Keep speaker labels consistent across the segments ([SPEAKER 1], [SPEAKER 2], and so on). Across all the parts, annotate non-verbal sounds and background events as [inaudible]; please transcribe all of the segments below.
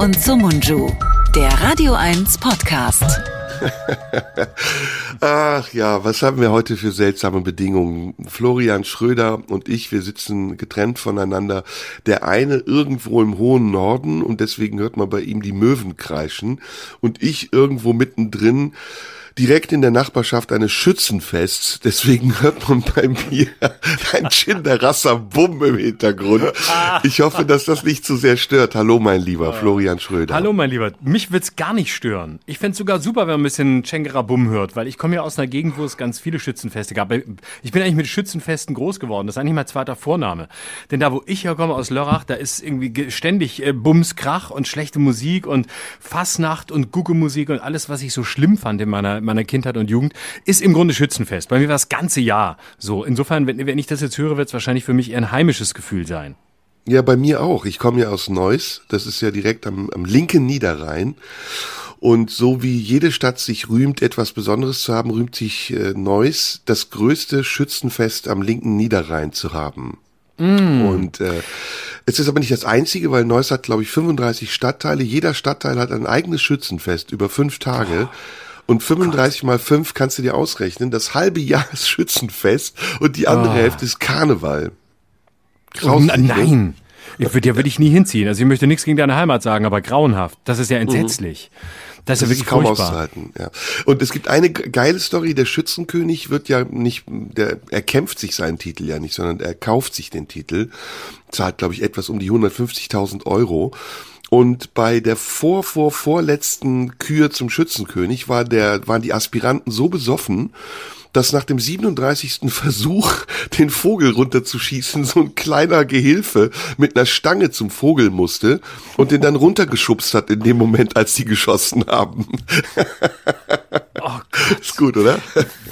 [SPEAKER 1] und Sumunju, der Radio 1 Podcast. [laughs]
[SPEAKER 2] Ach ja, was haben wir heute für seltsame Bedingungen? Florian Schröder und ich, wir sitzen getrennt voneinander. Der eine irgendwo im hohen Norden und deswegen hört man bei ihm die Möwen kreischen und ich irgendwo mittendrin direkt in der Nachbarschaft eines Schützenfests. Deswegen hört man bei mir [laughs] ein Chinderasser Bumm im Hintergrund. Ich hoffe, dass das nicht zu sehr stört. Hallo, mein lieber Florian Schröder.
[SPEAKER 3] Hallo, mein Lieber. Mich wird's gar nicht stören. Ich fände sogar super, wenn man ein bisschen Chengera Bumm hört, weil ich komme ja aus einer Gegend, wo es ganz viele Schützenfeste gab. Ich bin eigentlich mit Schützenfesten groß geworden. Das ist eigentlich mein zweiter Vorname. Denn da, wo ich herkomme, aus Lörrach, da ist irgendwie ständig äh, Bums, Krach und schlechte Musik und Fassnacht und Gucke-Musik und alles, was ich so schlimm fand in meiner meiner Kindheit und Jugend, ist im Grunde Schützenfest. Bei mir war das ganze Jahr so. Insofern, wenn, wenn ich das jetzt höre, wird es wahrscheinlich für mich eher ein heimisches Gefühl sein.
[SPEAKER 2] Ja, bei mir auch. Ich komme ja aus Neuss. Das ist ja direkt am, am linken Niederrhein. Und so wie jede Stadt sich rühmt, etwas Besonderes zu haben, rühmt sich äh, Neuss, das größte Schützenfest am linken Niederrhein zu haben. Mm. Und äh, es ist aber nicht das einzige, weil Neuss hat, glaube ich, 35 Stadtteile. Jeder Stadtteil hat ein eigenes Schützenfest über fünf Tage. Oh. Und 35 mal 5 kannst du dir ausrechnen. Das halbe Jahr ist Schützenfest und die andere oh. Hälfte ist Karneval.
[SPEAKER 3] Grauslich, oh, nein. Ich würde ja würde ich nie hinziehen. Also ich möchte nichts gegen deine Heimat sagen, aber grauenhaft. Das ist ja mhm. entsetzlich. Das, das ist ja wirklich ist kaum furchtbar. auszuhalten.
[SPEAKER 2] Ja. Und es gibt eine geile Story. Der Schützenkönig wird ja nicht, der er kämpft sich seinen Titel ja nicht, sondern er kauft sich den Titel, zahlt glaube ich etwas um die 150.000 Euro und bei der vor, vor, vorletzten Kür zum Schützenkönig war der, waren die Aspiranten so besoffen, dass nach dem 37. [laughs] Versuch, den Vogel runterzuschießen, so ein kleiner Gehilfe mit einer Stange zum Vogel musste und den dann runtergeschubst hat in dem Moment, als sie geschossen haben.
[SPEAKER 3] Oh [laughs] Gott. Ist gut, oder?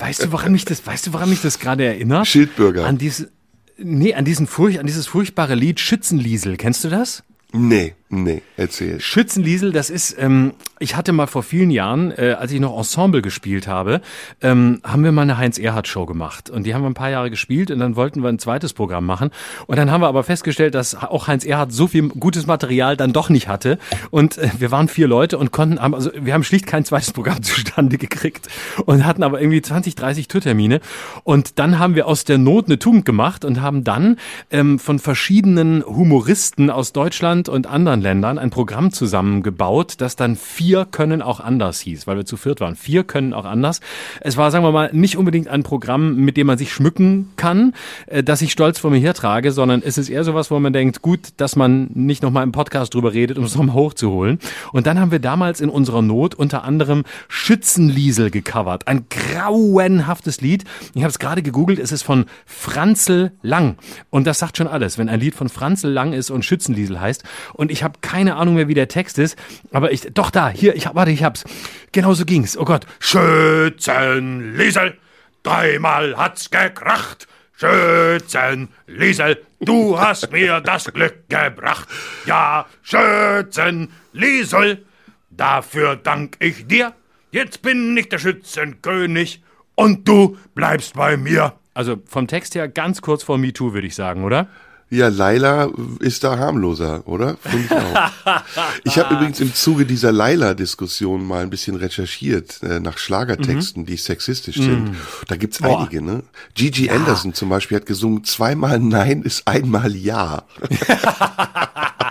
[SPEAKER 3] Weißt du, woran mich das, weißt du, woran mich das gerade erinnert?
[SPEAKER 2] Schildbürger.
[SPEAKER 3] An diese, nee, an diesen Furch, an dieses furchtbare Lied Schützenliesel. Kennst du das?
[SPEAKER 2] Nee, nee, erzähl.
[SPEAKER 3] Schützenliesel, das ist, ähm, ich hatte mal vor vielen Jahren, äh, als ich noch Ensemble gespielt habe, ähm, haben wir mal eine Heinz-Erhardt-Show gemacht. Und die haben wir ein paar Jahre gespielt und dann wollten wir ein zweites Programm machen. Und dann haben wir aber festgestellt, dass auch Heinz Erhardt so viel gutes Material dann doch nicht hatte. Und äh, wir waren vier Leute und konnten, also wir haben schlicht kein zweites Programm [laughs] zustande gekriegt und hatten aber irgendwie 20, 30 Tourtermine. Und dann haben wir aus der Not eine Tugend gemacht und haben dann ähm, von verschiedenen Humoristen aus Deutschland und anderen Ländern ein Programm zusammengebaut, das dann vier können auch anders hieß, weil wir zu viert waren. Vier können auch anders. Es war, sagen wir mal, nicht unbedingt ein Programm, mit dem man sich schmücken kann, äh, dass ich stolz vor mir hertrage, sondern es ist eher sowas, wo man denkt, gut, dass man nicht nochmal im Podcast drüber redet, um es nochmal hochzuholen. Und dann haben wir damals in unserer Not unter anderem Schützenliesel gecovert. Ein grauenhaftes Lied. Ich habe es gerade gegoogelt, es ist von Franzel Lang. Und das sagt schon alles, wenn ein Lied von Franzel Lang ist und Schützenliesel heißt. Und ich habe keine Ahnung mehr, wie der Text ist, aber ich, doch da, hier, ich warte, ich hab's. Genau so ging's. Oh Gott. Schützenliesel, dreimal hat's gekracht. Schützenliesel, du hast mir das Glück gebracht. Ja, Schützenliesel, dafür dank ich dir. Jetzt bin ich der Schützenkönig und du bleibst bei mir. Also vom Text her ganz kurz vor MeToo, würde ich sagen, oder?
[SPEAKER 2] Ja, Laila ist da harmloser, oder? Finde ich auch. [laughs] ich habe übrigens im Zuge dieser Laila-Diskussion mal ein bisschen recherchiert äh, nach Schlagertexten, mhm. die sexistisch sind. Mhm. Da gibt's Boah. einige, ne? Gigi ja. Anderson zum Beispiel hat gesungen, zweimal Nein ist einmal Ja. [laughs]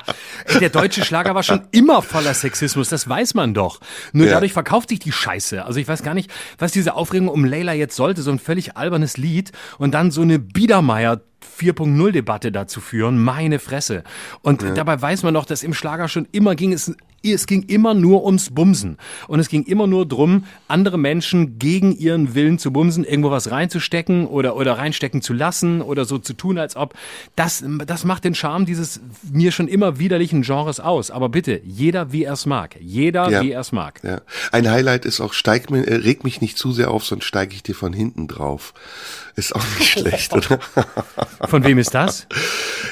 [SPEAKER 3] Der deutsche Schlager war schon immer voller Sexismus, das weiß man doch. Nur ja. dadurch verkauft sich die Scheiße. Also ich weiß gar nicht, was diese Aufregung um Layla jetzt sollte. So ein völlig albernes Lied und dann so eine Biedermeier 4.0 Debatte dazu führen, meine Fresse. Und ja. dabei weiß man doch, dass im Schlager schon immer ging es es ging immer nur ums Bumsen. Und es ging immer nur drum, andere Menschen gegen ihren Willen zu bumsen, irgendwo was reinzustecken oder, oder reinstecken zu lassen oder so zu tun, als ob. Das, das macht den Charme dieses mir schon immer widerlichen Genres aus. Aber bitte, jeder wie er es mag. Jeder ja. wie er es mag.
[SPEAKER 2] Ja. Ein Highlight ist auch, steig mir, äh, reg mich nicht zu sehr auf, sonst steige ich dir von hinten drauf. Ist auch nicht [laughs] schlecht, oder?
[SPEAKER 3] Von wem ist das?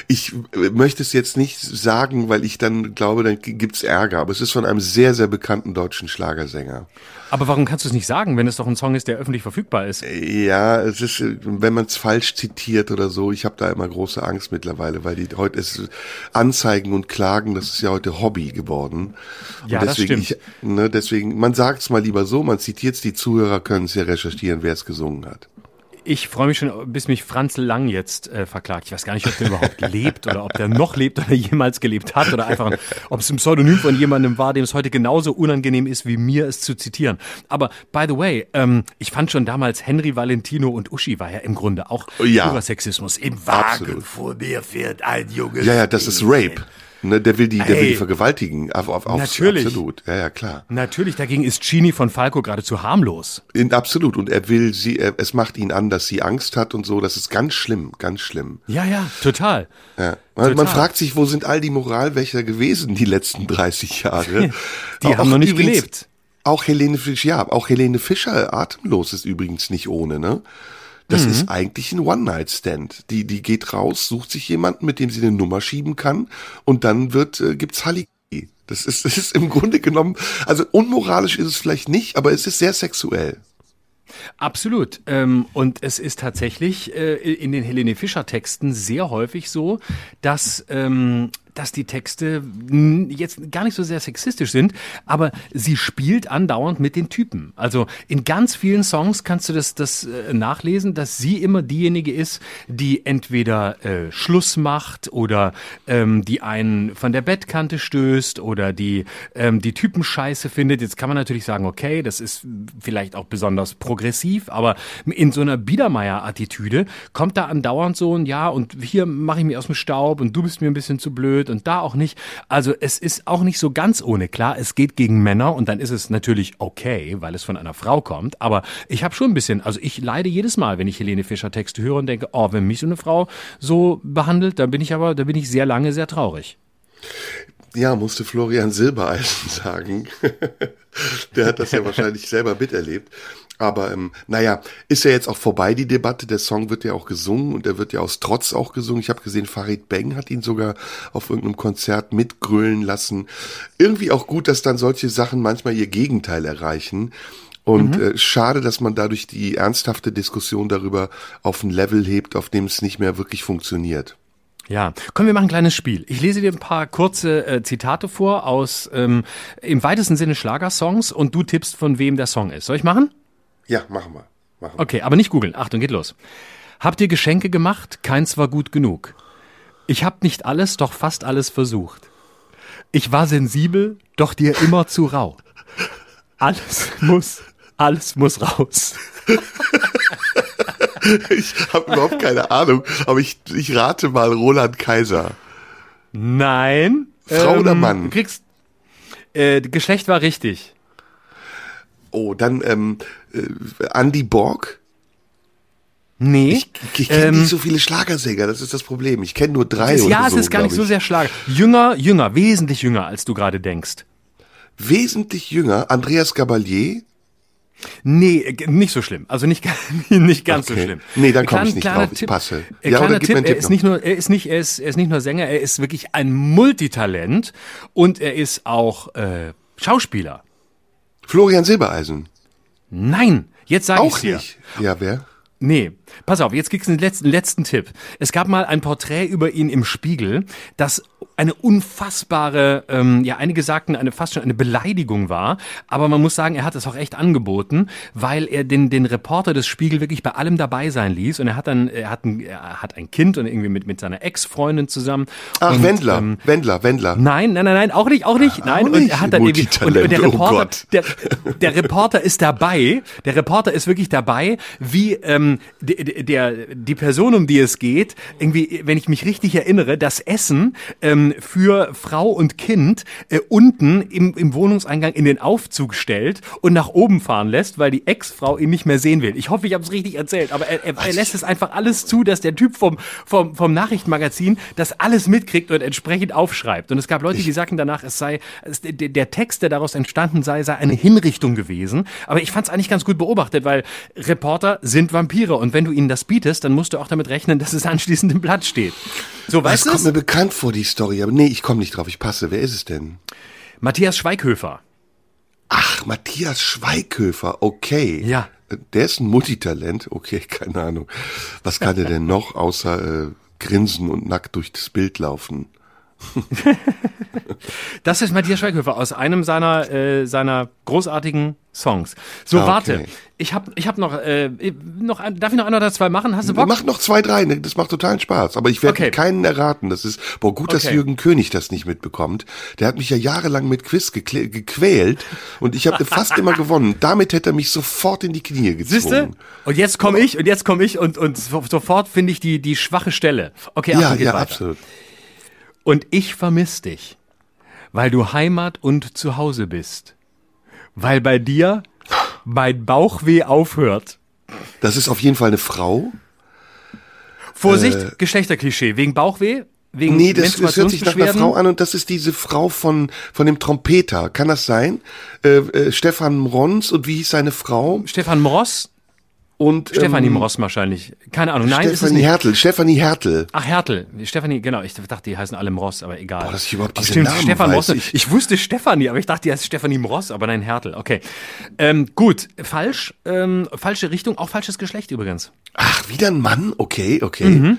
[SPEAKER 2] Ich äh, möchte es jetzt nicht sagen, weil ich dann glaube, dann gibt's Ärger. Aber es ist von einem sehr, sehr bekannten deutschen Schlagersänger.
[SPEAKER 3] Aber warum kannst du es nicht sagen, wenn es doch ein Song ist, der öffentlich verfügbar ist?
[SPEAKER 2] Ja, es ist, wenn man es falsch zitiert oder so, ich habe da immer große Angst mittlerweile, weil die heute ist Anzeigen und Klagen, das ist ja heute Hobby geworden.
[SPEAKER 3] Ja,
[SPEAKER 2] und
[SPEAKER 3] das
[SPEAKER 2] deswegen,
[SPEAKER 3] stimmt.
[SPEAKER 2] Ich, ne, deswegen, man sagt es mal lieber so, man zitiert die Zuhörer können es ja recherchieren, wer es gesungen hat.
[SPEAKER 3] Ich freue mich schon, bis mich Franz Lang jetzt äh, verklagt. Ich weiß gar nicht, ob der überhaupt [laughs] lebt oder ob der noch lebt oder [laughs] jemals gelebt hat oder einfach, ein, ob es ein Pseudonym von jemandem war, dem es heute genauso unangenehm ist, wie mir es zu zitieren. Aber by the way, ähm, ich fand schon damals Henry Valentino und Uschi war ja im Grunde auch
[SPEAKER 2] Ja.
[SPEAKER 3] Sexismus. Im Wagen
[SPEAKER 2] Absolut.
[SPEAKER 3] vor mir fährt ein Junge.
[SPEAKER 2] Ja, ja, das ist Rape. Ne, der will die, der will
[SPEAKER 3] Ey.
[SPEAKER 2] die vergewaltigen. Auf, auf, auf,
[SPEAKER 3] Natürlich.
[SPEAKER 2] Absolut. Ja, ja, klar.
[SPEAKER 3] Natürlich, dagegen ist Genie von Falco geradezu harmlos.
[SPEAKER 2] In, absolut. Und er will sie, er, es macht ihn an, dass sie Angst hat und so. Das ist ganz schlimm, ganz schlimm.
[SPEAKER 3] Ja, ja, total.
[SPEAKER 2] Ja. Man, man fragt sich, wo sind all die Moralwächter gewesen die letzten 30 Jahre? [laughs]
[SPEAKER 3] Die haben noch nicht gelebt.
[SPEAKER 2] Auch Helene Fischer, ja, auch Helene Fischer, atemlos ist übrigens nicht ohne, ne? Das
[SPEAKER 3] Mhm.
[SPEAKER 2] ist eigentlich ein One-Night-Stand. Die, die geht raus, sucht sich jemanden, mit dem sie eine Nummer schieben kann und dann wird, äh, gibt's Halligalli. Das ist, [laughs] das ist im Grunde genommen, also unmoralisch ist es vielleicht nicht, aber es ist sehr sexuell.
[SPEAKER 3] Absolut. Ähm, und es ist tatsächlich äh, in den Helene Fischer Texten sehr häufig so, dass ähm, dass die Texte jetzt gar nicht so sehr sexistisch sind, aber sie spielt andauernd mit den Typen. Also in ganz vielen Songs kannst du das, das äh, nachlesen, dass sie immer diejenige ist, die entweder äh, Schluss macht oder ähm, die einen von der Bettkante stößt oder die ähm, die Typen scheiße findet. Jetzt kann man natürlich sagen, okay, das ist vielleicht auch besonders progressiv, aber in so einer Biedermeier-Attitüde kommt da andauernd so ein Ja und hier mache ich mich aus dem Staub und du bist mir ein bisschen zu blöd und da auch nicht. Also es ist auch nicht so ganz ohne. Klar, es geht gegen Männer und dann ist es natürlich okay, weil es von einer Frau kommt. Aber ich habe schon ein bisschen, also ich leide jedes Mal, wenn ich Helene Fischer Texte höre und denke, oh, wenn mich so eine Frau so behandelt, dann bin ich aber, da bin ich sehr lange sehr traurig.
[SPEAKER 2] Ja, musste Florian Silbereisen [laughs] sagen. Der hat das ja wahrscheinlich selber miterlebt. Aber ähm, naja, ist ja jetzt auch vorbei die Debatte. Der Song wird ja auch gesungen und er wird ja aus Trotz auch gesungen. Ich habe gesehen, Farid Bang hat ihn sogar auf irgendeinem Konzert mitgrölen lassen. Irgendwie auch gut, dass dann solche Sachen manchmal ihr Gegenteil erreichen. Und äh, schade, dass man dadurch die ernsthafte Diskussion darüber auf ein Level hebt, auf dem es nicht mehr wirklich funktioniert.
[SPEAKER 3] Ja, komm, wir machen ein kleines Spiel. Ich lese dir ein paar kurze äh, Zitate vor aus ähm, im weitesten Sinne Schlagersongs und du tippst, von wem der Song ist. Soll ich machen?
[SPEAKER 2] Ja, machen wir. Machen wir.
[SPEAKER 3] Okay, aber nicht googeln. Achtung, geht los. Habt ihr Geschenke gemacht? Keins war gut genug. Ich hab nicht alles, doch fast alles versucht. Ich war sensibel, doch dir immer zu rau. Alles muss, alles muss raus. [laughs]
[SPEAKER 2] Ich habe überhaupt keine Ahnung, aber ich, ich rate mal Roland Kaiser.
[SPEAKER 3] Nein.
[SPEAKER 2] Frau oder Mann?
[SPEAKER 3] Du kriegst, äh, Geschlecht war richtig.
[SPEAKER 2] Oh, dann ähm, äh, Andy Borg.
[SPEAKER 3] Nee.
[SPEAKER 2] Ich, ich kenne
[SPEAKER 3] ähm,
[SPEAKER 2] nicht so viele Schlagersänger, das ist das Problem. Ich kenne nur drei oder
[SPEAKER 3] ja,
[SPEAKER 2] so.
[SPEAKER 3] es ist gar nicht so
[SPEAKER 2] ich.
[SPEAKER 3] sehr Schlager. Jünger, jünger, wesentlich jünger, als du gerade denkst.
[SPEAKER 2] Wesentlich jünger, Andreas Gabalier.
[SPEAKER 3] Nee, nicht so schlimm. Also [laughs] nicht, nicht ganz so
[SPEAKER 2] Okay.
[SPEAKER 3] schlimm.
[SPEAKER 2] Nee, dann komm
[SPEAKER 3] Kleiner-
[SPEAKER 2] ich nicht drauf. Ich
[SPEAKER 3] Tipp,
[SPEAKER 2] passe.
[SPEAKER 3] Äh,
[SPEAKER 2] Ja, oder gib
[SPEAKER 3] Tipp,
[SPEAKER 2] mir
[SPEAKER 3] er ist
[SPEAKER 2] noch.
[SPEAKER 3] nicht nur, er ist nicht, er ist, er ist nicht nur Sänger, er ist wirklich ein Multitalent und er ist auch äh, Schauspieler.
[SPEAKER 2] Florian Silbereisen.
[SPEAKER 3] Nein, jetzt sage ich
[SPEAKER 2] Auch
[SPEAKER 3] dir.
[SPEAKER 2] nicht. Ja, wer?
[SPEAKER 3] Nee, pass auf, jetzt kriegst du den letzten, letzten Tipp. Es gab mal ein Porträt über ihn im Spiegel, das eine unfassbare, ähm, ja, einige sagten, eine fast schon eine Beleidigung war. Aber man muss sagen, er hat es auch echt angeboten, weil er den, den Reporter des Spiegel wirklich bei allem dabei sein ließ. Und er hat dann, er hat ein, er hat ein Kind und irgendwie mit, mit seiner Ex-Freundin zusammen.
[SPEAKER 2] Ach,
[SPEAKER 3] und,
[SPEAKER 2] Wendler.
[SPEAKER 3] ähm,
[SPEAKER 2] Wendler, Wendler.
[SPEAKER 3] Nein, nein, nein, nein, auch nicht, auch nicht. Nein, und
[SPEAKER 2] nicht.
[SPEAKER 3] er hat dann irgendwie und, und der
[SPEAKER 2] oh
[SPEAKER 3] Reporter,
[SPEAKER 2] Gott.
[SPEAKER 3] der, der Reporter ist dabei. Der Reporter ist wirklich dabei, wie ähm, der, der die Person, um die es geht, irgendwie, wenn ich mich richtig erinnere, das Essen ähm, für Frau und Kind äh, unten im, im Wohnungseingang in den Aufzug stellt und nach oben fahren lässt, weil die Ex-Frau ihn nicht mehr sehen will. Ich hoffe, ich habe es richtig erzählt, aber er, er, er lässt es einfach alles zu, dass der Typ vom, vom, vom Nachrichtenmagazin das alles mitkriegt und entsprechend aufschreibt. Und es gab Leute, die sagten danach, es sei es, der, der Text, der daraus entstanden sei, sei eine Hinrichtung gewesen. Aber ich fand es eigentlich ganz gut beobachtet, weil Reporter sind Vampire und wenn du ihnen das bietest, dann musst du auch damit rechnen, dass es anschließend im Blatt steht. So, weißt du?
[SPEAKER 2] Das kommt mir bekannt vor, die Story. Aber nee, ich komme nicht drauf. Ich passe. Wer ist es denn?
[SPEAKER 3] Matthias Schweighöfer.
[SPEAKER 2] Ach, Matthias Schweighöfer. Okay.
[SPEAKER 3] Ja.
[SPEAKER 2] Der ist ein Multitalent. Okay, [laughs] keine Ahnung. Was kann er denn noch außer äh, grinsen und nackt durch das Bild laufen?
[SPEAKER 3] Das ist Matthias Schweighöfer aus einem seiner, äh, seiner großartigen Songs. So,
[SPEAKER 2] Ah, okay.
[SPEAKER 3] warte. Ich habe ich hab noch, äh, noch, ein- darf ich noch ein oder zwei machen? Hast du Bock?
[SPEAKER 2] Mach noch zwei, drei, ne? das macht totalen Spaß. Aber ich werde
[SPEAKER 3] Okay.
[SPEAKER 2] keinen erraten. Das ist, boah, gut, dass
[SPEAKER 3] Okay.
[SPEAKER 2] Jürgen König das nicht mitbekommt. Der hat mich ja jahrelang mit Quiz gequält und ich habe fast immer [laughs] gewonnen. Damit hätte er mich sofort in die Knie gezwungen.
[SPEAKER 3] Siehste? Und jetzt komme ich und jetzt komme ich und, und so, sofort finde ich die, die schwache Stelle. Okay,
[SPEAKER 2] Ja, ja,
[SPEAKER 3] weiter.
[SPEAKER 2] absolut.
[SPEAKER 3] Und ich vermiss dich, weil du Heimat und Zuhause bist. Weil bei dir mein Bauchweh aufhört.
[SPEAKER 2] Das ist auf jeden Fall eine Frau.
[SPEAKER 3] Vorsicht, Geschlechterklischee. Wegen Bauchweh? Wegen
[SPEAKER 2] Äh. Nee, das, das hört sich nach einer? Frau an und das ist diese Frau von, von dem Trompeter. Kann das sein? Äh, äh, Stefan Mrons und wie hieß seine Frau?
[SPEAKER 3] Stefan Mross?
[SPEAKER 2] Und
[SPEAKER 3] Stefanie
[SPEAKER 2] ähm,
[SPEAKER 3] Mross wahrscheinlich. Keine Ahnung. Nein, ist es
[SPEAKER 2] Stefanie
[SPEAKER 3] nicht.
[SPEAKER 2] Hertel. Stefanie Hertel.
[SPEAKER 3] Ach, Hertel. Stefanie, genau. Ich dachte, die heißen alle Mross, aber egal.
[SPEAKER 2] Boah, dass ich überhaupt diese Namen
[SPEAKER 3] Stefan
[SPEAKER 2] weiß. Ich-
[SPEAKER 3] Ich, wusste Stefanie, aber ich dachte, die heißt Stefanie Mross, aber nein, Hertel. Okay. Ähm, gut. Falsch. Ähm, falsche Richtung. Auch falsches Geschlecht übrigens.
[SPEAKER 2] Ach, wieder ein Mann? Okay, okay.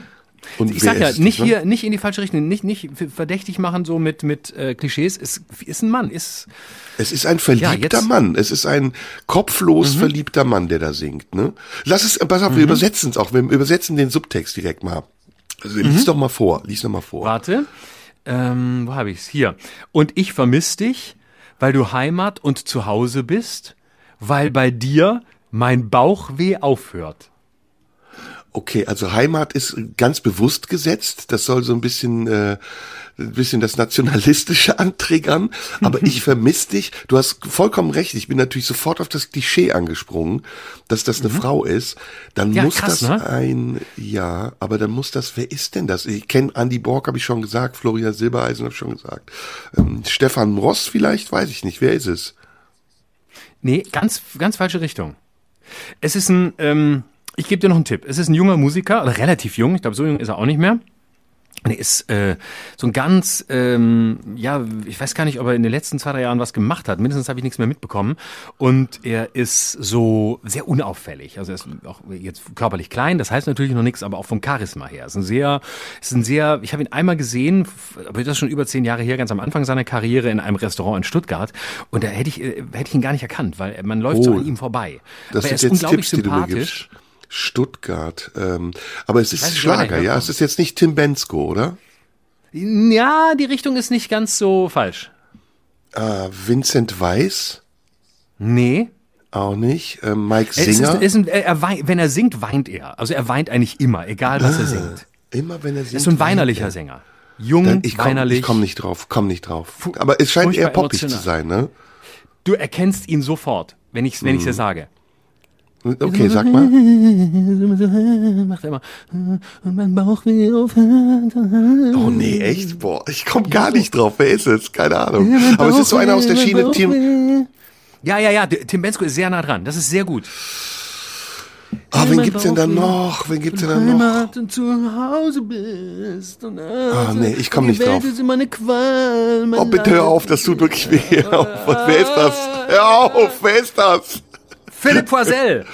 [SPEAKER 2] Und
[SPEAKER 3] Mhm. Ich sag ja, nicht
[SPEAKER 2] das, ne?
[SPEAKER 3] hier, nicht in die falsche Richtung, nicht, nicht verdächtig machen so mit, mit äh, Klischees. Ist, ist ein Mann, ist,
[SPEAKER 2] Es ist ein verliebter
[SPEAKER 3] Ja, Mhm.
[SPEAKER 2] Mann. Es ist ein kopflos verliebter Mann, der da singt. Ne? Lass es, pass auf, wir übersetzen es auch. Wir übersetzen den Subtext direkt mal. Also lies doch mal vor. Lies doch mal vor.
[SPEAKER 3] Warte. Ähm, wo habe ich's? Hier. Und ich vermiss dich, weil du Heimat und Zuhause bist, weil bei dir mein Bauchweh aufhört.
[SPEAKER 2] Okay, also Heimat ist ganz bewusst gesetzt. Das soll so ein bisschen, äh, ein bisschen das Nationalistische [laughs] antriggern. Aber ich vermiss dich. Du hast vollkommen recht. Ich bin natürlich sofort auf das Klischee angesprungen, dass das eine Frau ist. Dann
[SPEAKER 3] Mhm. Ja,
[SPEAKER 2] muss
[SPEAKER 3] krass,
[SPEAKER 2] das
[SPEAKER 3] ne?
[SPEAKER 2] ein, ja, aber dann muss das, wer ist denn das? Ich kenne Andy Borg, habe ich schon gesagt. Florian Silbereisen habe ich schon gesagt. Ähm, Stefan Ross vielleicht, weiß ich nicht. Wer ist es?
[SPEAKER 3] Nee, ganz, ganz falsche Richtung. Es ist ein, ähm, ich gebe dir noch einen Tipp. Es ist ein junger Musiker, oder relativ jung, ich glaube, so jung ist er auch nicht mehr. Und er ist äh, so ein ganz, ähm, ja, ich weiß gar nicht, ob er in den letzten zwei, drei Jahren was gemacht hat. Mindestens habe ich nichts mehr mitbekommen. Und er ist so sehr unauffällig. Also er ist auch jetzt körperlich klein, das heißt natürlich noch nichts, aber auch vom Charisma her. Es ist ein sehr, ist ein sehr, ich habe ihn einmal gesehen, aber das ist schon über zehn Jahre her, ganz am Anfang seiner Karriere in einem Restaurant in Stuttgart. Und da hätte ich, äh, hätte ich ihn gar nicht erkannt, weil man läuft so
[SPEAKER 2] Oh.
[SPEAKER 3] an ihm vorbei.
[SPEAKER 2] Das
[SPEAKER 3] aber er
[SPEAKER 2] sind
[SPEAKER 3] ist
[SPEAKER 2] jetzt
[SPEAKER 3] unglaublich
[SPEAKER 2] Tipps, die du mir
[SPEAKER 3] sympathisch.
[SPEAKER 2] gibst. Stuttgart. Ähm, aber es ist
[SPEAKER 3] ich
[SPEAKER 2] Schlager, ja? Es ist jetzt nicht Tim Bensko, oder?
[SPEAKER 3] Ja, die Richtung ist nicht ganz so falsch.
[SPEAKER 2] Äh, Vincent Weiss?
[SPEAKER 3] Nee.
[SPEAKER 2] Auch nicht. Äh, Mike
[SPEAKER 3] Es ist,
[SPEAKER 2] Singer?
[SPEAKER 3] ist ein, er, weint, wenn er singt, weint er. Also er weint eigentlich immer, egal was er singt.
[SPEAKER 2] Immer wenn er singt.
[SPEAKER 3] Er ist so ein weinerlicher
[SPEAKER 2] er.
[SPEAKER 3] Sänger. Jung,
[SPEAKER 2] Dann, ich komme
[SPEAKER 3] weinerlich.
[SPEAKER 2] komm nicht drauf, komm nicht drauf. Aber es scheint eher poppig zu
[SPEAKER 3] emotional.
[SPEAKER 2] sein, ne?
[SPEAKER 3] Du erkennst ihn sofort, wenn ich wenn ich's
[SPEAKER 2] Mhm.
[SPEAKER 3] dir sage.
[SPEAKER 2] Okay, sag mal.
[SPEAKER 3] Macht er immer. Und mein Bauch will aufhören.
[SPEAKER 2] Oh nee, echt? Boah, ich komme gar nicht drauf. Wer ist es? Keine Ahnung. Aber es ist so einer aus der Schiene. Tim,
[SPEAKER 3] Ja, ja, ja. Tim Bensko ist sehr nah dran. Das ist sehr gut.
[SPEAKER 2] ah, wen gibt's denn da noch? Wen gibt's denn da noch?
[SPEAKER 3] Und zu Hause bist. Und
[SPEAKER 2] Ah, nee, ich komm nicht drauf. Oh, bitte hör auf, das tut wirklich [laughs] weh. Wer ist das? Hör auf, wer ist das?
[SPEAKER 3] Philipp Poisel.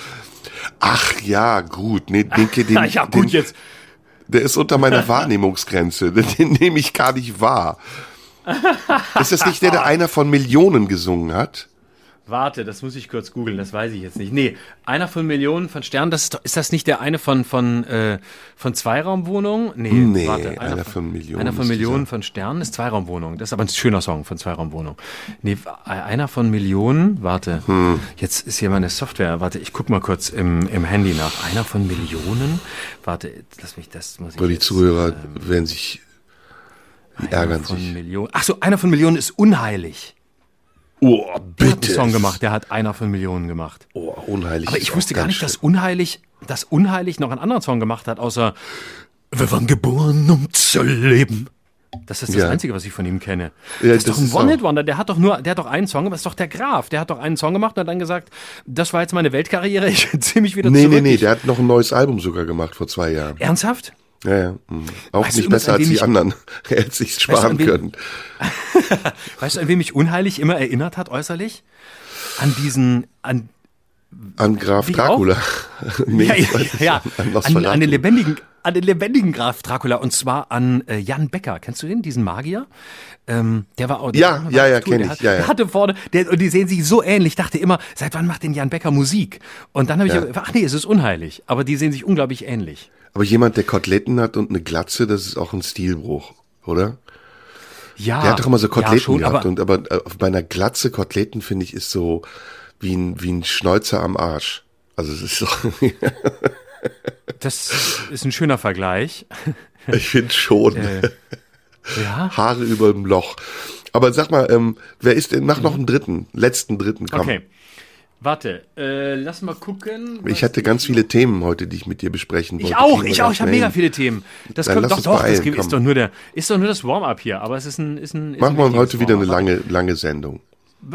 [SPEAKER 2] Ach ja, gut. Nee, den, den, [laughs]
[SPEAKER 3] ja, gut,
[SPEAKER 2] den,
[SPEAKER 3] jetzt.
[SPEAKER 2] Der ist unter meiner [laughs] Wahrnehmungsgrenze. Den, den nehme ich gar nicht wahr. Ist das nicht der, der einer von Millionen gesungen hat?
[SPEAKER 3] Warte, das muss ich kurz googeln, das weiß ich jetzt nicht. Nee, einer von Millionen von Sternen, das ist, doch, ist das nicht der eine von, von, äh, von Zweiraumwohnungen? Nee,
[SPEAKER 2] Nee,
[SPEAKER 3] warte,
[SPEAKER 2] einer von Millionen
[SPEAKER 3] Einer von Millionen von Sternen ist Zweiraumwohnung. Das ist aber ein schöner Song von Zweiraumwohnung. Nee, äh, einer von Millionen, warte,
[SPEAKER 2] Hm.
[SPEAKER 3] jetzt ist hier meine Software, warte, ich guck mal kurz im, im Handy nach. Einer von Millionen? Warte, lass mich, das muss ich
[SPEAKER 2] Weil die
[SPEAKER 3] jetzt,
[SPEAKER 2] Zuhörer
[SPEAKER 3] ähm,
[SPEAKER 2] werden sich Die ärgern
[SPEAKER 3] Einer von
[SPEAKER 2] sich.
[SPEAKER 3] Millionen. Ach so, einer von Millionen ist unheilig.
[SPEAKER 2] Oh,
[SPEAKER 3] Der hat einen
[SPEAKER 2] bitte.
[SPEAKER 3] Song gemacht, der hat einer von Millionen gemacht.
[SPEAKER 2] Oh, unheilig.
[SPEAKER 3] Aber ich wusste gar nicht, dass. Unheilig, dass Unheilig noch einen anderen Song gemacht hat, außer Wir waren geboren, um zu leben. Das ist das
[SPEAKER 2] Ja.
[SPEAKER 3] Einzige, was ich von ihm kenne.
[SPEAKER 2] Ja,
[SPEAKER 3] das ist
[SPEAKER 2] das
[SPEAKER 3] doch ein One-Hit-Wonder. Der hat doch nur, der hat doch einen Song, aber ist doch der Graf. Der hat doch einen Song gemacht und hat dann gesagt, das war jetzt meine Weltkarriere, [laughs] ich zieh mich wieder
[SPEAKER 2] Nee,
[SPEAKER 3] zurück.
[SPEAKER 2] nee, nee,
[SPEAKER 3] Ich-
[SPEAKER 2] der hat noch ein neues Album sogar gemacht vor zwei Jahren.
[SPEAKER 3] Ernsthaft?
[SPEAKER 2] Ja, ja. mhm. Auch
[SPEAKER 3] Weißt du
[SPEAKER 2] nicht besser als die anderen. Er [laughs] hätte sich sparen
[SPEAKER 3] an wen-
[SPEAKER 2] können. [laughs]
[SPEAKER 3] Weißt du, an wen mich unheilig immer erinnert hat äußerlich? An diesen, an,
[SPEAKER 2] An Graf Dracula. [laughs] nee,
[SPEAKER 3] ja, ja, ja,
[SPEAKER 2] an
[SPEAKER 3] an, an den lebendigen, an den lebendigen Graf Dracula und zwar an äh, Jan Becker. Kennst du den, diesen Magier? Ähm, der war auch. Der
[SPEAKER 2] Ja,
[SPEAKER 3] war
[SPEAKER 2] ja, ja,
[SPEAKER 3] auf Tour.
[SPEAKER 2] kenn
[SPEAKER 3] Der
[SPEAKER 2] ich,
[SPEAKER 3] hat-
[SPEAKER 2] ja, ja.
[SPEAKER 3] Der hatte vorne, der, und die sehen sich so ähnlich. Ich dachte immer, seit wann macht denn Jan Becker Musik? Und dann habe ich,
[SPEAKER 2] Ja.
[SPEAKER 3] ach nee, es ist unheilig. Aber die sehen sich unglaublich ähnlich.
[SPEAKER 2] Aber jemand, der Koteletten hat und eine Glatze, das ist auch ein Stilbruch, oder?
[SPEAKER 3] Ja.
[SPEAKER 2] Der hat doch immer so
[SPEAKER 3] ja,
[SPEAKER 2] Koteletten
[SPEAKER 3] schon,
[SPEAKER 2] gehabt.
[SPEAKER 3] aber,
[SPEAKER 2] und aber äh, bei einer Glatze Koteletten, finde ich, ist so wie ein, wie ein Schnäuzer am Arsch. Also es ist so, [laughs]
[SPEAKER 3] Das ist ein schöner Vergleich. [laughs]
[SPEAKER 2] ich finde schon.
[SPEAKER 3] Äh, Ja.
[SPEAKER 2] Haare über dem Loch. Aber sag mal, ähm, wer ist denn, mach noch einen dritten, letzten dritten, komm.
[SPEAKER 3] Okay. Warte, äh, lass mal gucken.
[SPEAKER 2] Ich hatte ganz viele Themen heute, die ich mit dir besprechen wollte.
[SPEAKER 3] Ich auch, ich auch, ich habe mega viele Themen. Das
[SPEAKER 2] Dann
[SPEAKER 3] kommt doch, doch, das
[SPEAKER 2] beeilen, komm.
[SPEAKER 3] ist doch nur der, ist doch nur das Warm-up hier, aber es ist ein, ist ein. Ist
[SPEAKER 2] Machen wir heute wieder eine lange, lange Sendung.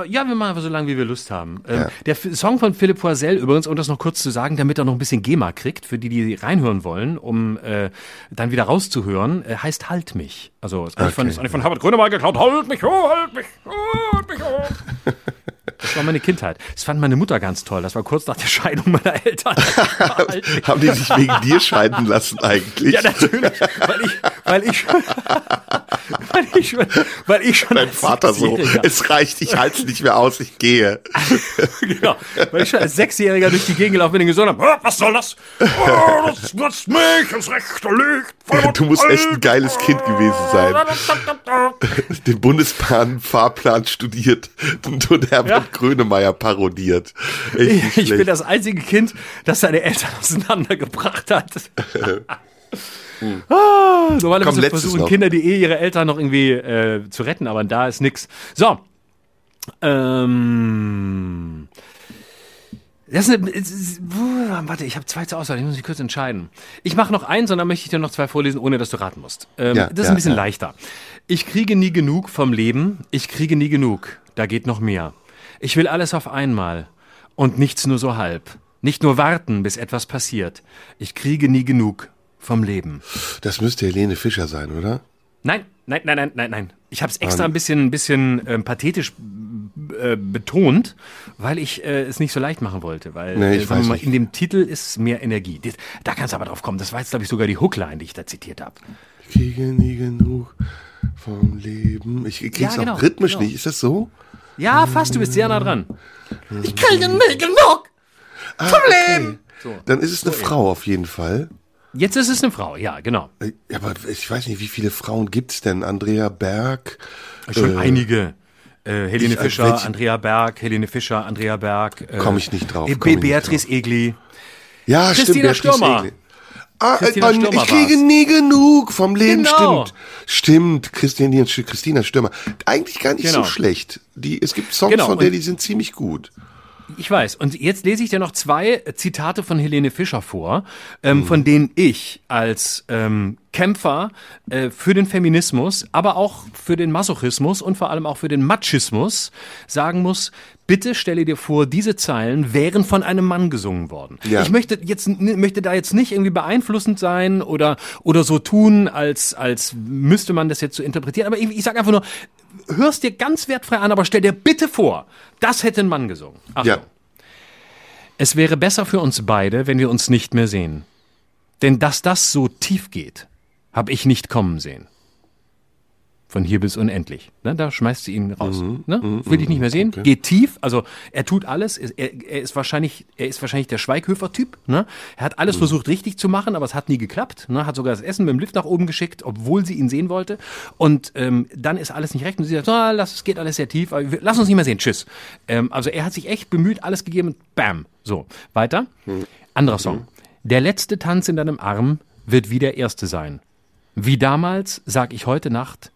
[SPEAKER 3] Ja, wir machen einfach so lange, wie wir Lust haben. Ähm,
[SPEAKER 2] Ja.
[SPEAKER 3] Der F- Song von Philipp Poisel übrigens, um das noch kurz zu sagen, damit er noch ein bisschen GEMA kriegt, für die, die reinhören wollen, um äh, dann wieder rauszuhören, äh, heißt Halt mich. Also ist eigentlich, von,
[SPEAKER 2] Okay.
[SPEAKER 3] ist eigentlich von Herbert Grönemeyer geklaut. Halt mich, oh, halt mich, oh, halt mich, oh. [laughs] Das war meine Kindheit. Das fand meine Mutter ganz toll. Das war kurz nach der Scheidung meiner Eltern. [laughs]
[SPEAKER 2] Haben die sich wegen dir scheiden lassen eigentlich?
[SPEAKER 3] Ja, natürlich, weil ich, weil ich, [laughs] weil ich, schon- weil ich schon
[SPEAKER 2] Dein Vater so, es reicht, ich halte es nicht mehr aus, ich gehe. [laughs]
[SPEAKER 3] genau, weil ich schon als Sechsjähriger durch die Gegend gelaufen bin und gesungen habe, "Ah, was soll das? Oh, das nutzt mich ins rechte Licht.
[SPEAKER 2] Du musst echt ein geiles Kind gewesen sein. Den Bundesbahn-Fahrplan studiert und, und Herbert
[SPEAKER 3] Ja.
[SPEAKER 2] Grönemeyer parodiert. Nicht
[SPEAKER 3] Ich bin das einzige Kind, das seine Eltern auseinandergebracht hat. ah, normalerweise
[SPEAKER 2] Komm, letztes
[SPEAKER 3] versuchen
[SPEAKER 2] noch.
[SPEAKER 3] Kinder, die eh ihre Eltern noch irgendwie äh, zu retten, aber da ist nix. So. Ähm. Das ist eine, es ist, warte, ich habe zwei zur Auswahl, ich muss mich kurz entscheiden. Ich mache noch eins und dann möchte ich dir noch zwei vorlesen, ohne dass du raten musst. Ähm,
[SPEAKER 2] Ja,
[SPEAKER 3] das ist
[SPEAKER 2] ja,
[SPEAKER 3] ein bisschen
[SPEAKER 2] ja.
[SPEAKER 3] leichter. Ich kriege nie genug vom Leben, ich kriege nie genug, da geht noch mehr. Ich will alles auf einmal und nichts nur so halb. Nicht nur warten, bis etwas passiert. Ich kriege nie genug vom Leben.
[SPEAKER 2] Das müsste Helene Fischer sein, oder?
[SPEAKER 3] Nein, nein, nein, nein, nein, nein. Ich habe es extra ein bisschen, ein bisschen ähm, pathetisch äh, betont, weil ich äh, es nicht so leicht machen wollte. Weil
[SPEAKER 2] Nee, ich
[SPEAKER 3] äh, sagen wir
[SPEAKER 2] weiß
[SPEAKER 3] mal,
[SPEAKER 2] nicht.
[SPEAKER 3] in dem Titel ist mehr Energie. Das, da kannst du aber drauf kommen. Das war jetzt, glaube ich, sogar die Hookline, die ich da zitiert habe.
[SPEAKER 2] Ich kriege nie genug vom Leben. Ich krieg's
[SPEAKER 3] Ja, genau,
[SPEAKER 2] auch rhythmisch
[SPEAKER 3] genau.
[SPEAKER 2] nicht. Ist das so?
[SPEAKER 3] Ja, fast, du bist sehr nah dran. Ich kriege nie genug
[SPEAKER 2] Ah.
[SPEAKER 3] Leben. So.
[SPEAKER 2] Dann ist es eine Frau auf jeden Fall.
[SPEAKER 3] Jetzt ist es eine Frau, ja, genau.
[SPEAKER 2] Äh, Aber ich weiß nicht, wie viele Frauen gibt's denn? Andrea Berg.
[SPEAKER 3] Schon
[SPEAKER 2] äh,
[SPEAKER 3] einige. Äh, Helene
[SPEAKER 2] ich- äh,
[SPEAKER 3] Fischer,
[SPEAKER 2] welche-
[SPEAKER 3] Andrea Berg, Helene Fischer, Andrea Berg. Äh,
[SPEAKER 2] Komm ich nicht drauf,
[SPEAKER 3] äh,
[SPEAKER 2] nicht
[SPEAKER 3] Beatrice Egli.
[SPEAKER 2] Ja,
[SPEAKER 3] Christina
[SPEAKER 2] stimmt. Beatrice
[SPEAKER 3] Stürmer.
[SPEAKER 2] Egli. Ah,
[SPEAKER 3] Christina Stürmer
[SPEAKER 2] ich kriege
[SPEAKER 3] war's.
[SPEAKER 2] nie genug vom Leben,
[SPEAKER 3] Genau.
[SPEAKER 2] stimmt. Stimmt, Christine, Christina Stürmer. Eigentlich gar nicht
[SPEAKER 3] Genau.
[SPEAKER 2] so schlecht. Die, es gibt Songs
[SPEAKER 3] Genau,
[SPEAKER 2] von der, die sind ziemlich gut.
[SPEAKER 3] Ich weiß. Und jetzt lese ich dir noch zwei Zitate von Helene Fischer vor, ähm, von denen ich als ähm, Kämpfer äh, für den Feminismus, aber auch für den Masochismus und vor allem auch für den Machismus sagen muss, bitte stelle dir vor, diese Zeilen wären von einem Mann gesungen worden.
[SPEAKER 2] Ja.
[SPEAKER 3] Ich möchte jetzt möchte da jetzt nicht irgendwie beeinflussend sein oder oder so tun, als als müsste man das jetzt so interpretieren, aber ich, ich sage einfach nur, hörst dir ganz wertfrei an, aber stell dir bitte vor, das hätte ein Mann gesungen. Achtung.
[SPEAKER 2] Ja.
[SPEAKER 3] Es wäre besser für uns beide, wenn wir uns nicht mehr sehen. Denn dass das so tief geht, habe ich nicht kommen sehen. Von hier bis unendlich. Ne, da schmeißt sie ihn raus. ne? Will ich nicht mehr sehen. Geht tief. Also er tut alles. Er, er ist wahrscheinlich, er ist wahrscheinlich der Schweighöfer-Typ. Ne? Er hat alles versucht richtig zu machen, aber es hat nie geklappt. Ne? Hat sogar das Essen mit dem Lift nach oben geschickt, obwohl sie ihn sehen wollte. Und ähm, dann ist alles nicht recht. Und sie sagt, ah, lass, es geht alles sehr tief. Wir, lass uns nicht mehr sehen. Tschüss. Ähm, also er hat sich echt bemüht, alles gegeben. und Bam. So weiter. Anderer Song. Der letzte Tanz in deinem Arm wird wie der erste sein. Wie damals sag ich heute Nacht,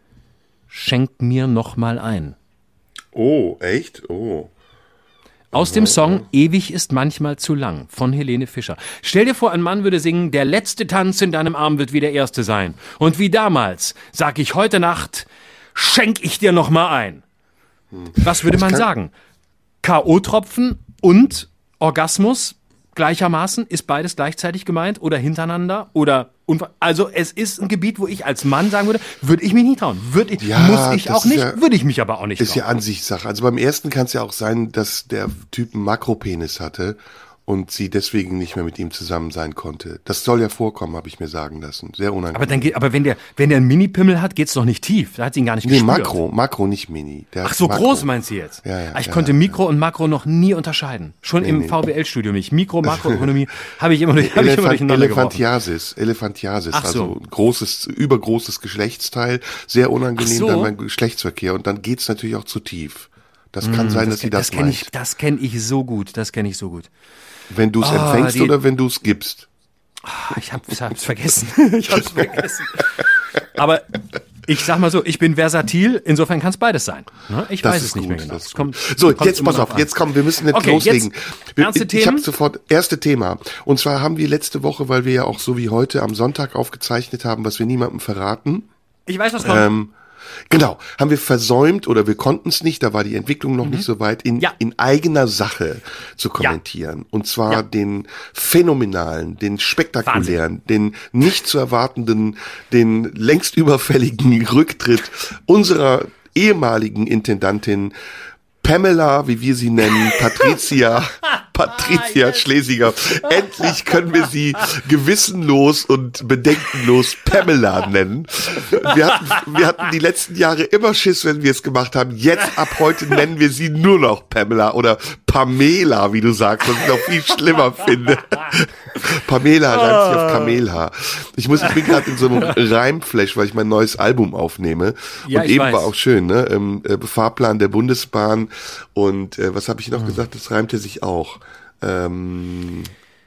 [SPEAKER 3] Schenk mir noch mal ein.
[SPEAKER 2] Oh, echt? Oh.
[SPEAKER 3] Aus dem Song Ewig ist manchmal zu lang von Helene Fischer. Stell dir vor, ein Mann würde singen, der letzte Tanz in deinem Arm wird wie der erste sein. Und wie damals sag ich heute Nacht, schenk ich dir noch mal ein. Was würde man sagen? K.O.-Tropfen und Orgasmus gleichermaßen? Ist beides gleichzeitig gemeint oder hintereinander oder also es ist ein Gebiet, wo ich als Mann sagen würde, würde ich mich nicht trauen. Würde ich,
[SPEAKER 2] Ja,
[SPEAKER 3] muss ich auch nicht,
[SPEAKER 2] ja-
[SPEAKER 3] würde ich mich aber auch nicht
[SPEAKER 2] Ist ja
[SPEAKER 3] trauen.
[SPEAKER 2] Ansichtssache. Also beim ersten kann es ja auch sein, dass der Typ einen Makropenis hatte und sie deswegen nicht mehr mit ihm zusammen sein konnte. Das soll ja vorkommen, habe ich mir sagen lassen. Sehr unangenehm.
[SPEAKER 3] aber dann geht, aber wenn der, wenn der einen Mini-Pimmel hat, geht's doch nicht tief. Da hat sie ihn gar nicht
[SPEAKER 2] nee,
[SPEAKER 3] gespürt.
[SPEAKER 2] Makro, Makro, nicht Mini. Der
[SPEAKER 3] Ach so,
[SPEAKER 2] Makro.
[SPEAKER 3] groß meinst du jetzt?
[SPEAKER 2] Ja, ja,
[SPEAKER 3] ich
[SPEAKER 2] ja,
[SPEAKER 3] konnte
[SPEAKER 2] ja.
[SPEAKER 3] Mikro und Makro noch nie unterscheiden. Schon im
[SPEAKER 2] nee.
[SPEAKER 3] VWL-Studium nicht. Mikro, Makroökonomie [laughs] habe ich immer, durch- hab ich immer durcheinander geworfen.
[SPEAKER 2] Elephantiasis, Elephantiasis,
[SPEAKER 3] Ach so.
[SPEAKER 2] also großes, übergroßes Geschlechtsteil, sehr unangenehm
[SPEAKER 3] so.
[SPEAKER 2] dann beim Geschlechtsverkehr und dann geht's natürlich auch zu tief. Das kann sein, dass sie das,
[SPEAKER 3] das
[SPEAKER 2] meint.
[SPEAKER 3] ich, das kenne ich so gut. Das kenne ich so gut.
[SPEAKER 2] Wenn du es
[SPEAKER 3] Ah,
[SPEAKER 2] empfängst
[SPEAKER 3] die-
[SPEAKER 2] oder wenn du es gibst.
[SPEAKER 3] Ah, Ich habe hab's vergessen. [laughs] ich hab's vergessen. Aber ich sag mal so, ich bin versatil, insofern kann es beides sein. Ne? Ich
[SPEAKER 2] Das
[SPEAKER 3] weiß es nicht
[SPEAKER 2] gut,
[SPEAKER 3] mehr genau. kommt-.
[SPEAKER 2] So, jetzt pass auf,
[SPEAKER 3] an.
[SPEAKER 2] jetzt kommen, wir müssen jetzt
[SPEAKER 3] Okay,
[SPEAKER 2] loslegen.
[SPEAKER 3] jetzt
[SPEAKER 2] Wir-
[SPEAKER 3] ernste
[SPEAKER 2] ich
[SPEAKER 3] Themen?
[SPEAKER 2] habe sofort erste Thema. Und zwar haben wir letzte Woche, weil wir ja auch so wie heute am Sonntag aufgezeichnet haben, was wir niemandem verraten.
[SPEAKER 3] Ich weiß, was kommt.
[SPEAKER 2] Ähm, genau, haben wir versäumt oder wir konnten es nicht, da war die Entwicklung noch nicht so weit, in,
[SPEAKER 3] Mhm. Ja.
[SPEAKER 2] in eigener Sache zu kommentieren. Und zwar
[SPEAKER 3] Ja.
[SPEAKER 2] den phänomenalen, den spektakulären, den nicht zu erwartenden, den längst überfälligen [laughs] Rücktritt unserer ehemaligen Intendantin Pamela, wie wir sie nennen, [laughs] Patricia, Patricia Schlesinger. Endlich können wir sie gewissenlos und bedenkenlos Pamela nennen. Wir hatten, wir hatten die letzten Jahre immer Schiss, wenn wir es gemacht haben. Jetzt ab heute nennen wir sie nur noch Pamela oder Pamela, wie du sagst, was ich noch viel schlimmer finde. Pamela reimt sich auf Kamelhaar. Ich muss, ich bin gerade in so einem Reimflash, weil ich mein neues Album aufnehme.
[SPEAKER 3] Ja,
[SPEAKER 2] und eben
[SPEAKER 3] weiß.
[SPEAKER 2] war auch schön, ne? Ähm, äh, Fahrplan der Bundesbahn und äh, was habe ich noch gesagt? Das reimte sich auch. Ähm,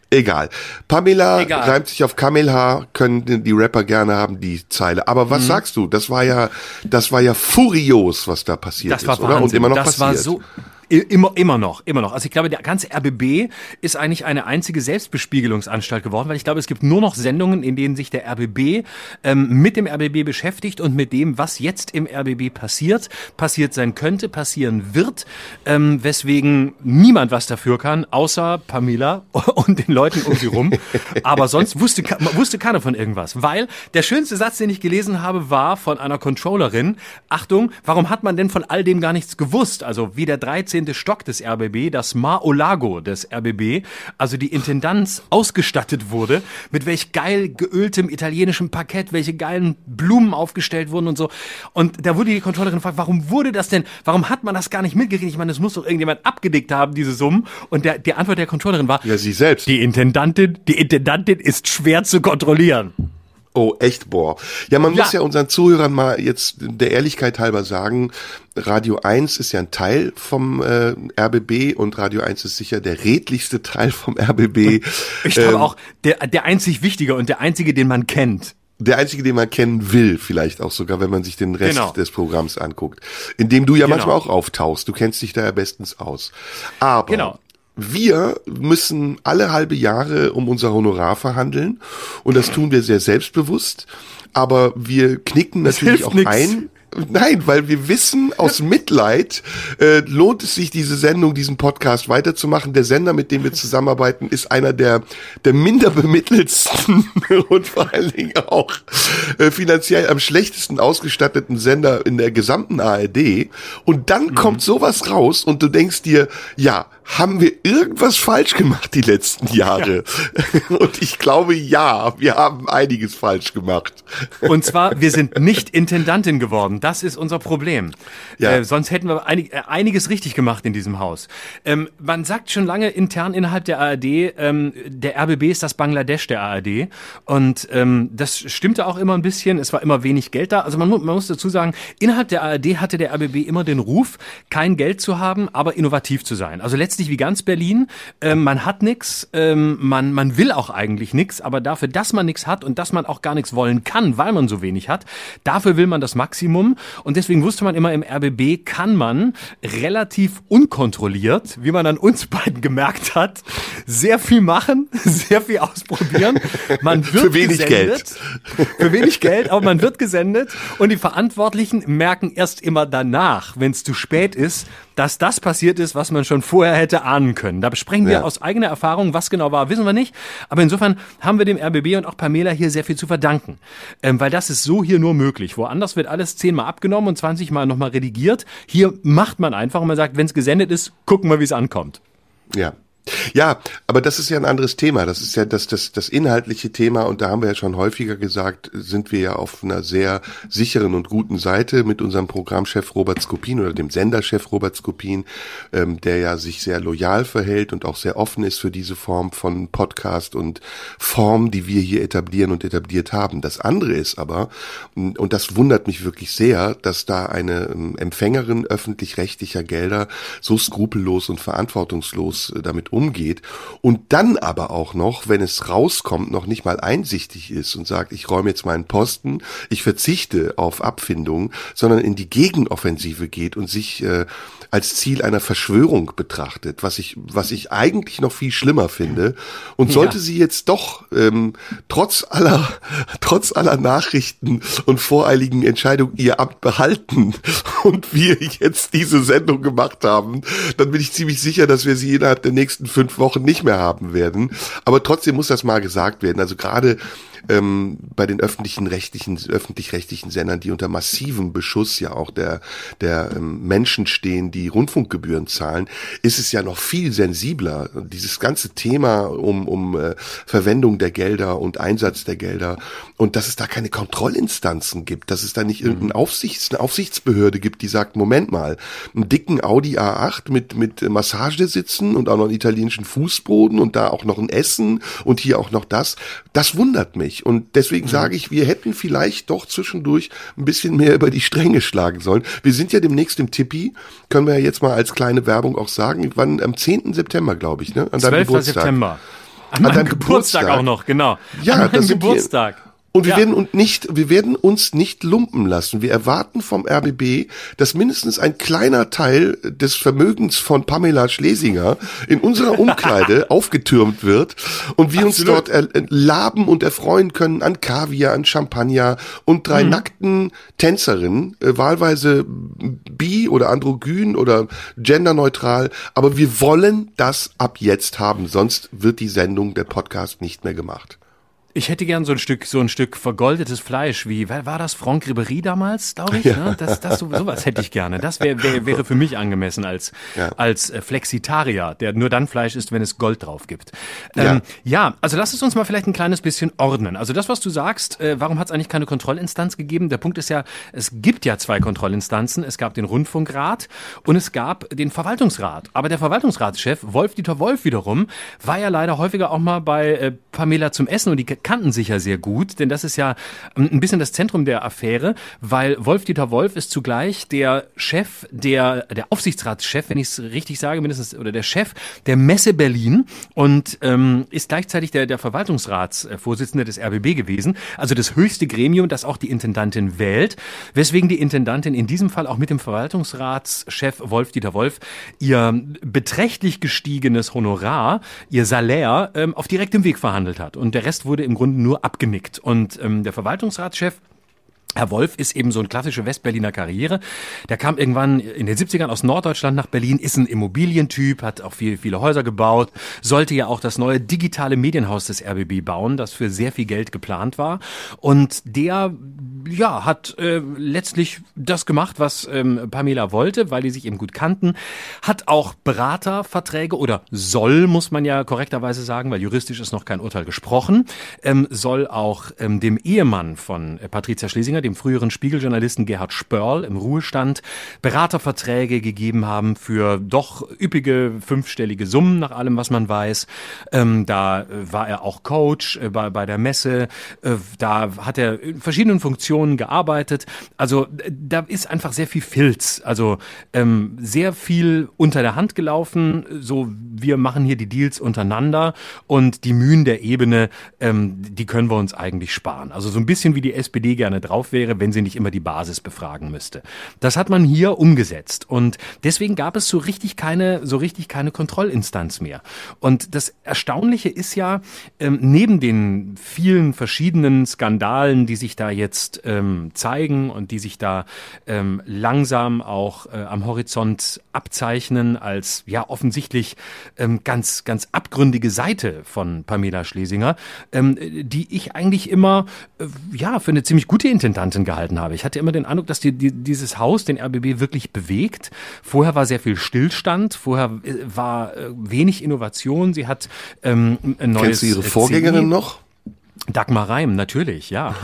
[SPEAKER 2] egal. Pamela
[SPEAKER 3] Egal.
[SPEAKER 2] reimt sich auf Kamelhaar, können die Rapper gerne haben die Zeile. Aber was sagst du? Das war ja, das war ja furios, was da passiert
[SPEAKER 3] Das war
[SPEAKER 2] ist, oder? Und
[SPEAKER 3] Wahnsinn.
[SPEAKER 2] immer noch
[SPEAKER 3] das
[SPEAKER 2] passiert.
[SPEAKER 3] war so immer immer noch, immer noch. Also ich glaube, der ganze RBB ist eigentlich eine einzige Selbstbespiegelungsanstalt geworden, weil ich glaube, es gibt nur noch Sendungen, in denen sich der RBB ähm, mit dem RBB beschäftigt und mit dem, was jetzt im RBB passiert, passiert sein könnte, passieren wird, ähm, weswegen niemand was dafür kann, außer Pamela [laughs] und den Leuten um sie rum. Aber sonst wusste, wusste keiner von irgendwas, weil der schönste Satz, den ich gelesen habe, war von einer Controllerin. Achtung, warum hat man denn von all dem gar nichts gewusst? Also wie der 13. Stock des RBB, das Mar-o-Lago des RBB, also die Intendanz ausgestattet wurde, mit welch geil geöltem italienischem Parkett, welche geilen Blumen aufgestellt wurden und so. Und da wurde die Controllerin gefragt, warum wurde das denn, warum hat man das gar nicht mitgekriegt? Ich meine, das muss doch irgendjemand abgedickt haben, diese Summen. Und der, die Antwort der Controllerin war,
[SPEAKER 2] Ja, sie selbst.
[SPEAKER 3] die Intendantin, die Intendantin ist schwer zu kontrollieren.
[SPEAKER 2] Oh, echt, boah. Ja, man
[SPEAKER 3] Ja.
[SPEAKER 2] muss ja unseren Zuhörern mal jetzt der Ehrlichkeit halber sagen, Radio 1 ist ja ein Teil vom äh, RBB und Radio 1 ist sicher der redlichste Teil vom RBB.
[SPEAKER 3] Ich glaube
[SPEAKER 2] Ähm,
[SPEAKER 3] auch, der, der einzig Wichtige und der einzige, den man kennt.
[SPEAKER 2] Der einzige, den man kennen will, vielleicht auch sogar, wenn man sich den Rest
[SPEAKER 3] Genau.
[SPEAKER 2] des Programms anguckt. In dem du ja
[SPEAKER 3] Genau.
[SPEAKER 2] manchmal auch auftauchst. Du kennst dich da ja bestens aus. Aber
[SPEAKER 3] Genau.
[SPEAKER 2] Wir müssen alle halbe Jahre um unser Honorar verhandeln. Und das tun wir sehr selbstbewusst. Aber wir knicken natürlich auch
[SPEAKER 3] nix.
[SPEAKER 2] ein. Nein, weil wir wissen, aus Mitleid äh, lohnt es sich, diese Sendung, diesen Podcast weiterzumachen. Der Sender, mit dem wir zusammenarbeiten, ist einer der, der minder bemittelsten [laughs] und vor allen Dingen auch äh, finanziell am schlechtesten ausgestatteten Sender in der gesamten ARD. Und dann
[SPEAKER 3] Mhm.
[SPEAKER 2] kommt sowas raus und du denkst dir, ja, haben wir irgendwas falsch gemacht die letzten Jahre? [laughs] Und ich glaube, ja, wir haben einiges falsch gemacht.
[SPEAKER 3] Und zwar, wir sind [laughs] nicht Intendantin geworden. Das ist unser Problem.
[SPEAKER 2] Ja.
[SPEAKER 3] Äh, sonst hätten wir einig, äh, einiges richtig gemacht in diesem Haus. Ähm, man sagt schon lange intern innerhalb der ARD, ähm, der RBB ist das Bangladesch der ARD. Und ähm, das stimmte auch immer ein bisschen. Es war immer wenig Geld da. Also man, man muss dazu sagen, innerhalb der ARD hatte der RBB immer den Ruf, kein Geld zu haben, aber innovativ zu sein. Also letztlich letztlich wie ganz Berlin. Ähm, man hat nichts, ähm, man, man will auch eigentlich nichts, aber dafür, dass man nichts hat und dass man auch gar nichts wollen kann, weil man so wenig hat, dafür will man das Maximum. Und deswegen wusste man immer, im RBB kann man relativ unkontrolliert, wie man an uns [laughs] beiden gemerkt hat, sehr viel machen, [laughs] sehr viel ausprobieren. Man [laughs] wird
[SPEAKER 2] Für wenig
[SPEAKER 3] gesendet,
[SPEAKER 2] Geld.
[SPEAKER 3] Für wenig Geld, aber man wird gesendet und die Verantwortlichen merken erst immer danach, wenn es zu spät ist, dass das passiert ist, was man schon vorher hätte ahnen können. Da besprechen wir
[SPEAKER 2] Ja.
[SPEAKER 3] aus eigener Erfahrung, was genau war, wissen wir nicht. Aber insofern haben wir dem RBB und auch Pamela hier sehr viel zu verdanken. Ähm, weil das ist so hier nur möglich. Woanders wird alles zehnmal abgenommen und 20 Mal nochmal redigiert. Hier macht man einfach und man sagt, wenn es gesendet ist, gucken wir, wie es ankommt.
[SPEAKER 2] Ja. Ja, aber das ist ja ein anderes Thema. Das ist ja das, das, das inhaltliche Thema und da haben wir ja schon häufiger gesagt, sind wir ja auf einer sehr sicheren und guten Seite mit unserem Programmchef Robert Skopin oder dem Senderchef Robert Skopin, ähm, der ja sich sehr loyal verhält und auch sehr offen ist für diese Form von Podcast und Form, die wir hier etablieren und etabliert haben. Das andere ist aber, und das wundert mich wirklich sehr, dass da eine ähm, Empfängerin öffentlich-rechtlicher Gelder so skrupellos und verantwortungslos äh, damit umgeht und dann aber auch noch, wenn es rauskommt, noch nicht mal einsichtig ist und sagt, ich räume jetzt meinen Posten, ich verzichte auf Abfindungen, sondern in die Gegenoffensive geht und sich äh, als Ziel einer Verschwörung betrachtet, was ich, was ich eigentlich noch viel schlimmer finde. Und sollte
[SPEAKER 3] Ja.
[SPEAKER 2] sie jetzt doch ähm, trotz aller, [laughs] trotz aller Nachrichten und voreiligen Entscheidungen ihr Amt behalten [laughs] und wir jetzt diese Sendung gemacht haben, dann bin ich ziemlich sicher, dass wir sie innerhalb der nächsten fünf Wochen nicht mehr haben werden. Aber trotzdem muss das mal gesagt werden. Also gerade ähm, bei den öffentlichen rechtlichen, öffentlich-rechtlichen Sendern, die unter massivem Beschuss ja auch der, der ähm, Menschen stehen, die Rundfunkgebühren zahlen, ist es ja noch viel sensibler. Dieses ganze Thema um, um äh, Verwendung der Gelder und Einsatz der Gelder und dass es da keine Kontrollinstanzen gibt, dass es da nicht irgendeine Aufsichts, eine Aufsichtsbehörde gibt, die sagt, Moment mal, einen dicken Audi A8 mit, mit Massagesitzen und auch noch einen italienischen Fußboden und da auch noch ein Essen und hier auch noch das, das wundert mich. Und deswegen sage ich, wir hätten vielleicht doch zwischendurch ein bisschen mehr über die Stränge schlagen sollen. Wir sind ja demnächst im Tippi, können wir ja jetzt mal als kleine Werbung auch sagen, wann am 10. September, glaube ich, ne? An deinem
[SPEAKER 3] 12.
[SPEAKER 2] Geburtstag.
[SPEAKER 3] September. An,
[SPEAKER 2] An deinem
[SPEAKER 3] Geburtstag,
[SPEAKER 2] Geburtstag.
[SPEAKER 3] auch noch, genau.
[SPEAKER 2] Ja,
[SPEAKER 3] An meinem Geburtstag.
[SPEAKER 2] Und wir
[SPEAKER 3] Ja.
[SPEAKER 2] werden uns nicht, wir werden uns nicht lumpen lassen. Wir erwarten vom RBB, dass mindestens ein kleiner Teil des Vermögens von Pamela Schlesinger in unserer [laughs] Umkleide aufgetürmt wird und wir uns
[SPEAKER 3] Absolut.
[SPEAKER 2] dort er, laben und erfreuen können an Kaviar, an Champagner und drei nackten Tänzerinnen, äh, wahlweise bi oder androgyn oder genderneutral. Aber wir wollen das ab jetzt haben, sonst wird die Sendung, der Podcast nicht mehr gemacht.
[SPEAKER 3] Ich hätte gern so ein Stück, so ein Stück vergoldetes Fleisch, wie, war das? Franck Ribery damals, glaube ich? Ne? Das, das, so- sowas hätte ich gerne. Das wär, wär, wäre für mich angemessen als,
[SPEAKER 2] Ja.
[SPEAKER 3] als äh, Flexitarier, der nur dann Fleisch isst, wenn es Gold drauf gibt. Ähm, ja, also lass es uns mal vielleicht ein kleines bisschen ordnen. Also das, was du sagst, äh, warum hat es eigentlich keine Kontrollinstanz gegeben? Der Punkt ist ja, es gibt ja zwei Kontrollinstanzen. Es gab den Rundfunkrat und es gab den Verwaltungsrat. Aber der Verwaltungsratschef, Wolf-Dieter Wolf wiederum, war ja leider häufiger auch mal bei äh, Pamela zum Essen und die kannten sich ja sehr gut, denn das ist ja ähm, ein bisschen das Zentrum der Affäre, weil Wolf-Dieter Wolf ist zugleich der Chef, der, der Aufsichtsratschef, wenn ich es richtig sage, mindestens, oder der Chef der Messe Berlin und ähm, ist gleichzeitig der, der Verwaltungsratsvorsitzende des RBB gewesen, also das höchste Gremium, das auch die Intendantin wählt, weswegen die Intendantin in diesem Fall auch mit dem Verwaltungsratschef Wolf-Dieter Wolf ihr beträchtlich gestiegenes Honorar, ihr Salär ähm, auf direktem Weg verhandelt hat. Und der Rest wurde im Grunde nur abgenickt. Und ähm, der Verwaltungsratschef Herr Wolf ist eben so eine klassische Westberliner Karriere. Der kam irgendwann in den 70ern aus Norddeutschland nach Berlin, ist ein Immobilientyp, hat auch viel, viele Häuser gebaut, sollte ja auch das neue digitale Medienhaus des RBB bauen, das für sehr viel Geld geplant war. Und der, ja, hat äh, letztlich das gemacht, was ähm, Pamela wollte, weil die sich eben gut kannten, hat auch Beraterverträge oder soll, muss man ja korrekterweise sagen, weil juristisch ist noch kein Urteil gesprochen, ähm, soll auch ähm, dem Ehemann von äh, Patricia Schlesinger Schlesinger, dem früheren Spiegeljournalisten Gerhard Spörl im Ruhestand, Beraterverträge gegeben haben für doch üppige fünfstellige Summen nach allem, was man weiß. Ähm, da äh, war er auch Coach äh, bei, bei der Messe. Äh, da hat er in verschiedenen Funktionen gearbeitet. Also da ist einfach sehr viel Filz. Also ähm, sehr viel unter der Hand gelaufen. So, wir machen hier die Deals untereinander und die Mühen der Ebene, ähm, die können wir uns eigentlich sparen. Also so ein bisschen wie die SPD gerne drauf wäre, wenn sie nicht immer die Basis befragen müsste. Das hat man hier umgesetzt und deswegen gab es so richtig keine, so richtig keine Kontrollinstanz mehr. Und das Erstaunliche ist ja, ähm, neben den vielen verschiedenen Skandalen, die sich da jetzt ähm, zeigen und die sich da ähm, langsam auch äh, am Horizont abzeichnen als ja offensichtlich ähm, ganz, ganz abgründige Seite von Pamela Schlesinger, ähm, die ich eigentlich immer äh, ja für eine ziemlich gute Intendantin gehalten habe. Ich hatte immer den Eindruck, dass die, die, dieses Haus den RBB wirklich bewegt. Vorher war sehr viel Stillstand, vorher äh, war äh, wenig Innovation. Sie hat ähm, ein neues.
[SPEAKER 2] Kennst du ihre Vorgängerin noch?
[SPEAKER 3] Dagmar Reim, natürlich, ja.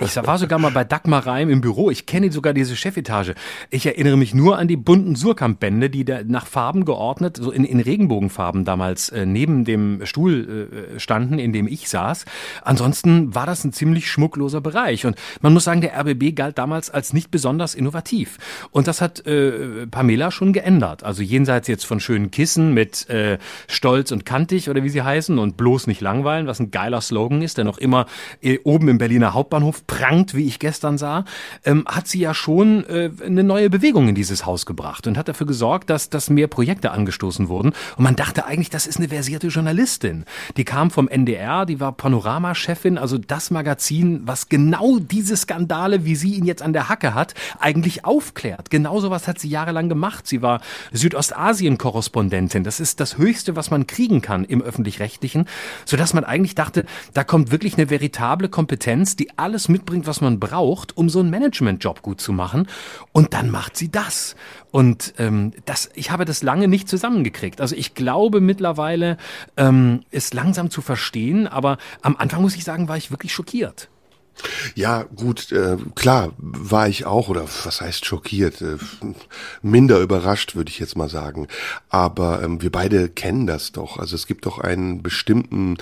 [SPEAKER 3] Ich war sogar mal bei Dagmar Reim im Büro. Ich kenne sogar diese Chefetage. Ich erinnere mich nur an die bunten Surkamp-Bände, die da nach Farben geordnet, so in, in Regenbogenfarben damals äh, neben dem Stuhl äh, standen, in dem ich saß. Ansonsten war das ein ziemlich schmuckloser Bereich. Und man muss sagen, der RBB galt damals als nicht besonders innovativ. Und das hat äh, Pamela schon geändert. Also jenseits jetzt von schönen Kissen mit äh, Stolz und kantig oder wie sie heißen und bloß nicht langweilen, was ein geiler Slogan ist, der noch immer immer äh, oben im Berliner Hauptbahnhof prangt, wie ich gestern sah, ähm, hat sie ja schon äh, eine neue Bewegung in dieses Haus gebracht und hat dafür gesorgt, dass, dass mehr Projekte angestoßen wurden. Und man dachte eigentlich, das ist eine versierte Journalistin. Die kam vom NDR, die war Panorama-Chefin, also das Magazin, was genau diese Skandale, wie sie ihn jetzt an der Hacke hat, eigentlich aufklärt. Genau sowas hat sie jahrelang gemacht. Sie war Südostasien-Korrespondentin. Das ist das Höchste, was man kriegen kann im Öffentlich-Rechtlichen, sodass man eigentlich dachte, da kommt wirklich eine veritable Kompetenz, die alles mitbringt, was man braucht, um so einen Managementjob gut zu machen. Und dann macht sie das. Und ähm, das, ich habe das lange nicht zusammengekriegt. Also ich glaube mittlerweile, ähm, es langsam zu verstehen, aber am Anfang muss ich sagen, war ich wirklich schockiert.
[SPEAKER 2] Ja, gut, äh, klar, war ich auch, oder was heißt schockiert, äh, minder überrascht, würde ich jetzt mal sagen. Aber ähm, wir beide kennen das doch. Also es gibt doch einen bestimmten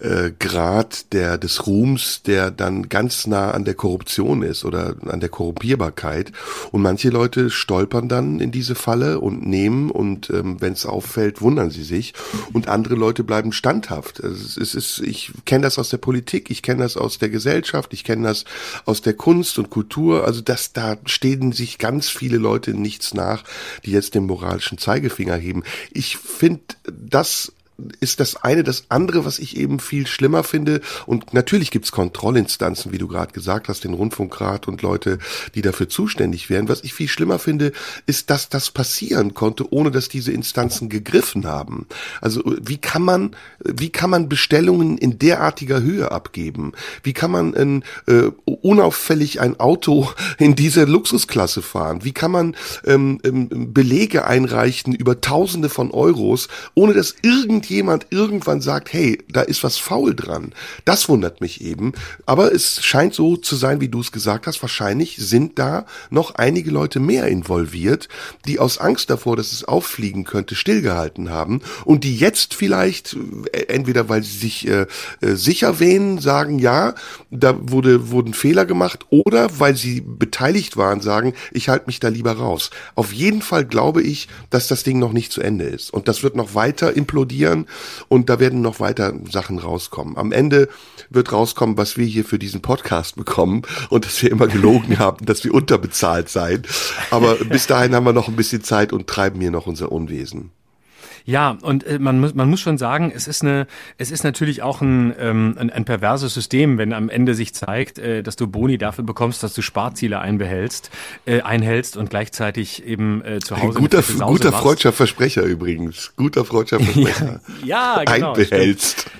[SPEAKER 2] äh, Grad der des Ruhms, der dann ganz nah an der Korruption ist oder an der Korrumpierbarkeit. Und manche Leute stolpern dann in diese Falle und nehmen und ähm, wenn es auffällt, wundern sie sich. Und andere Leute bleiben standhaft. Es ist, es ist ich kenne das aus der Politik, ich kenne das aus der Gesellschaft, ich kenne das aus der Kunst und Kultur. Also das da stehen sich ganz viele Leute nichts nach, die jetzt den moralischen Zeigefinger heben. Ich finde das ist das eine. Das andere, was ich eben viel schlimmer finde, und natürlich gibt's Kontrollinstanzen, wie du gerade gesagt hast, den Rundfunkrat und Leute, die dafür zuständig wären. Was ich viel schlimmer finde, ist, dass das passieren konnte, ohne dass diese Instanzen gegriffen haben. Also wie kann man, wie kann man Bestellungen in derartiger Höhe abgeben? Wie kann man in, äh, unauffällig ein Auto [laughs] in dieser Luxusklasse fahren? Wie kann man ähm, ähm, Belege einreichen über Tausende von Euros, ohne dass irgendjemand jemand irgendwann sagt, hey, da ist was faul dran. Das wundert mich eben. Aber es scheint so zu sein, wie du es gesagt hast. Wahrscheinlich sind da noch einige Leute mehr involviert, die aus Angst davor, dass es auffliegen könnte, stillgehalten haben und die jetzt vielleicht äh, entweder weil sie sich äh, äh, sicher wähnen, sagen, ja, da wurde wurden Fehler gemacht oder weil sie beteiligt waren, sagen, ich halte mich da lieber raus. Auf jeden Fall glaube ich, dass das Ding noch nicht zu Ende ist und das wird noch weiter implodieren sein und da werden noch weiter Sachen rauskommen. Am Ende wird rauskommen, was wir hier für diesen Podcast bekommen und dass wir immer gelogen [laughs] haben, dass wir unterbezahlt seien. Aber bis dahin haben wir noch ein bisschen Zeit und treiben hier noch unser Unwesen.
[SPEAKER 3] Ja, und äh, man muss man muss schon sagen, es ist eine es ist natürlich auch ein, ähm, ein, ein perverses System, wenn am Ende sich zeigt, äh, dass du Boni dafür bekommst, dass du Sparziele einbehältst, äh, einhältst und gleichzeitig eben äh, zu Hause
[SPEAKER 2] guter guter freudscher Versprecher übrigens, guter freudscher [laughs] Versprecher.
[SPEAKER 3] ja, ja, genau,
[SPEAKER 2] einbehältst.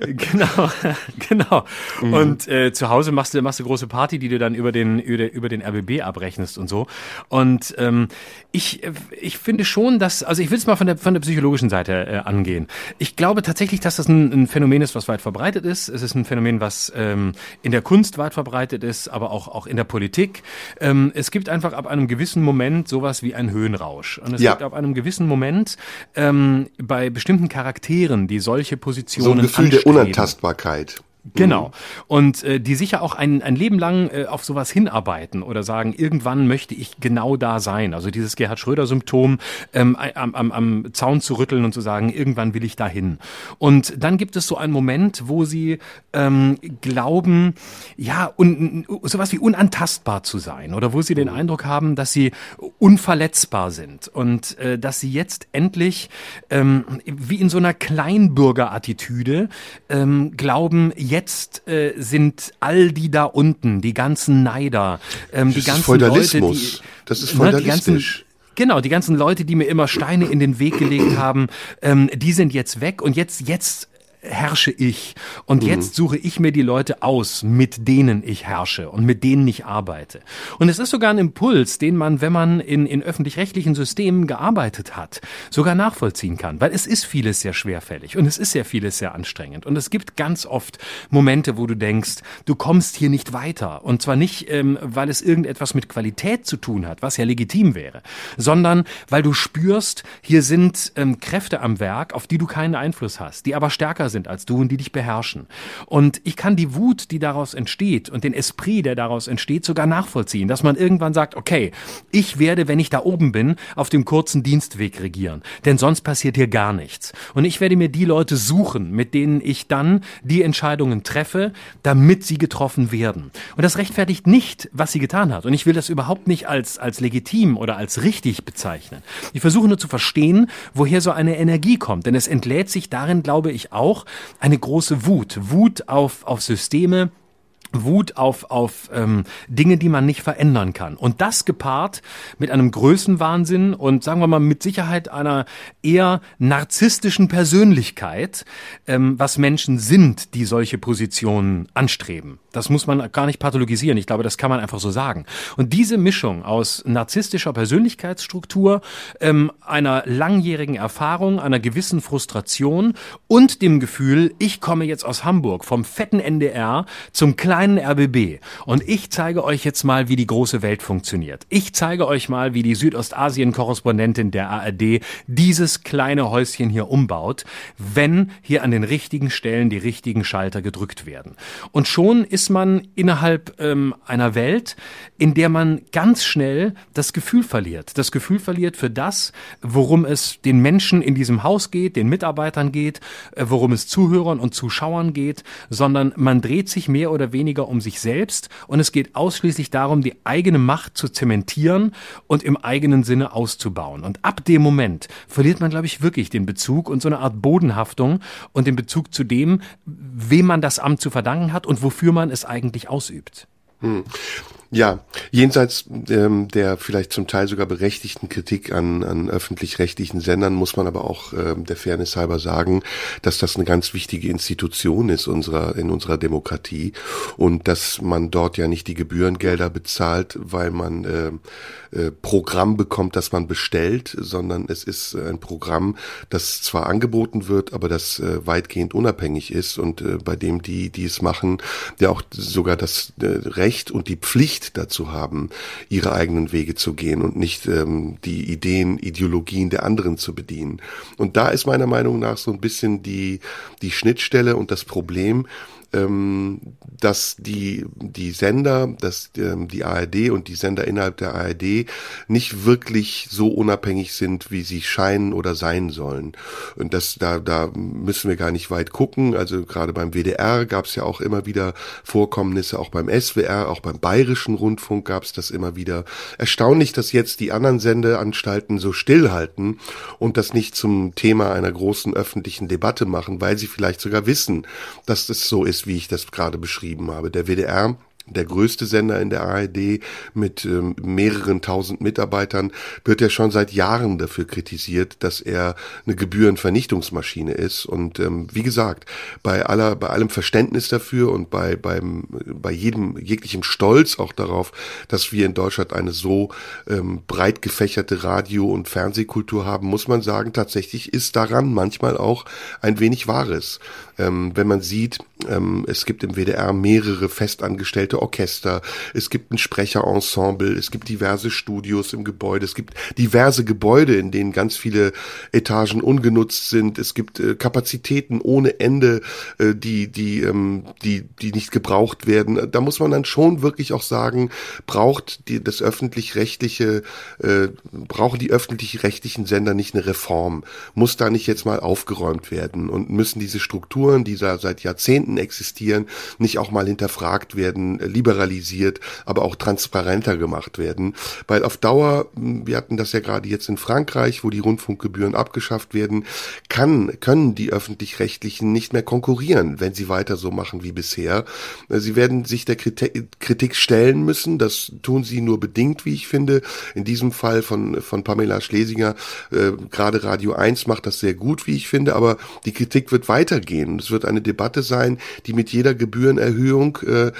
[SPEAKER 3] genau, [laughs] genau. Mhm. Und äh, zu Hause machst du machst du große Party, die du dann über den über, über den RBB abrechnest und so. Und ähm, ich ich finde schon, dass also ich will es mal von der von der Psychologie psychologischen Seite äh, angehen. Ich glaube tatsächlich, dass das ein, ein, Phänomen ist, was weit verbreitet ist. Es ist ein Phänomen, was ähm, in der Kunst weit verbreitet ist, aber auch, auch in der Politik. Ähm, es gibt einfach ab einem gewissen Moment sowas wie ein Höhenrausch. Und es ja. gibt ab einem gewissen Moment ähm, bei bestimmten Charakteren, die solche Positionen So ein
[SPEAKER 2] Gefühl
[SPEAKER 3] anstreben.
[SPEAKER 2] der Unantastbarkeit.
[SPEAKER 3] Genau. Und äh, die sicher auch ein, ein Leben lang äh, auf sowas hinarbeiten oder sagen, irgendwann möchte ich genau da sein. Also dieses Gerhard Schröder-Symptom, ähm, am, am, am Zaun zu rütteln und zu sagen, irgendwann will ich dahin. Und dann gibt es so einen Moment, wo sie ähm, glauben, ja, un, sowas wie unantastbar zu sein oder wo sie den Eindruck haben, dass sie unverletzbar sind und äh, dass sie jetzt endlich ähm, wie in so einer Kleinbürgerattitüde ähm, glauben, jetzt äh, sind all die da unten, die ganzen Neider, ähm, die ganzen
[SPEAKER 2] Feudalismus.
[SPEAKER 3] Leute, die,
[SPEAKER 2] das ist feudalistisch.
[SPEAKER 3] Genau, die ganzen Leute, die mir immer Steine in den Weg gelegt haben, ähm, die sind jetzt weg und jetzt, jetzt herrsche ich. Und mhm. jetzt suche ich mir die Leute aus, mit denen ich herrsche und mit denen ich arbeite. Und es ist sogar ein Impuls, den man, wenn man in, in öffentlich-rechtlichen Systemen gearbeitet hat, sogar nachvollziehen kann. Weil es ist vieles sehr schwerfällig und es ist sehr vieles sehr anstrengend. Und es gibt ganz oft Momente, wo du denkst, du kommst hier nicht weiter. Und zwar nicht, ähm, weil es irgendetwas mit Qualität zu tun hat, was ja legitim wäre, sondern weil du spürst, hier sind ähm, Kräfte am Werk, auf die du keinen Einfluss hast, die aber stärker sind als du und die dich beherrschen. Und ich kann die Wut, die daraus entsteht und den Esprit, der daraus entsteht, sogar nachvollziehen, dass man irgendwann sagt, okay, ich werde, wenn ich da oben bin, auf dem kurzen Dienstweg regieren, denn sonst passiert hier gar nichts. Und ich werde mir die Leute suchen, mit denen ich dann die Entscheidungen treffe, damit sie getroffen werden. Und das rechtfertigt nicht, was sie getan hat. Und ich will das überhaupt nicht als, als legitim oder als richtig bezeichnen. Ich versuche nur zu verstehen, woher so eine Energie kommt, denn es entlädt sich darin, glaube ich, auch eine große Wut. Wut auf, auf Systeme, Wut auf, auf ähm, Dinge, die man nicht verändern kann. Und das gepaart mit einem Größenwahnsinn und sagen wir mal mit Sicherheit einer eher narzisstischen Persönlichkeit, ähm, was Menschen sind, die solche Positionen anstreben. Das muss man gar nicht pathologisieren. Ich glaube, das kann man einfach so sagen. Und diese Mischung aus narzisstischer Persönlichkeitsstruktur, ähm, einer langjährigen Erfahrung, einer gewissen Frustration und dem Gefühl, ich komme jetzt aus Hamburg vom fetten NDR zum kleinen kleinen RBB und ich zeige euch jetzt mal, wie die große Welt funktioniert. Ich zeige euch mal, wie die Südostasien-Korrespondentin der ARD dieses kleine Häuschen hier umbaut, wenn hier an den richtigen Stellen die richtigen Schalter gedrückt werden. Und schon ist man innerhalb ähm, einer Welt, in der man ganz schnell das Gefühl verliert. Das Gefühl verliert für das, worum es den Menschen in diesem Haus geht, den Mitarbeitern geht, äh, worum es Zuhörern und Zuschauern geht, sondern man dreht sich mehr oder weniger weniger um sich selbst und es geht ausschließlich darum, die eigene Macht zu zementieren und im eigenen Sinne auszubauen. Und ab dem Moment verliert man, glaube ich, wirklich den Bezug und so eine Art Bodenhaftung und den Bezug zu dem, wem man das Amt zu verdanken hat und wofür man es eigentlich ausübt.
[SPEAKER 2] Hm. Ja, jenseits ähm, der vielleicht zum Teil sogar berechtigten Kritik an, an öffentlich-rechtlichen Sendern muss man aber auch ähm, der Fairness halber sagen, dass das eine ganz wichtige Institution ist unserer, in unserer Demokratie und dass man dort ja nicht die Gebührengelder bezahlt, weil man äh, äh, Programm bekommt, das man bestellt, sondern es ist ein Programm, das zwar angeboten wird, aber das äh, weitgehend unabhängig ist und äh, bei dem die, die es machen, ja auch sogar das äh, Recht und die Pflicht Pflicht dazu haben, ihre eigenen Wege zu gehen und nicht ähm, die Ideen, Ideologien der anderen zu bedienen. Und da ist meiner Meinung nach so ein bisschen die, die Schnittstelle und das Problem, dass die, die Sender, dass ähm, die ARD und die Sender innerhalb der ARD nicht wirklich so unabhängig sind, wie sie scheinen oder sein sollen. Und das, da, da müssen wir gar nicht weit gucken. Also gerade beim WDR gab es ja auch immer wieder Vorkommnisse, auch beim SWR, auch beim Bayerischen Rundfunk gab es das immer wieder. Erstaunlich, dass jetzt die anderen Sendeanstalten so stillhalten und das nicht zum Thema einer großen öffentlichen Debatte machen, weil sie vielleicht sogar wissen, dass das so ist ist, wie ich das gerade beschrieben habe. Der WDR der größte Sender in der ARD mit ähm, mehreren tausend Mitarbeitern, wird ja schon seit Jahren dafür kritisiert, dass er eine Gebührenvernichtungsmaschine ist. Und ähm, wie gesagt, bei aller, bei allem Verständnis dafür und bei beim bei jedem jeglichem Stolz auch darauf, dass wir in Deutschland eine so ähm, breit gefächerte Radio- und Fernsehkultur haben, muss man sagen, tatsächlich ist daran manchmal auch ein wenig Wahres. Ähm, wenn man sieht, ähm, es gibt im WDR mehrere festangestellte Orchester, es gibt ein Sprecherensemble, es gibt diverse Studios im Gebäude, es gibt diverse Gebäude, in denen ganz viele Etagen ungenutzt sind, es gibt äh, Kapazitäten ohne Ende, äh, die, die, ähm, die, die nicht gebraucht werden. Da muss man dann schon wirklich auch sagen, braucht die, das öffentlich-rechtliche, äh, brauchen die öffentlich-rechtlichen Sender nicht eine Reform? Muss da nicht jetzt mal aufgeräumt werden und müssen diese Strukturen, die da seit Jahrzehnten existieren, nicht auch mal hinterfragt werden, liberalisiert, aber auch transparenter gemacht werden? Weil auf Dauer, wir hatten das ja gerade jetzt in Frankreich, wo die Rundfunkgebühren abgeschafft werden, kann, können die öffentlich-rechtlichen nicht mehr konkurrieren, wenn sie weiter so machen wie bisher. Sie werden sich der Kritik stellen müssen. Das tun sie nur bedingt, wie ich finde. In diesem Fall von, von Pamela Schlesinger, äh, gerade Radio 1 macht das sehr gut, wie ich finde, aber die Kritik wird weitergehen. Es wird eine Debatte sein, die mit jeder Gebührenerhöhung äh,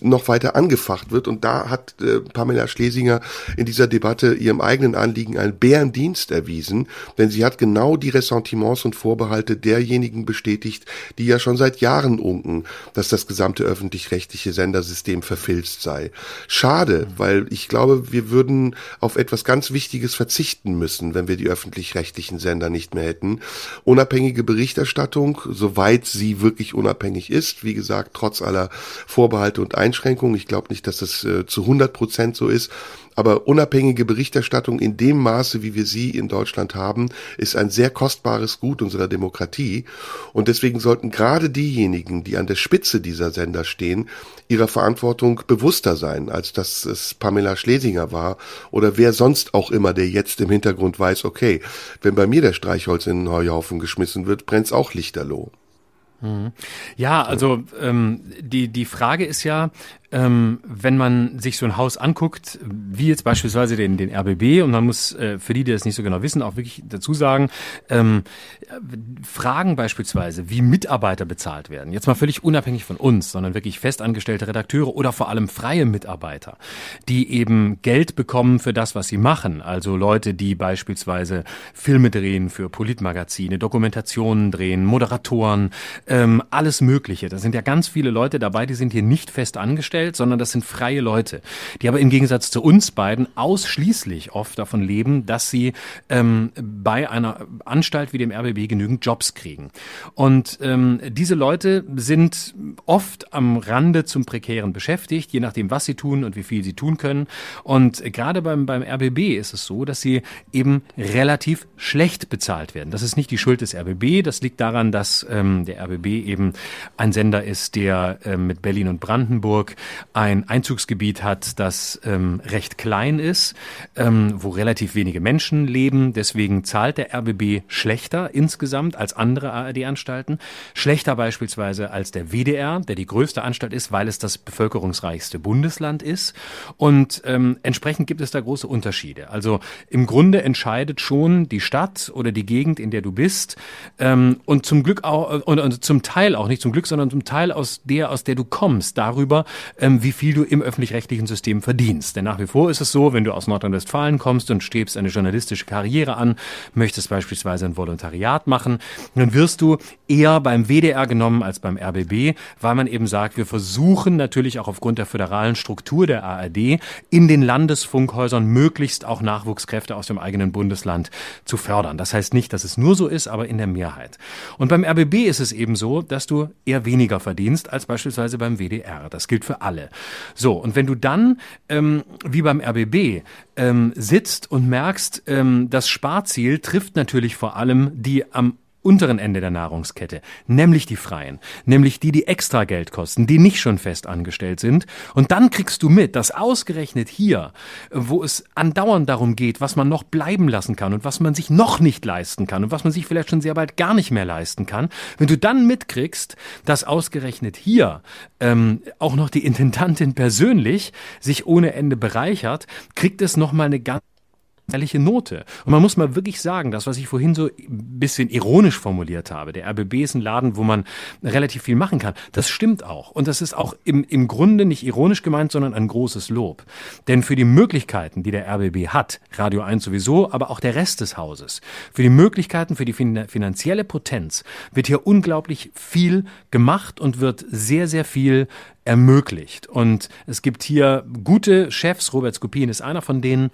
[SPEAKER 2] noch weiter angefacht wird. Und da hat äh, Pamela Schlesinger in dieser Debatte ihrem eigenen Anliegen einen Bärendienst erwiesen, denn sie hat genau die Ressentiments und Vorbehalte derjenigen bestätigt, die ja schon seit Jahren unken, dass das gesamte öffentlich-rechtliche Sendersystem verfilzt sei. Schade, weil ich glaube, wir würden auf etwas ganz Wichtiges verzichten müssen, wenn wir die öffentlich-rechtlichen Sender nicht mehr hätten. Unabhängige Berichterstattung, soweit sie wirklich unabhängig ist, wie gesagt, trotz aller Vorbehalte und Einschränkungen. Ich glaube nicht, dass das äh, zu 100 Prozent so ist. Aber unabhängige Berichterstattung in dem Maße, wie wir sie in Deutschland haben, ist ein sehr kostbares Gut unserer Demokratie. Und deswegen sollten gerade diejenigen, die an der Spitze dieser Sender stehen, ihrer Verantwortung bewusster sein, als dass es Pamela Schlesinger war oder wer sonst auch immer, der jetzt im Hintergrund weiß, okay, wenn bei mir der Streichholz in den Heuhaufen geschmissen wird, brennt's auch lichterloh.
[SPEAKER 3] Mhm. Ja, also ähm, die die Frage ist ja, ähm, wenn man sich so ein Haus anguckt, wie jetzt beispielsweise den, den RBB, und man muss äh, für die, die das nicht so genau wissen, auch wirklich dazu sagen, ähm, Fragen beispielsweise, wie Mitarbeiter bezahlt werden, jetzt mal völlig unabhängig von uns, sondern wirklich festangestellte Redakteure oder vor allem freie Mitarbeiter, die eben Geld bekommen für das, was sie machen. Also Leute, die beispielsweise Filme drehen für Politmagazine, Dokumentationen drehen, Moderatoren, ähm, alles Mögliche. Da sind ja ganz viele Leute dabei, die sind hier nicht fest angestellt angestellt, sondern das sind freie Leute, die aber im Gegensatz zu uns beiden ausschließlich oft davon leben, dass sie ähm, bei einer Anstalt wie dem RBB genügend Jobs kriegen. Und ähm, diese Leute sind oft am Rande zum Prekären beschäftigt, je nachdem, was sie tun und wie viel sie tun können. Und gerade beim, beim RBB ist es so, dass sie eben relativ schlecht bezahlt werden. Das ist nicht die Schuld des RBB, das liegt daran, dass ähm, der RBB eben ein Sender ist, der äh, mit Berlin und Brandenburg ein Einzugsgebiet hat, das ähm, recht klein ist, ähm, wo relativ wenige Menschen leben. Deswegen zahlt der RBB schlechter insgesamt als andere ARD-Anstalten. Schlechter beispielsweise als der WDR, der die größte Anstalt ist, weil es das bevölkerungsreichste Bundesland ist. Und ähm, entsprechend gibt es da große Unterschiede. Also im Grunde entscheidet schon die Stadt oder die Gegend, in der du bist, ähm, und zum Glück auch, und, und zum Teil auch nicht zum Glück, sondern zum Teil aus der, aus der du kommst, darüber, ähm, wie viel du im öffentlich-rechtlichen System verdienst. Denn nach wie vor ist es so, wenn du aus Nordrhein-Westfalen kommst und strebst eine journalistische Karriere an, möchtest beispielsweise ein Volontariat machen, dann wirst du eher beim WDR genommen als beim RBB, weil man eben sagt, wir versuchen natürlich auch aufgrund der föderalen Struktur der ARD in den Landesfunkhäusern möglichst auch Nachwuchskräfte aus dem eigenen Bundesland zu fördern. Das heißt nicht, dass es nur so ist, aber in der Mehrheit. Und beim RBB ist es eben so, dass du eher weniger verdienst als beispielsweise beim WDR. Das gilt für alle. So, und wenn du dann, ähm, wie beim RBB, ähm, sitzt und merkst, ähm, das Sparziel trifft natürlich vor allem die am unteren Ende der Nahrungskette, nämlich die Freien, nämlich die, die extra Geld kosten, die nicht schon fest angestellt sind. Und dann kriegst du mit, dass ausgerechnet hier, wo es andauernd darum geht, was man noch bleiben lassen kann und was man sich noch nicht leisten kann und was man sich vielleicht schon sehr bald gar nicht mehr leisten kann, wenn du dann mitkriegst, dass ausgerechnet hier ähm, auch noch die Intendantin persönlich sich ohne Ende bereichert, kriegt es nochmal eine ganz ehrliche Note. Und man muss mal wirklich sagen, das, was ich vorhin so ein bisschen ironisch formuliert habe, der RBB ist ein Laden, wo man relativ viel machen kann, das stimmt auch. Und das ist auch im, im Grunde nicht ironisch gemeint, sondern ein großes Lob. Denn für die Möglichkeiten, die der RBB hat, Radio 1 sowieso, aber auch der Rest des Hauses, für die Möglichkeiten, für die finanzielle Potenz, wird hier unglaublich viel gemacht und wird sehr, sehr viel ermöglicht. Und es gibt hier gute Chefs, Robert Skopin ist einer von denen,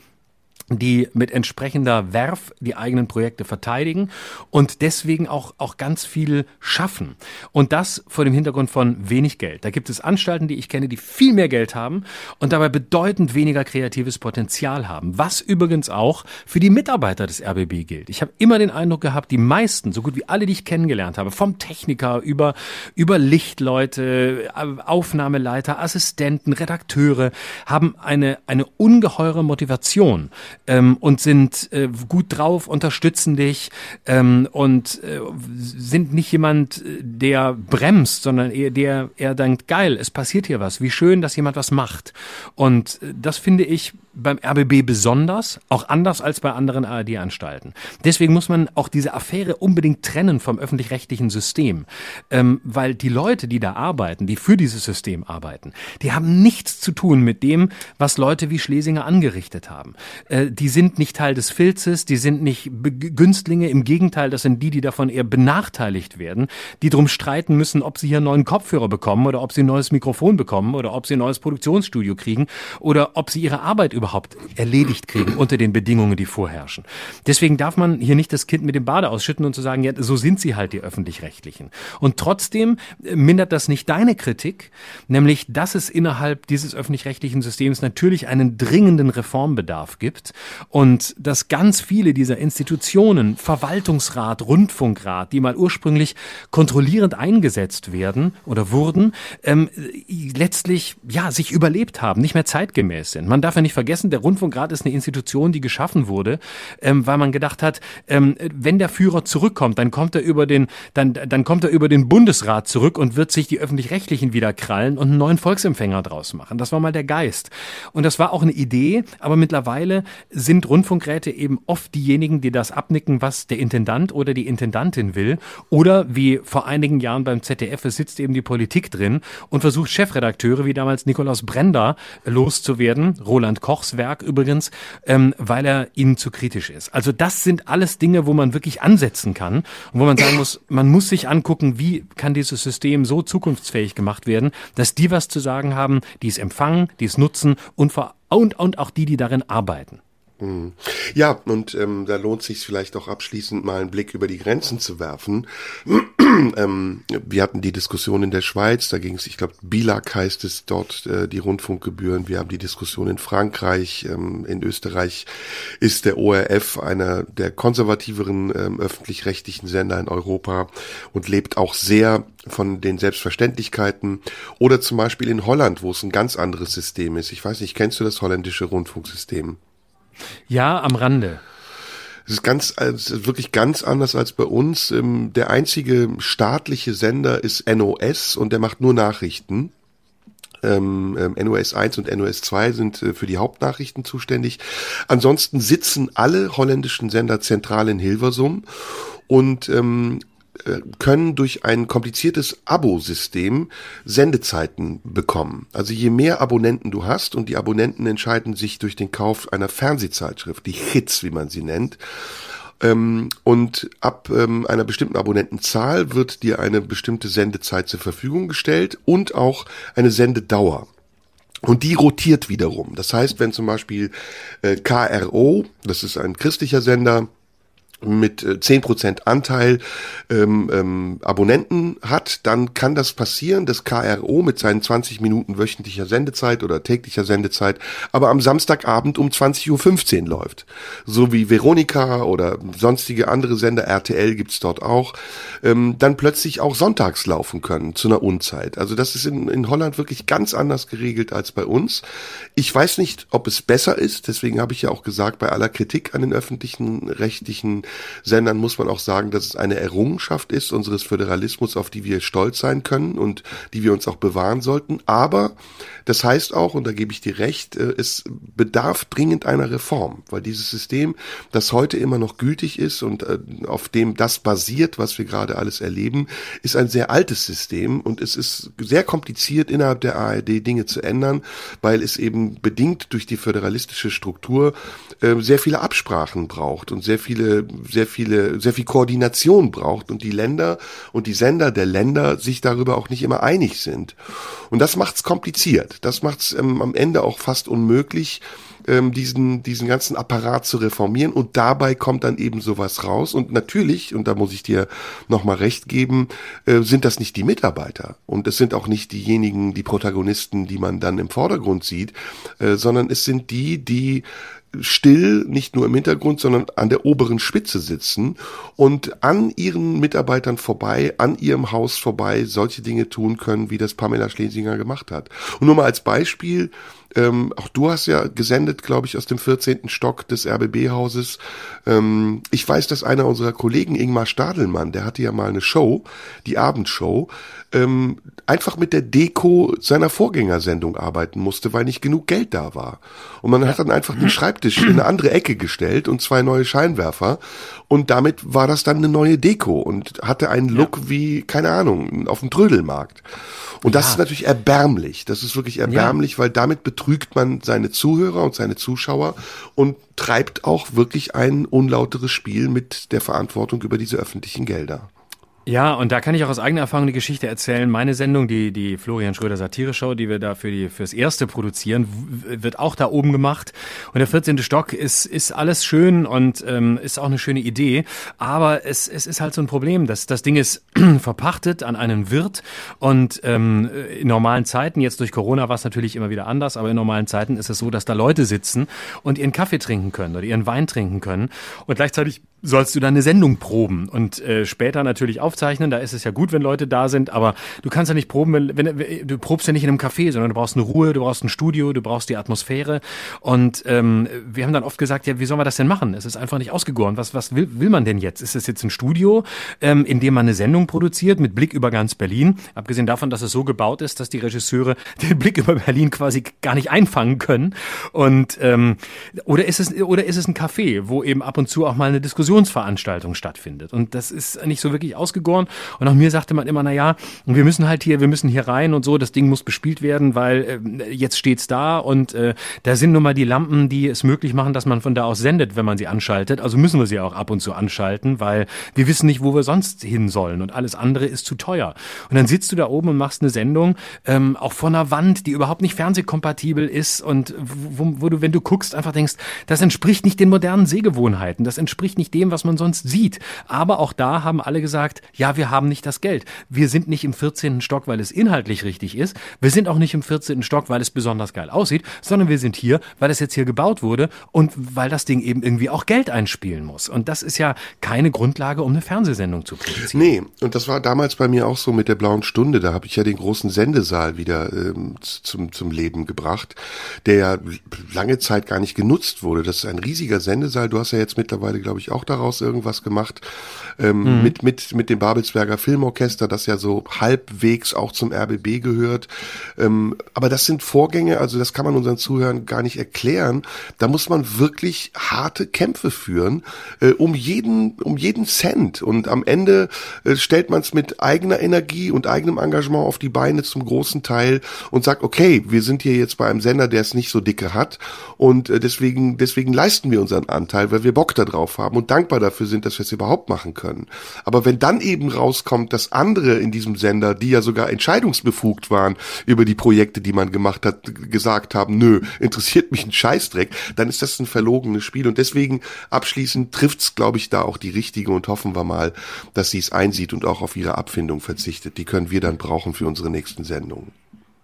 [SPEAKER 3] die mit entsprechender Werf die eigenen Projekte verteidigen und deswegen auch, auch ganz viel schaffen. Und das vor dem Hintergrund von wenig Geld. Da gibt es Anstalten, die ich kenne, die viel mehr Geld haben und dabei bedeutend weniger kreatives Potenzial haben. Was übrigens auch für die Mitarbeiter des RBB gilt. Ich habe immer den Eindruck gehabt, die meisten, so gut wie alle, die ich kennengelernt habe, vom Techniker über, über Lichtleute, Aufnahmeleiter, Assistenten, Redakteure, haben eine, eine ungeheure Motivation ähm, und sind äh, gut drauf, unterstützen dich ähm, und äh, sind nicht jemand, äh, der bremst, sondern eher der er denkt, geil, es passiert hier was, wie schön, dass jemand was macht. Und äh, das finde ich beim RBB besonders, auch anders als bei anderen ARD-Anstalten. Deswegen muss man auch diese Affäre unbedingt trennen vom öffentlich-rechtlichen System, ähm, weil die Leute, die da arbeiten, die für dieses System arbeiten, die haben nichts zu tun mit dem, was Leute wie Schlesinger angerichtet haben. Äh, die sind nicht Teil des Filzes, die sind nicht Günstlinge, im Gegenteil, das sind die, die davon eher benachteiligt werden, die drum streiten müssen, ob sie hier einen neuen Kopfhörer bekommen oder ob sie ein neues Mikrofon bekommen oder ob sie ein neues Produktionsstudio kriegen oder ob sie ihre Arbeit überhaupt überhaupt erledigt kriegen unter den Bedingungen, die vorherrschen. Deswegen darf man hier nicht das Kind mit dem Bade ausschütten und zu sagen, ja, so sind sie halt die öffentlich-rechtlichen. Und trotzdem äh, mindert das nicht deine Kritik, nämlich, dass es innerhalb dieses öffentlich-rechtlichen Systems natürlich einen dringenden Reformbedarf gibt und dass ganz viele dieser Institutionen, Verwaltungsrat, Rundfunkrat, die mal ursprünglich kontrollierend eingesetzt werden oder wurden, ähm, letztlich ja sich überlebt haben, nicht mehr zeitgemäß sind. Man darf ja nicht vergessen, vergessen, der Rundfunkrat ist eine Institution, die geschaffen wurde, ähm, weil man gedacht hat, ähm, wenn der Führer zurückkommt, dann kommt er über den, dann, dann kommt er über den Bundesrat zurück und wird sich die öffentlich-rechtlichen wieder krallen und einen neuen Volksempfänger draus machen. Das war mal der Geist. Und das war auch eine Idee, aber mittlerweile sind Rundfunkräte eben oft diejenigen, die das abnicken, was der Intendant oder die Intendantin will. Oder wie vor einigen Jahren beim ZDF, es sitzt eben die Politik drin und versucht Chefredakteure wie damals Nikolaus Brender loszuwerden, Roland Kochs Werk übrigens, ähm, weil er ihnen zu kritisch ist. Also das sind alles Dinge, wo man wirklich ansetzen kann und wo man sagen muss, man muss sich angucken, wie kann dieses System so zukunftsfähig gemacht werden, dass die was zu sagen haben, die es empfangen, die es nutzen und, vor, und, und auch die, die darin arbeiten.
[SPEAKER 2] Mhm. Ja, und ähm, da lohnt sich vielleicht auch abschließend mal einen Blick über die Grenzen zu werfen. [clears throat] ähm, wir hatten die Diskussion in der Schweiz, da ging es, ich glaube, BILAG heißt es dort, äh, die Rundfunkgebühren. Wir haben die Diskussion in Frankreich, ähm, in Österreich ist der ORF einer der konservativeren ähm, öffentlich-rechtlichen Sender in Europa und lebt auch sehr von den Selbstverständlichkeiten. Oder zum Beispiel in Holland, wo es ein ganz anderes System ist. Ich weiß nicht, kennst du das holländische Rundfunksystem?
[SPEAKER 3] Ja, am Rande.
[SPEAKER 2] Es ist ganz, es ist wirklich ganz anders als bei uns. Ähm, der einzige staatliche Sender ist NOS und der macht nur Nachrichten. Ähm, NOS 1 und NOS 2 sind äh, für die Hauptnachrichten zuständig. Ansonsten sitzen alle holländischen Sender zentral in Hilversum und ähm, äh, können durch ein kompliziertes Abo-System Sendezeiten bekommen. Also je mehr Abonnenten du hast und die Abonnenten entscheiden sich durch den Kauf einer Fernsehzeitschrift, die Hits, wie man sie nennt, ähm, und ab ähm, einer bestimmten Abonnentenzahl wird dir eine bestimmte Sendezeit zur Verfügung gestellt und auch eine Sendedauer. Und die rotiert wiederum. Das heißt, wenn zum Beispiel äh, KRO, das ist ein christlicher Sender, mit äh, zehn Prozent Anteil ähm, ähm, Abonnenten hat, dann kann das passieren, dass KRO mit seinen 20 Minuten wöchentlicher Sendezeit oder täglicher Sendezeit aber am Samstagabend um 20.15 Uhr läuft. So wie Veronika oder sonstige andere Sender, RTL gibt's dort auch, ähm, dann plötzlich auch sonntags laufen können zu einer Unzeit. Also das ist in, in Holland wirklich ganz anders geregelt als bei uns. Ich weiß nicht, ob es besser ist, deswegen habe ich ja auch gesagt, bei aller Kritik an den öffentlichen rechtlichen Sendern muss man auch sagen, dass es eine Errungenschaft ist unseres Föderalismus, auf die wir stolz sein können und die wir uns auch bewahren sollten. Aber das heißt auch, und da gebe ich dir recht, äh, es bedarf dringend einer Reform, weil dieses System, das heute immer noch gültig ist und äh, auf dem das basiert, was wir gerade alles erleben, ist ein sehr altes System und es ist sehr kompliziert innerhalb der ARD Dinge zu ändern, weil es eben bedingt durch die föderalistische Struktur äh, sehr viele Absprachen braucht und sehr viele sehr viele, sehr viel Koordination braucht und die Länder und die Sender der Länder sich darüber auch nicht immer einig sind. Und das macht's kompliziert. Das macht's ähm, am Ende auch fast unmöglich, ähm, diesen, diesen ganzen Apparat zu reformieren und dabei kommt dann eben sowas raus und natürlich, und da muss ich dir nochmal recht geben, äh, sind das nicht die Mitarbeiter und es sind auch nicht diejenigen, die Protagonisten, die man dann im Vordergrund sieht, äh, sondern es sind die, die still, nicht nur im Hintergrund, sondern an der oberen Spitze sitzen und an ihren Mitarbeitern vorbei, an ihrem Haus vorbei solche Dinge tun können, wie das Pamela Schlesinger gemacht hat. Und nur mal als Beispiel, ähm, auch du hast ja gesendet, glaube ich, aus dem 14. Stock des RBB-Hauses. Ähm, ich weiß, dass einer unserer Kollegen, Ingmar Stadelmann, der hatte ja mal eine Show, die Abendshow, ähm, einfach mit der Deko seiner Vorgängersendung arbeiten musste, weil nicht genug Geld da war. Und man hat dann einfach den Schreibtisch in eine andere Ecke gestellt und zwei neue Scheinwerfer. Und damit war das dann eine neue Deko und hatte einen Look ja. wie, keine Ahnung, auf dem Trödelmarkt. Und das ja. ist natürlich erbärmlich. Das ist wirklich erbärmlich, ja. weil damit betrügt man seine Zuhörer und seine Zuschauer und treibt auch wirklich ein unlauteres Spiel mit der Verantwortung über diese öffentlichen Gelder.
[SPEAKER 3] Ja, und da kann ich auch aus eigener Erfahrung die Geschichte erzählen. Meine Sendung, die, die Florian Schröder Satire-Show, die wir da für die, fürs erste produzieren, wird auch da oben gemacht. Und der 14. Stock ist, ist alles schön und ähm, ist auch eine schöne Idee. Aber es, es ist halt so ein Problem. dass das Ding ist [clears throat] verpachtet an einen Wirt und ähm, in normalen Zeiten, jetzt durch Corona war es natürlich immer wieder anders, aber in normalen Zeiten ist es so, dass da Leute sitzen und ihren Kaffee trinken können oder ihren Wein trinken können. Und gleichzeitig sollst du dann eine Sendung proben und äh, später natürlich aufzeichnen. Da ist es ja gut, wenn Leute da sind, aber du kannst ja nicht proben, wenn, wenn du probst ja nicht in einem Café, sondern du brauchst eine Ruhe, du brauchst ein Studio, du brauchst die Atmosphäre. Und ähm, wir haben dann oft gesagt, ja, wie sollen wir das denn machen? Es ist einfach nicht ausgegoren. Was, was will, will man denn jetzt? Ist es jetzt ein Studio, ähm, in dem man eine Sendung produziert mit Blick über ganz Berlin? Abgesehen davon, dass es so gebaut ist, dass die Regisseure [laughs] den Blick über Berlin quasi gar nicht einfangen können. Und ähm, oder ist es oder ist es ein Café, wo eben ab und zu auch mal eine Diskussion Diskussionsveranstaltung stattfindet. Und das ist nicht so wirklich ausgegoren. Und auch mir sagte man immer, na ja, wir müssen halt hier, wir müssen hier rein und so, das Ding muss bespielt werden, weil äh, jetzt steht's da und äh, da sind nun mal die Lampen, die es möglich machen, dass man von da aus sendet, wenn man sie anschaltet. Also müssen wir sie auch ab und zu anschalten, weil wir wissen nicht, wo wir sonst hin sollen und alles andere ist zu teuer. Und dann sitzt du da oben und machst eine Sendung, ähm, auch von einer Wand, die überhaupt nicht fernsehkompatibel ist und wo, wo du, wenn du guckst, einfach denkst, das entspricht nicht den modernen Sehgewohnheiten, das entspricht nicht dem, was man sonst sieht. Aber auch da haben alle gesagt, ja, wir haben nicht das Geld. Wir sind nicht im 14. Stock, weil es inhaltlich richtig ist. Wir sind auch nicht im 14. Stock, weil es besonders geil aussieht, sondern wir sind hier, weil es jetzt hier gebaut wurde und weil das Ding eben irgendwie auch Geld einspielen muss. Und das ist ja keine Grundlage, um eine Fernsehsendung zu produzieren.
[SPEAKER 2] Nee, und das war damals bei mir auch so mit der blauen Stunde. Da habe ich ja den großen Sendesaal wieder ähm, zum, zum Leben gebracht, der ja lange Zeit gar nicht genutzt wurde. Das ist ein riesiger Sendesaal. Du hast ja jetzt mittlerweile, glaube ich, auch daraus irgendwas gemacht ähm, mhm. mit mit mit dem Babelsberger Filmorchester, das ja so halbwegs auch zum RBB gehört. Ähm, aber das sind Vorgänge, also das kann man unseren Zuhörern gar nicht erklären. Da muss man wirklich harte Kämpfe führen äh, um jeden um jeden Cent und am Ende äh, stellt man es mit eigener Energie und eigenem Engagement auf die Beine zum großen Teil und sagt, okay, wir sind hier jetzt bei einem Sender, der es nicht so dicke hat und äh, deswegen deswegen leisten wir unseren Anteil, weil wir Bock da drauf haben und dankbar dafür sind, dass wir es überhaupt machen können. Aber wenn dann eben rauskommt, dass andere in diesem Sender, die ja sogar entscheidungsbefugt waren über die Projekte, die man gemacht hat, gesagt haben, nö, interessiert mich ein Scheißdreck, dann ist das ein verlogenes Spiel. Und deswegen abschließend trifft's, glaube ich, da auch die richtige und hoffen wir mal, dass sie es einsieht und auch auf ihre Abfindung verzichtet. Die können wir dann brauchen für unsere nächsten Sendungen.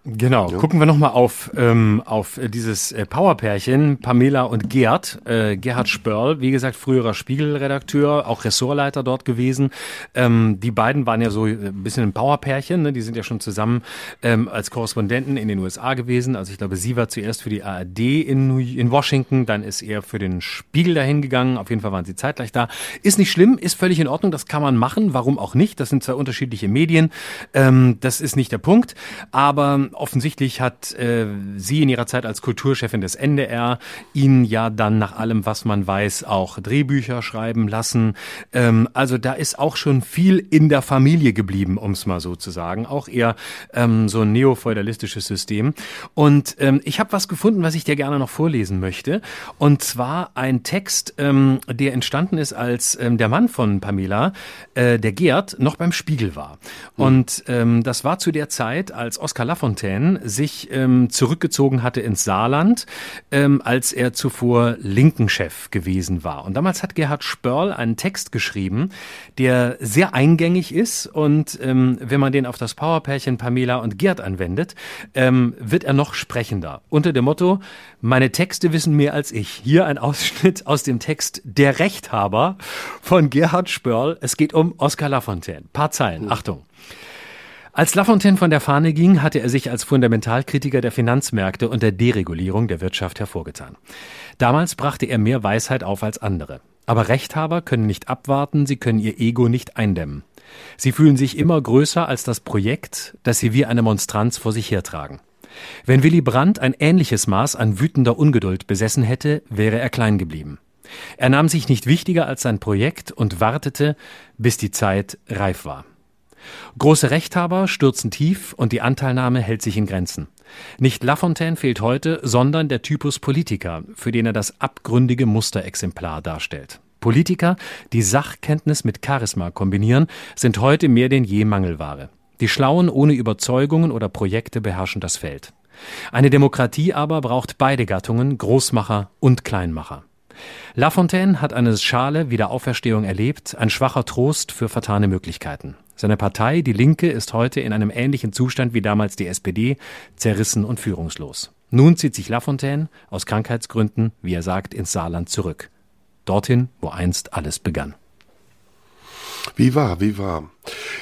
[SPEAKER 3] Genau, ja. gucken wir nochmal auf, ähm, auf dieses äh, Powerpärchen, Pamela und Gerd. Äh, Gerhard Spörl, wie gesagt, früherer Spiegelredakteur, auch Ressortleiter dort gewesen. Ähm, die beiden waren ja so ein bisschen ein Powerpärchen, ne? die sind ja schon zusammen ähm, als Korrespondenten in den USA gewesen. Also ich glaube, sie war zuerst für die ARD in, in Washington, dann ist er für den Spiegel dahin gegangen. Auf jeden Fall waren sie zeitgleich da. Ist nicht schlimm, ist völlig in Ordnung, das kann man machen. Warum auch nicht? Das sind zwei unterschiedliche Medien. Ähm, das ist nicht der Punkt. Aber offensichtlich hat äh, sie in ihrer Zeit als Kulturchefin des NDR ihn ja dann nach allem, was man weiß, auch Drehbücher schreiben lassen. Ähm, also da ist auch schon viel in der Familie geblieben, um es mal so zu sagen. Auch eher ähm, so ein neofeudalistisches System. Und ähm, ich habe was gefunden, was ich dir gerne noch vorlesen möchte. Und zwar ein Text, ähm, der entstanden ist, als ähm, der Mann von Pamela, äh, der Gerd, noch beim Spiegel war. Mhm. Und ähm, das war zu der Zeit, als Oskar Lafontaine Fontaine sich ähm, zurückgezogen hatte ins Saarland, ähm, als er zuvor Linkenchef gewesen war. Und damals hat Gerhard Spörl einen Text geschrieben, der sehr eingängig ist und ähm, wenn man den auf das Powerpärchen Pamela und Gerd anwendet, ähm, wird er noch sprechender. Unter dem Motto, meine Texte wissen mehr als ich. Hier ein Ausschnitt aus dem Text Der Rechthaber von Gerhard Spörl. Es geht um Oskar Lafontaine. Paar Zeilen. Achtung. Als Lafontaine von der Fahne ging, hatte er sich als Fundamentalkritiker der Finanzmärkte und der Deregulierung der Wirtschaft hervorgetan. Damals brachte er mehr Weisheit auf als andere. Aber Rechthaber können nicht abwarten, sie können ihr Ego nicht eindämmen. Sie fühlen sich immer größer als das Projekt, das sie wie eine Monstranz vor sich hertragen. Wenn Willy Brandt ein ähnliches Maß an wütender Ungeduld besessen hätte, wäre er klein geblieben. Er nahm sich nicht wichtiger als sein Projekt und wartete, bis die Zeit reif war. Große Rechthaber stürzen tief und die Anteilnahme hält sich in Grenzen. Nicht Lafontaine fehlt heute, sondern der Typus Politiker, für den er das abgründige Musterexemplar darstellt. Politiker, die Sachkenntnis mit Charisma kombinieren, sind heute mehr denn je Mangelware. Die Schlauen ohne Überzeugungen oder Projekte beherrschen das Feld. Eine Demokratie aber braucht beide Gattungen, Großmacher und Kleinmacher. Lafontaine hat eine Schale Wiederauferstehung erlebt, ein schwacher Trost für vertane Möglichkeiten. Seine Partei, die Linke, ist heute in einem ähnlichen Zustand wie damals die SPD, zerrissen und führungslos. Nun zieht sich Lafontaine aus Krankheitsgründen, wie er sagt, ins Saarland zurück. Dorthin, wo einst alles begann.
[SPEAKER 2] Wie war, wie war.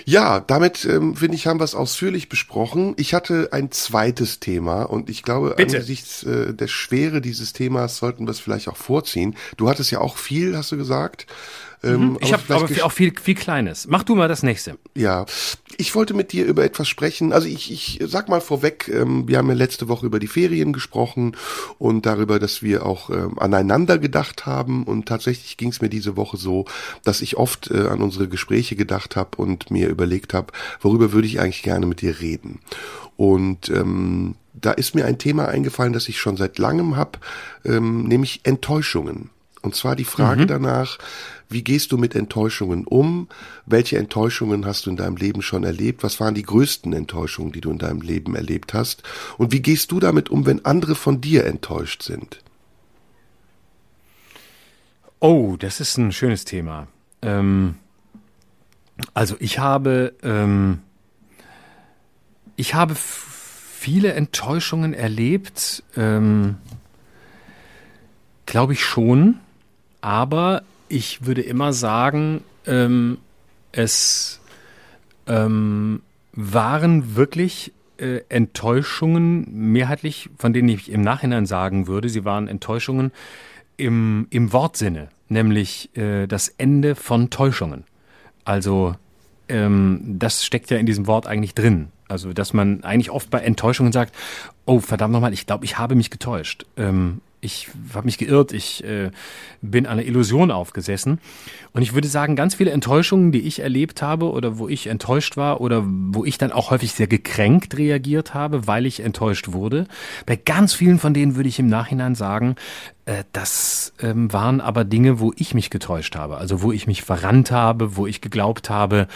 [SPEAKER 2] Ja, damit ähm, finde ich, haben wir es ausführlich besprochen. Ich hatte ein zweites Thema und ich glaube, Bitte. angesichts äh, der Schwere dieses Themas sollten wir es vielleicht auch vorziehen. Du hattest ja auch viel, hast du gesagt.
[SPEAKER 3] Ähm, mhm. ich habe aber auch viel, viel Kleines. Mach du mal das nächste.
[SPEAKER 2] Ja, ich wollte mit dir über etwas sprechen. Also ich, ich sag mal vorweg, ähm, wir haben ja letzte Woche über die Ferien gesprochen und darüber, dass wir auch ähm, aneinander gedacht haben. Und tatsächlich ging es mir diese Woche so, dass ich oft äh, an unsere Gespräche gedacht habe und mir überlegt habe, worüber würde ich eigentlich gerne mit dir reden. Und ähm, da ist mir ein Thema eingefallen, das ich schon seit langem habe, ähm, nämlich Enttäuschungen. Und zwar die Frage mhm. danach, wie gehst du mit Enttäuschungen um? Welche Enttäuschungen hast du in deinem Leben schon erlebt? Was waren die größten Enttäuschungen, die du in deinem Leben erlebt hast? Und wie gehst du damit um, wenn andere von dir enttäuscht sind?
[SPEAKER 3] Oh, das ist ein schönes Thema. Ähm, also ich habe, ähm, ich habe viele Enttäuschungen erlebt, ähm, glaube ich schon. Aber ich würde immer sagen, ähm, es ähm, waren wirklich äh, Enttäuschungen mehrheitlich, von denen ich im Nachhinein sagen würde, sie waren Enttäuschungen im, im Wortsinne, nämlich äh, das Ende von Täuschungen. Also ähm, das steckt ja in diesem Wort eigentlich drin. Also dass man eigentlich oft bei Enttäuschungen sagt, oh verdammt nochmal, ich glaube, ich habe mich getäuscht. Ähm, ich habe mich geirrt, ich äh, bin einer Illusion aufgesessen. Und ich würde sagen, ganz viele Enttäuschungen, die ich erlebt habe oder wo ich enttäuscht war oder wo ich dann auch häufig sehr gekränkt reagiert habe, weil ich enttäuscht wurde, bei ganz vielen von denen würde ich im Nachhinein sagen, das ähm, waren aber Dinge, wo ich mich getäuscht habe, also wo ich mich verrannt habe, wo ich geglaubt habe,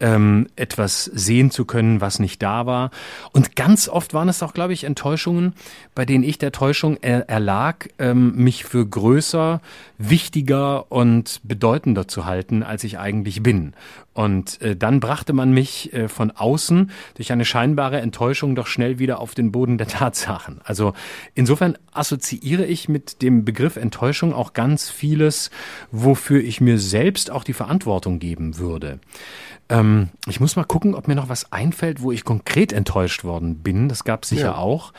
[SPEAKER 3] ähm, etwas sehen zu können, was nicht da war. Und ganz oft waren es auch, glaube ich, Enttäuschungen, bei denen ich der Täuschung er erlag, ähm, mich für größer, wichtiger und bedeutender zu halten, als ich eigentlich bin. Und äh, dann brachte man mich äh, von außen durch eine scheinbare Enttäuschung doch schnell wieder auf den Boden der [laughs] Tatsachen. Also insofern assoziiere ich mit dem Begriff Enttäuschung auch ganz vieles, wofür ich mir selbst auch die Verantwortung geben würde. Ähm, ich muss mal gucken, ob mir noch was einfällt, wo ich konkret enttäuscht worden bin. Das gab es sicher ja. auch.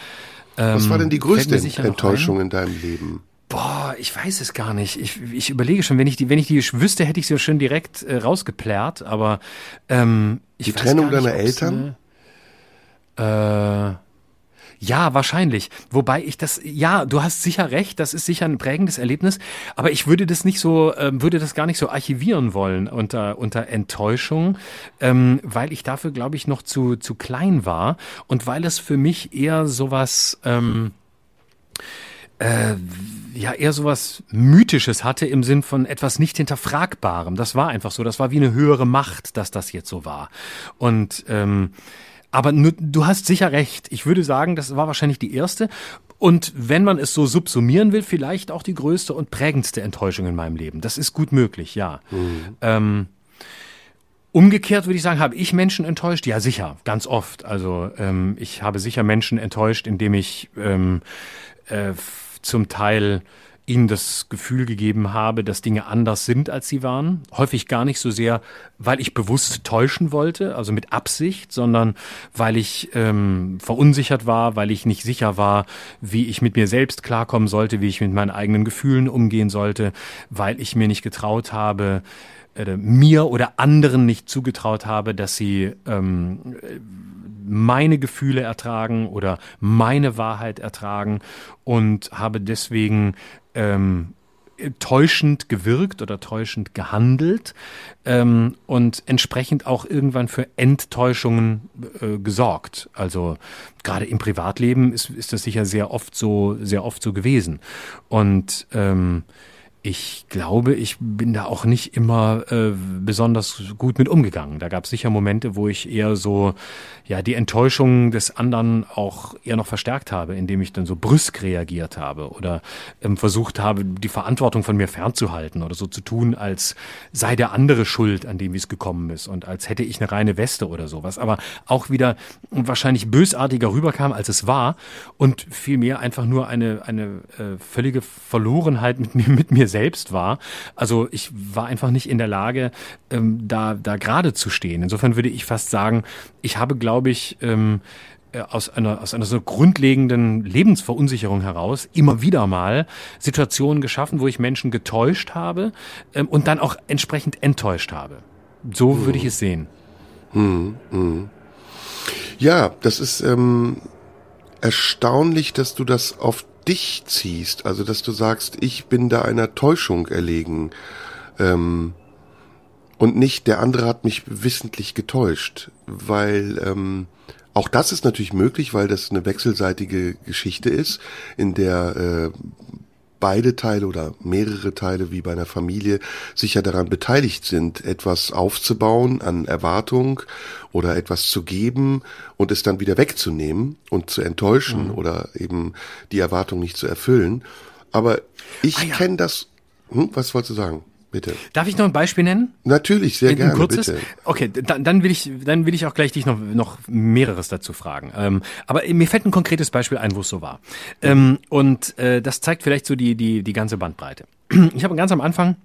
[SPEAKER 2] Ähm, was war denn die größte Enttäuschung in deinem Leben?
[SPEAKER 3] Boah, ich weiß es gar nicht. Ich, ich überlege schon, wenn ich die, wenn ich die wüsste, hätte ich sie schon direkt äh, rausgeplärrt, aber ähm, ich
[SPEAKER 2] Die Trennung deiner Eltern?
[SPEAKER 3] Äh, ja, wahrscheinlich. Wobei ich das, ja, du hast sicher recht, das ist sicher ein prägendes Erlebnis, aber ich würde das nicht so, äh, würde das gar nicht so archivieren wollen unter, unter Enttäuschung, ähm, weil ich dafür, glaube ich, noch zu, zu klein war und weil es für mich eher sowas, ähm, äh, ja eher sowas Mythisches hatte im Sinn von etwas nicht hinterfragbarem. Das war einfach so. Das war wie eine höhere Macht, dass das jetzt so war. Und ähm, aber du hast sicher recht. Ich würde sagen, das war wahrscheinlich die erste. Und wenn man es so subsumieren will, vielleicht auch die größte und prägendste Enttäuschung in meinem Leben. Das ist gut möglich, ja. Mhm. Ähm, Umgekehrt würde ich sagen, habe ich Menschen enttäuscht? Ja, sicher, ganz oft. Also ähm, ich habe sicher Menschen enttäuscht, indem ich ähm, äh, zum Teil ihnen das Gefühl gegeben habe, dass Dinge anders sind, als sie waren. Häufig gar nicht so sehr, weil ich bewusst täuschen wollte, also mit Absicht, sondern weil ich ähm, verunsichert war, weil ich nicht sicher war, wie ich mit mir selbst klarkommen sollte, wie ich mit meinen eigenen Gefühlen umgehen sollte, weil ich mir nicht getraut habe, äh, mir oder anderen nicht zugetraut habe, dass sie ähm, meine Gefühle ertragen oder meine Wahrheit ertragen und habe deswegen ähm, täuschend gewirkt oder täuschend gehandelt ähm, und entsprechend auch irgendwann für Enttäuschungen äh, gesorgt. Also gerade im Privatleben ist, ist das sicher sehr oft so, sehr oft so gewesen. Und ähm, ich glaube, ich bin da auch nicht immer äh, besonders gut mit umgegangen. Da gab es sicher Momente, wo ich eher so ja die Enttäuschung des anderen auch eher noch verstärkt habe, indem ich dann so brüsk reagiert habe oder ähm, versucht habe, die Verantwortung von mir fernzuhalten oder so zu tun, als sei der andere schuld an dem, wie es gekommen ist und als hätte ich eine reine Weste oder sowas. Aber auch wieder wahrscheinlich bösartiger rüberkam, als es war und vielmehr einfach nur eine eine äh, völlige Verlorenheit mit mir mit mir selbst war. Also ich war einfach nicht in der Lage, ähm, da da gerade zu stehen. Insofern würde ich fast sagen, ich habe glaube glaube ich, ähm, äh, aus einer, aus einer so grundlegenden Lebensverunsicherung heraus immer wieder mal Situationen geschaffen, wo ich Menschen getäuscht habe ähm, und dann auch entsprechend enttäuscht habe. So hm. würde ich es sehen.
[SPEAKER 2] Hm, hm. Ja, das ist ähm, erstaunlich, dass du das auf dich ziehst. Also, dass du sagst, ich bin da einer Täuschung erlegen. Ähm, und nicht der andere hat mich wissentlich getäuscht, weil ähm, auch das ist natürlich möglich, weil das eine wechselseitige Geschichte ist, in der äh, beide Teile oder mehrere Teile wie bei einer Familie sicher daran beteiligt sind, etwas aufzubauen an Erwartung oder etwas zu geben und es dann wieder wegzunehmen und zu enttäuschen mhm. oder eben die Erwartung nicht zu erfüllen. Aber ich ah, ja. kenne das. Hm, was wolltest du sagen? Bitte.
[SPEAKER 3] Darf ich noch ein Beispiel nennen?
[SPEAKER 2] Natürlich, sehr ein, gerne. Ein kurzes? Bitte.
[SPEAKER 3] Okay, dann, dann will ich, dann will ich auch gleich dich noch, noch mehreres dazu fragen. Ähm, aber mir fällt ein konkretes Beispiel ein, wo es so war. Ähm, und äh, das zeigt vielleicht so die, die, die ganze Bandbreite. Ich habe ganz am Anfang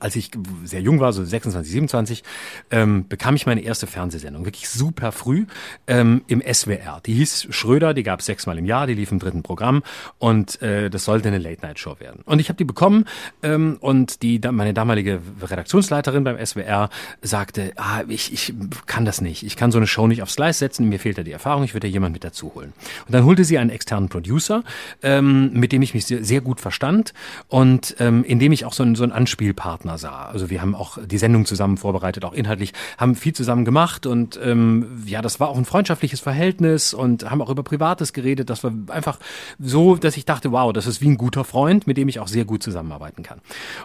[SPEAKER 3] als ich sehr jung war, so 26, 27, ähm, bekam ich meine erste Fernsehsendung, wirklich super früh ähm, im SWR. Die hieß Schröder, die gab es sechsmal im Jahr, die lief im dritten Programm und äh, das sollte eine Late-Night-Show werden. Und ich habe die bekommen ähm, und die meine damalige Redaktionsleiterin beim SWR sagte, ah, ich, ich kann das nicht, ich kann so eine Show nicht aufs Gleis setzen, mir fehlt da die Erfahrung, ich würde da jemand mit dazu holen. Und dann holte sie einen externen Producer, ähm, mit dem ich mich sehr, sehr gut verstand und ähm, in dem ich auch so, ein, so einen Anspielpartner Partner sah. Also wir haben auch die Sendung zusammen vorbereitet, auch inhaltlich, haben viel zusammen gemacht und ähm, ja, das war auch ein freundschaftliches Verhältnis und haben auch über Privates geredet. Das war einfach so, dass ich dachte, wow, das ist wie ein guter Freund, mit dem ich auch sehr gut zusammenarbeiten kann.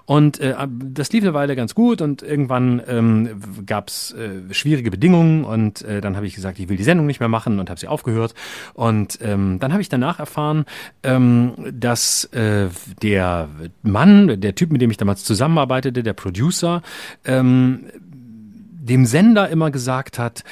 [SPEAKER 3] Und äh, das lief eine Weile ganz gut und irgendwann ähm, gab es äh, schwierige Bedingungen und äh, dann habe ich gesagt, ich will die Sendung nicht mehr machen und habe sie aufgehört. Und ähm, dann habe ich danach erfahren, ähm, dass äh, der Mann, der Typ, mit dem ich damals zusammenarbeitete, der Producer, ähm, dem Sender immer gesagt hat,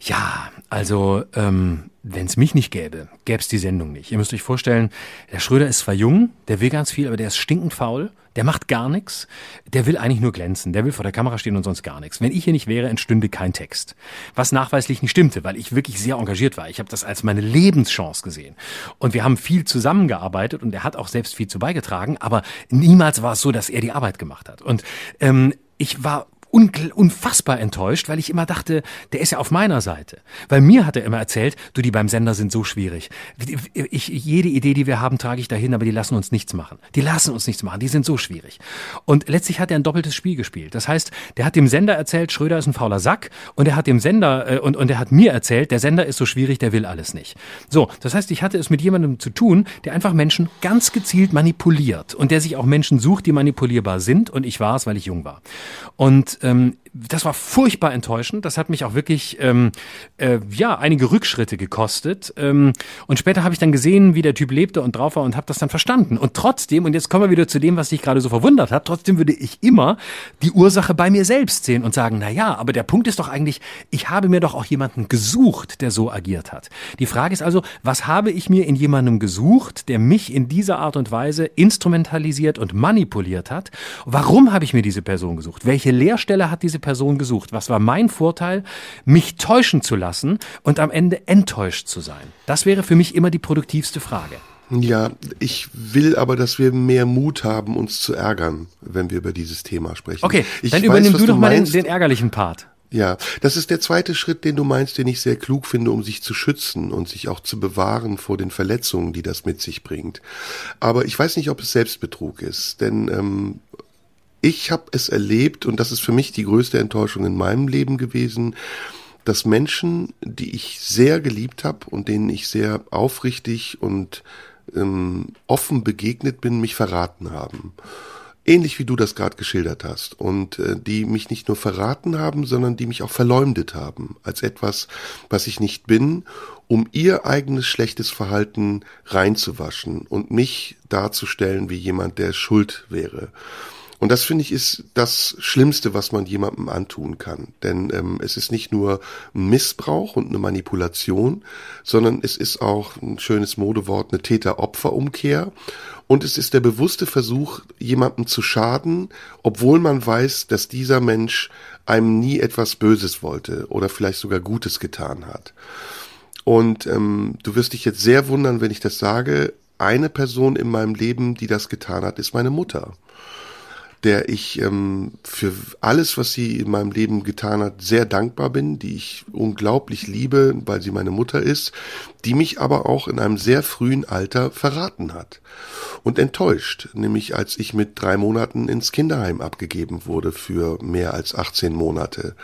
[SPEAKER 3] ja, also ähm, wenn es mich nicht gäbe, gäbe es die Sendung nicht. Ihr müsst euch vorstellen, der Schröder ist zwar jung, der will ganz viel, aber der ist stinkend faul, der macht gar nichts, der will eigentlich nur glänzen, der will vor der Kamera stehen und sonst gar nichts. Wenn ich hier nicht wäre, entstünde kein Text. Was nachweislich nicht stimmte, weil ich wirklich sehr engagiert war. Ich habe das als meine Lebenschance gesehen. Und wir haben viel zusammengearbeitet und er hat auch selbst viel zu beigetragen, aber niemals war es so, dass er die Arbeit gemacht hat. Und ähm, ich war unfassbar enttäuscht, weil ich immer dachte, der ist ja auf meiner Seite. Weil mir hat er immer erzählt, du, die beim Sender sind so schwierig. Ich, jede Idee, die wir haben, trage ich dahin, aber die lassen uns nichts machen. Die lassen uns nichts machen, die sind so schwierig. Und letztlich hat er ein doppeltes Spiel gespielt. Das heißt, der hat dem Sender erzählt, Schröder ist ein fauler Sack und er hat dem Sender äh, und, und er hat mir erzählt, der Sender ist so schwierig, der will alles nicht. So, das heißt, ich hatte es mit jemandem zu tun, der einfach Menschen ganz gezielt manipuliert und der sich auch Menschen sucht, die manipulierbar sind und ich war es, weil ich jung war. Und ähm, das war furchtbar enttäuschend. Das hat mich auch wirklich ähm, äh, ja einige Rückschritte gekostet. Ähm, und später habe ich dann gesehen, wie der Typ lebte und drauf war und habe das dann verstanden. Und trotzdem, und jetzt kommen wir wieder zu dem, was dich gerade so verwundert hat, trotzdem würde ich immer die Ursache bei mir selbst sehen und sagen, na ja, aber der Punkt ist doch eigentlich, ich habe mir doch auch jemanden gesucht, der so agiert hat. Die Frage ist also, was habe ich mir in jemandem gesucht, der mich in dieser Art und Weise instrumentalisiert und manipuliert hat? Warum habe ich mir diese Person gesucht? Welche Lehrstelle hat diese Person Person gesucht? Was war mein Vorteil, mich täuschen zu lassen und am Ende enttäuscht zu sein? Das wäre für mich immer die produktivste Frage.
[SPEAKER 2] Ja, ich will aber, dass wir mehr Mut haben, uns zu ärgern, wenn wir über dieses Thema sprechen.
[SPEAKER 3] Okay,
[SPEAKER 2] ich
[SPEAKER 3] dann übernimm du doch mal den, den ärgerlichen Part.
[SPEAKER 2] Ja, das ist der zweite Schritt, den du meinst, den ich sehr klug finde, um sich zu schützen und sich auch zu bewahren vor den Verletzungen, die das mit sich bringt. Aber ich weiß nicht, ob es Selbstbetrug ist, denn ähm, ich habe es erlebt, und das ist für mich die größte Enttäuschung in meinem Leben gewesen, dass Menschen, die ich sehr geliebt habe und denen ich sehr aufrichtig und ähm, offen begegnet bin, mich verraten haben. Ähnlich wie du das gerade geschildert hast. Und äh, die mich nicht nur verraten haben, sondern die mich auch verleumdet haben als etwas, was ich nicht bin, um ihr eigenes schlechtes Verhalten reinzuwaschen und mich darzustellen wie jemand, der schuld wäre. Und das finde ich ist das Schlimmste, was man jemandem antun kann. Denn ähm, es ist nicht nur Missbrauch und eine Manipulation, sondern es ist auch ein schönes Modewort, eine Täter-Opfer-Umkehr. Und es ist der bewusste Versuch, jemandem zu schaden, obwohl man weiß, dass dieser Mensch einem nie etwas Böses wollte oder vielleicht sogar Gutes getan hat. Und ähm, du wirst dich jetzt sehr wundern, wenn ich das sage. Eine Person in meinem Leben, die das getan hat, ist meine Mutter der ich ähm, für alles, was sie in meinem Leben getan hat, sehr dankbar bin, die ich unglaublich liebe, weil sie meine Mutter ist, die mich aber auch in einem sehr frühen Alter verraten hat und enttäuscht, nämlich als ich mit drei Monaten ins Kinderheim abgegeben wurde für mehr als 18 Monate.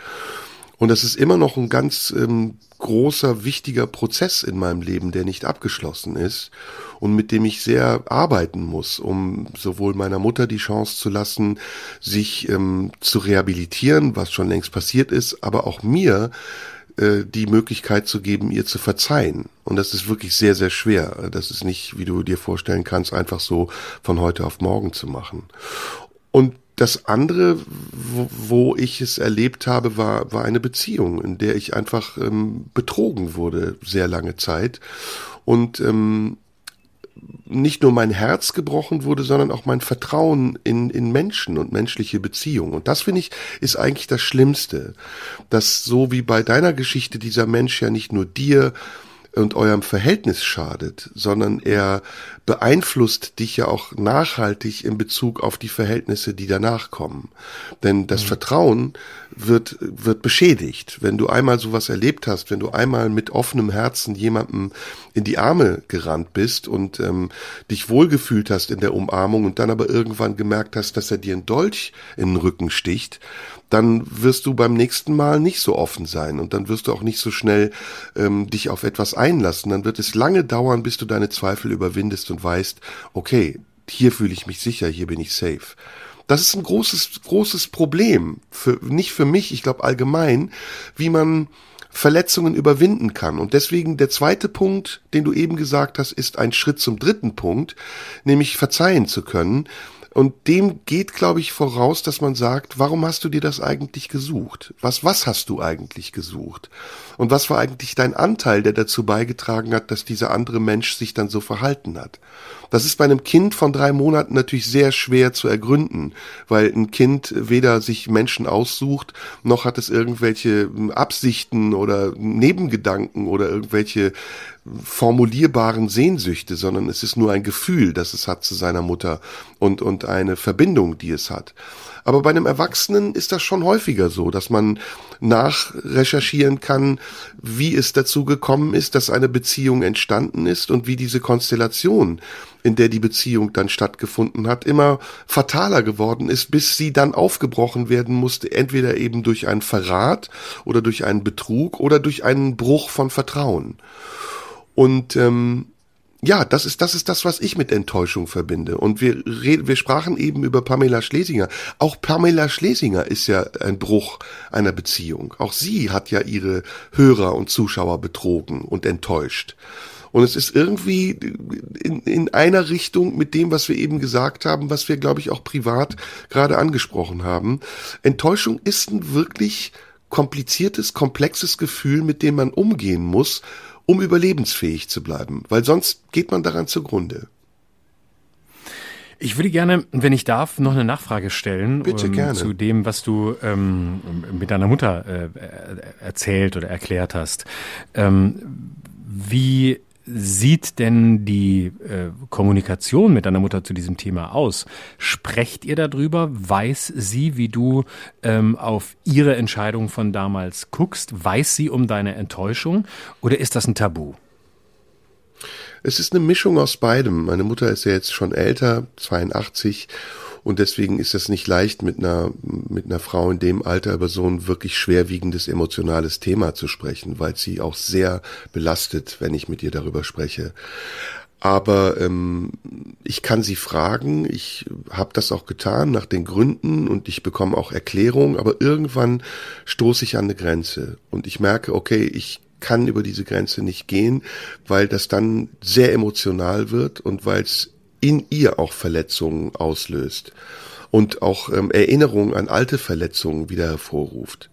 [SPEAKER 2] Und das ist immer noch ein ganz ähm, großer, wichtiger Prozess in meinem Leben, der nicht abgeschlossen ist und mit dem ich sehr arbeiten muss, um sowohl meiner Mutter die Chance zu lassen, sich ähm, zu rehabilitieren, was schon längst passiert ist, aber auch mir äh, die Möglichkeit zu geben, ihr zu verzeihen. Und das ist wirklich sehr, sehr schwer. Das ist nicht, wie du dir vorstellen kannst, einfach so von heute auf morgen zu machen. Und das andere, wo, wo, ich es erlebt habe, war, war eine Beziehung, in der ich einfach ähm, betrogen wurde, sehr lange Zeit. Und ähm, nicht nur mein Herz gebrochen wurde, sondern auch mein Vertrauen in, in Menschen und menschliche Beziehungen. Und das finde ich ist eigentlich das Schlimmste, dass so wie bei deiner Geschichte dieser Mensch ja nicht nur dir und eurem Verhältnis schadet, sondern er beeinflusst dich ja auch nachhaltig in Bezug auf die Verhältnisse, die danach kommen. Denn das mhm. Vertrauen wird, wird beschädigt. Wenn du einmal sowas erlebt hast, wenn du einmal mit offenem Herzen jemandem in die Arme gerannt bist und ähm, dich wohlgefühlt hast in der Umarmung und dann aber irgendwann gemerkt hast, dass er dir einen Dolch in den Rücken sticht, dann wirst du beim nächsten Mal nicht so offen sein und dann wirst du auch nicht so schnell ähm, dich auf etwas einlassen. Dann wird es lange dauern, bis du deine Zweifel überwindest und weißt, okay, hier fühle ich mich sicher, hier bin ich safe. Das ist ein großes, großes Problem. Für, nicht für mich, ich glaube allgemein, wie man Verletzungen überwinden kann. Und deswegen der zweite Punkt, den du eben gesagt hast, ist ein Schritt zum dritten Punkt, nämlich verzeihen zu können. Und dem geht, glaube ich, voraus, dass man sagt, warum hast du dir das eigentlich gesucht? Was, was hast du eigentlich gesucht? Und was war eigentlich dein Anteil, der dazu beigetragen hat, dass dieser andere Mensch sich dann so verhalten hat? Das ist bei einem Kind von drei Monaten natürlich sehr schwer zu ergründen, weil ein Kind weder sich Menschen aussucht, noch hat es irgendwelche Absichten oder Nebengedanken oder irgendwelche formulierbaren Sehnsüchte, sondern es ist nur ein Gefühl, das es hat zu seiner Mutter und, und eine Verbindung, die es hat. Aber bei einem Erwachsenen ist das schon häufiger so, dass man nachrecherchieren kann, wie es dazu gekommen ist, dass eine Beziehung entstanden ist und wie diese Konstellation, in der die Beziehung dann stattgefunden hat, immer fataler geworden ist, bis sie dann aufgebrochen werden musste, entweder eben durch einen Verrat oder durch einen Betrug oder durch einen Bruch von Vertrauen. Und ähm, ja, das ist das ist das, was ich mit Enttäuschung verbinde. Und wir wir sprachen eben über Pamela Schlesinger. Auch Pamela Schlesinger ist ja ein Bruch einer Beziehung. Auch sie hat ja ihre Hörer und Zuschauer betrogen und enttäuscht. Und es ist irgendwie in, in einer Richtung mit dem, was wir eben gesagt haben, was wir, glaube ich, auch privat gerade angesprochen haben. Enttäuschung ist ein wirklich kompliziertes, komplexes Gefühl, mit dem man umgehen muss um überlebensfähig zu bleiben, weil sonst geht man daran zugrunde.
[SPEAKER 3] Ich würde gerne, wenn ich darf, noch eine Nachfrage stellen
[SPEAKER 2] Bitte
[SPEAKER 3] ähm,
[SPEAKER 2] gerne.
[SPEAKER 3] zu dem, was du ähm, mit deiner Mutter äh, erzählt oder erklärt hast. Ähm, wie sieht denn die äh, Kommunikation mit deiner Mutter zu diesem Thema aus? Sprecht ihr darüber? Weiß sie, wie du ähm, auf ihre Entscheidung von damals guckst? Weiß sie um deine Enttäuschung? Oder ist das ein Tabu?
[SPEAKER 2] Es ist eine Mischung aus beidem. Meine Mutter ist ja jetzt schon älter, 82, und deswegen ist es nicht leicht, mit einer, mit einer Frau in dem Alter über so ein wirklich schwerwiegendes emotionales Thema zu sprechen, weil sie auch sehr belastet, wenn ich mit ihr darüber spreche. Aber ähm, ich kann sie fragen, ich habe das auch getan nach den Gründen und ich bekomme auch Erklärungen, aber irgendwann stoße ich an eine Grenze. Und ich merke, okay, ich kann über diese Grenze nicht gehen, weil das dann sehr emotional wird und weil es in ihr auch Verletzungen auslöst und auch ähm, Erinnerungen an alte Verletzungen wieder hervorruft.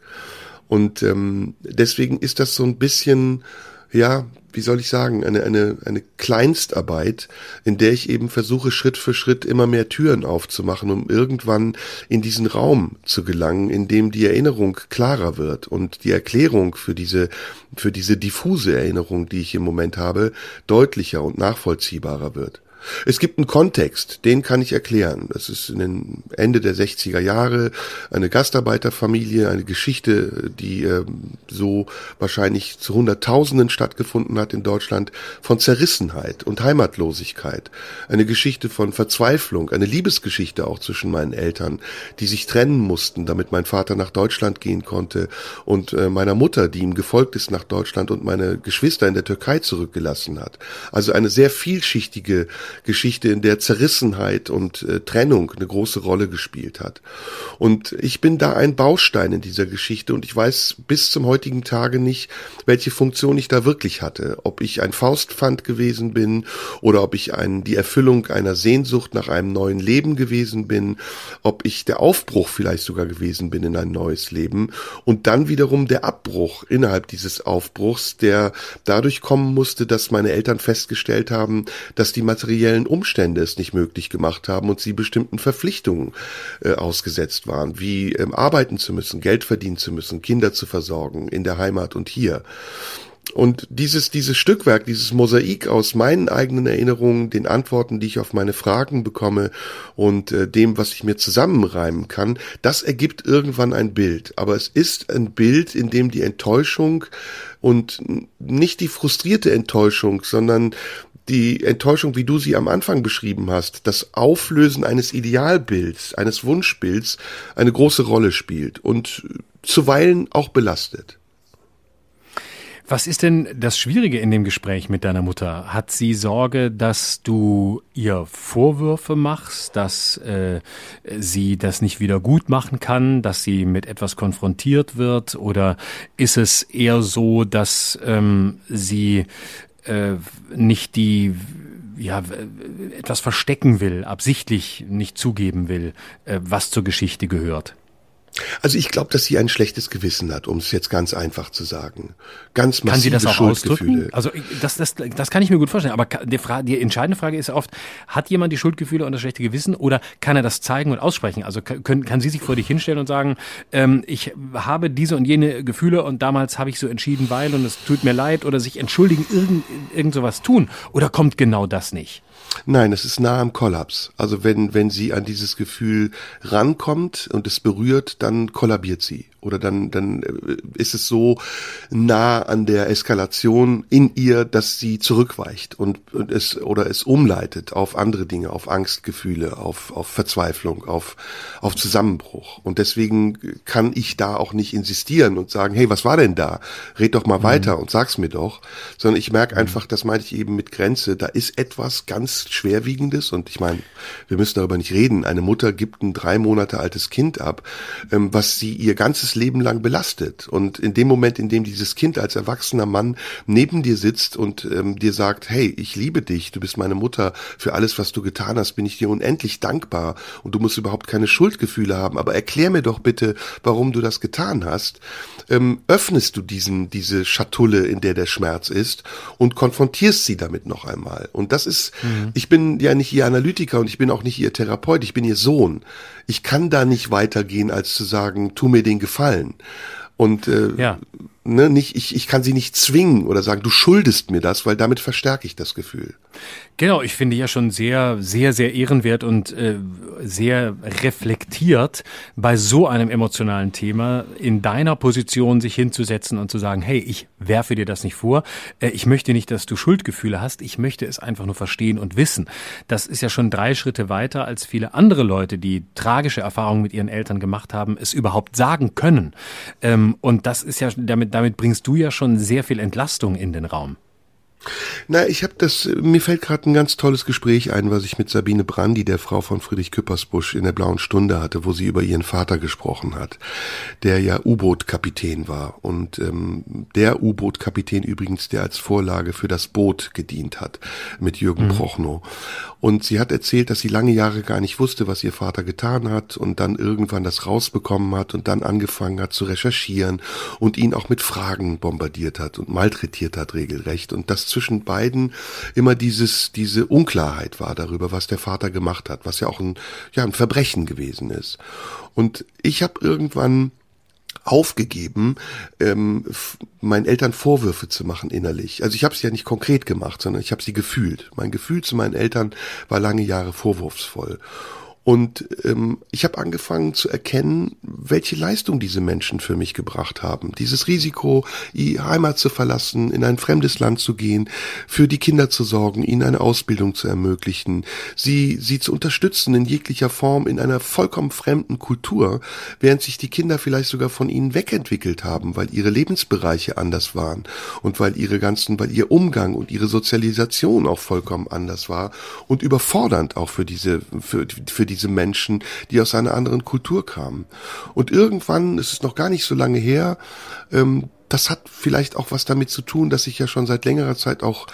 [SPEAKER 2] Und ähm, deswegen ist das so ein bisschen, ja, wie soll ich sagen, eine, eine, eine Kleinstarbeit, in der ich eben versuche, Schritt für Schritt immer mehr Türen aufzumachen, um irgendwann in diesen Raum zu gelangen, in dem die Erinnerung klarer wird und die Erklärung für diese, für diese diffuse Erinnerung, die ich im Moment habe, deutlicher und nachvollziehbarer wird. Es gibt einen Kontext, den kann ich erklären. Das ist in den Ende der 60er Jahre eine Gastarbeiterfamilie, eine Geschichte, die äh, so wahrscheinlich zu Hunderttausenden stattgefunden hat in Deutschland, von Zerrissenheit und Heimatlosigkeit. Eine Geschichte von Verzweiflung, eine Liebesgeschichte auch zwischen meinen Eltern, die sich trennen mussten, damit mein Vater nach Deutschland gehen konnte und äh, meiner Mutter, die ihm gefolgt ist nach Deutschland und meine Geschwister in der Türkei zurückgelassen hat. Also eine sehr vielschichtige Geschichte, in der Zerrissenheit und äh, Trennung eine große Rolle gespielt hat. Und ich bin da ein Baustein in dieser Geschichte und ich weiß bis zum heutigen Tage nicht, welche Funktion ich da wirklich hatte. Ob ich ein Faustpfand gewesen bin oder ob ich ein, die Erfüllung einer Sehnsucht nach einem neuen Leben gewesen bin, ob ich der Aufbruch vielleicht sogar gewesen bin in ein neues Leben und dann wiederum der Abbruch innerhalb dieses Aufbruchs, der dadurch kommen musste, dass meine Eltern festgestellt haben, dass die materiellen materiellen Umstände es nicht möglich gemacht haben und sie bestimmten Verpflichtungen äh, ausgesetzt waren, wie ähm, arbeiten zu müssen, Geld verdienen zu müssen, Kinder zu versorgen in der Heimat und hier. Und dieses, dieses Stückwerk, dieses Mosaik aus meinen eigenen Erinnerungen, den Antworten, die ich auf meine Fragen bekomme und äh, dem, was ich mir zusammenreimen kann, das ergibt irgendwann ein Bild. Aber es ist ein Bild, in dem die Enttäuschung und nicht die frustrierte Enttäuschung, sondern die Enttäuschung, wie du sie am Anfang beschrieben hast, das Auflösen eines Idealbilds, eines Wunschbilds eine große Rolle spielt und zuweilen auch belastet.
[SPEAKER 3] Was ist denn das Schwierige in dem Gespräch mit deiner Mutter? Hat sie Sorge, dass du ihr Vorwürfe machst, dass äh, sie das nicht wieder gut machen kann, dass sie mit etwas konfrontiert wird? Oder ist es eher so, dass ähm, sie äh, nicht die ja, etwas verstecken will, absichtlich nicht zugeben will, äh, was zur Geschichte gehört?
[SPEAKER 2] Also ich glaube, dass sie ein schlechtes Gewissen hat, um es jetzt ganz einfach zu sagen. Ganz massive
[SPEAKER 3] kann sie das auch
[SPEAKER 2] Schuldgefühle.
[SPEAKER 3] Ausdrücken? Also das, das, das kann ich mir gut vorstellen. Aber die, Frage, die entscheidende Frage ist oft, hat jemand die Schuldgefühle und das schlechte Gewissen oder kann er das zeigen und aussprechen? Also können, kann sie sich vor dich hinstellen und sagen, ähm, ich habe diese und jene Gefühle und damals habe ich so entschieden, weil und es tut mir leid oder sich entschuldigen, irgend, irgend sowas tun? Oder kommt genau das nicht?
[SPEAKER 2] Nein, es ist nah am Kollaps. Also wenn, wenn sie an dieses Gefühl rankommt und es berührt, dann kollabiert sie oder dann, dann äh, ist es so nah an der Eskalation in ihr, dass sie zurückweicht und, und es oder es umleitet auf andere Dinge, auf Angstgefühle, auf, auf Verzweiflung, auf, auf Zusammenbruch. Und deswegen kann ich da auch nicht insistieren und sagen, hey, was war denn da? Red doch mal mhm. weiter und sag's mir doch. Sondern ich merke mhm. einfach, das meinte ich eben mit Grenze, da ist etwas ganz Schwerwiegendes und ich meine, wir müssen darüber nicht reden. Eine Mutter gibt ein drei Monate altes Kind ab, ähm, was sie ihr ganzes Leben lang belastet. Und in dem Moment, in dem dieses Kind als erwachsener Mann neben dir sitzt und ähm, dir sagt, hey, ich liebe dich, du bist meine Mutter, für alles, was du getan hast, bin ich dir unendlich dankbar und du musst überhaupt keine Schuldgefühle haben, aber erklär mir doch bitte, warum du das getan hast, ähm, öffnest du diesen, diese Schatulle, in der der Schmerz ist und konfrontierst sie damit noch einmal. Und das ist, mhm. ich bin ja nicht ihr Analytiker und ich bin auch nicht ihr Therapeut, ich bin ihr Sohn. Ich kann da nicht weitergehen, als zu sagen, tu mir den Gefallen. Und äh, ja. Ne, nicht, ich, ich kann sie nicht zwingen oder sagen, du schuldest mir das, weil damit verstärke ich das Gefühl.
[SPEAKER 3] Genau, ich finde ja schon sehr, sehr, sehr ehrenwert und äh, sehr reflektiert, bei so einem emotionalen Thema in deiner Position sich hinzusetzen und zu sagen, hey, ich werfe dir das nicht vor, äh, ich möchte nicht, dass du Schuldgefühle hast, ich möchte es einfach nur verstehen und wissen. Das ist ja schon drei Schritte weiter, als viele andere Leute, die tragische Erfahrungen mit ihren Eltern gemacht haben, es überhaupt sagen können. Ähm, und das ist ja, damit, damit bringst du ja schon sehr viel Entlastung in den Raum.
[SPEAKER 2] Na, ich habe das, mir fällt gerade ein ganz tolles Gespräch ein, was ich mit Sabine Brandi, der Frau von Friedrich Küppersbusch, in der Blauen Stunde hatte, wo sie über ihren Vater gesprochen hat, der ja U-Boot-Kapitän war. Und ähm, der U-Boot-Kapitän übrigens, der als Vorlage für das Boot gedient hat, mit Jürgen mhm. Prochnow. Und sie hat erzählt, dass sie lange Jahre gar nicht wusste, was ihr Vater getan hat und dann irgendwann das rausbekommen hat und dann angefangen hat zu recherchieren und ihn auch mit Fragen bombardiert hat und malträtiert hat regelrecht. Und das zwischen beiden immer dieses, diese Unklarheit war darüber, was der Vater gemacht hat, was ja auch ein, ja, ein Verbrechen gewesen ist. Und ich habe irgendwann aufgegeben, ähm, meinen Eltern Vorwürfe zu machen innerlich. Also ich habe es ja nicht konkret gemacht, sondern ich habe sie gefühlt. Mein Gefühl zu meinen Eltern war lange Jahre vorwurfsvoll. Und ähm, ich habe angefangen zu erkennen, welche Leistung diese Menschen für mich gebracht haben. Dieses Risiko, die Heimat zu verlassen, in ein fremdes Land zu gehen, für die Kinder zu sorgen, ihnen eine Ausbildung zu ermöglichen, sie, sie zu unterstützen in jeglicher Form in einer vollkommen fremden Kultur, während sich die Kinder vielleicht sogar von ihnen wegentwickelt haben, weil ihre Lebensbereiche anders waren und weil ihre ganzen, weil ihr Umgang und ihre Sozialisation auch vollkommen anders war und überfordernd auch für diese, für, für die diese Menschen, die aus einer anderen Kultur kamen. Und irgendwann, es ist noch gar nicht so lange her, ähm, das hat vielleicht auch was damit zu tun, dass ich ja schon seit längerer Zeit auch,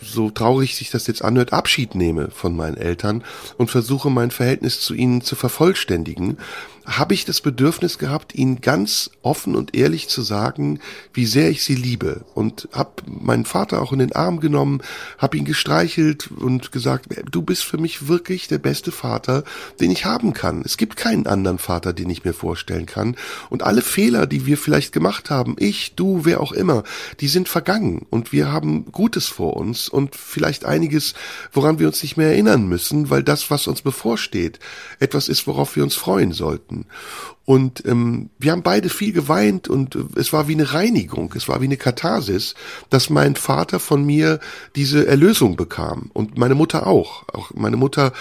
[SPEAKER 2] so traurig sich das jetzt anhört, Abschied nehme von meinen Eltern und versuche mein Verhältnis zu ihnen zu vervollständigen habe ich das Bedürfnis gehabt, ihnen ganz offen und ehrlich zu sagen, wie sehr ich sie liebe. Und habe meinen Vater auch in den Arm genommen, habe ihn gestreichelt und gesagt, du bist für mich wirklich der beste Vater, den ich haben kann. Es gibt keinen anderen Vater, den ich mir vorstellen kann. Und alle Fehler, die wir vielleicht gemacht haben, ich, du, wer auch immer, die sind vergangen. Und wir haben Gutes vor uns und vielleicht einiges, woran wir uns nicht mehr erinnern müssen, weil das, was uns bevorsteht, etwas ist, worauf wir uns freuen sollten hatten. Und ähm, wir haben beide viel geweint und es war wie eine Reinigung, es war wie eine Katharsis, dass mein Vater von mir diese Erlösung bekam und meine Mutter auch. Auch meine Mutter,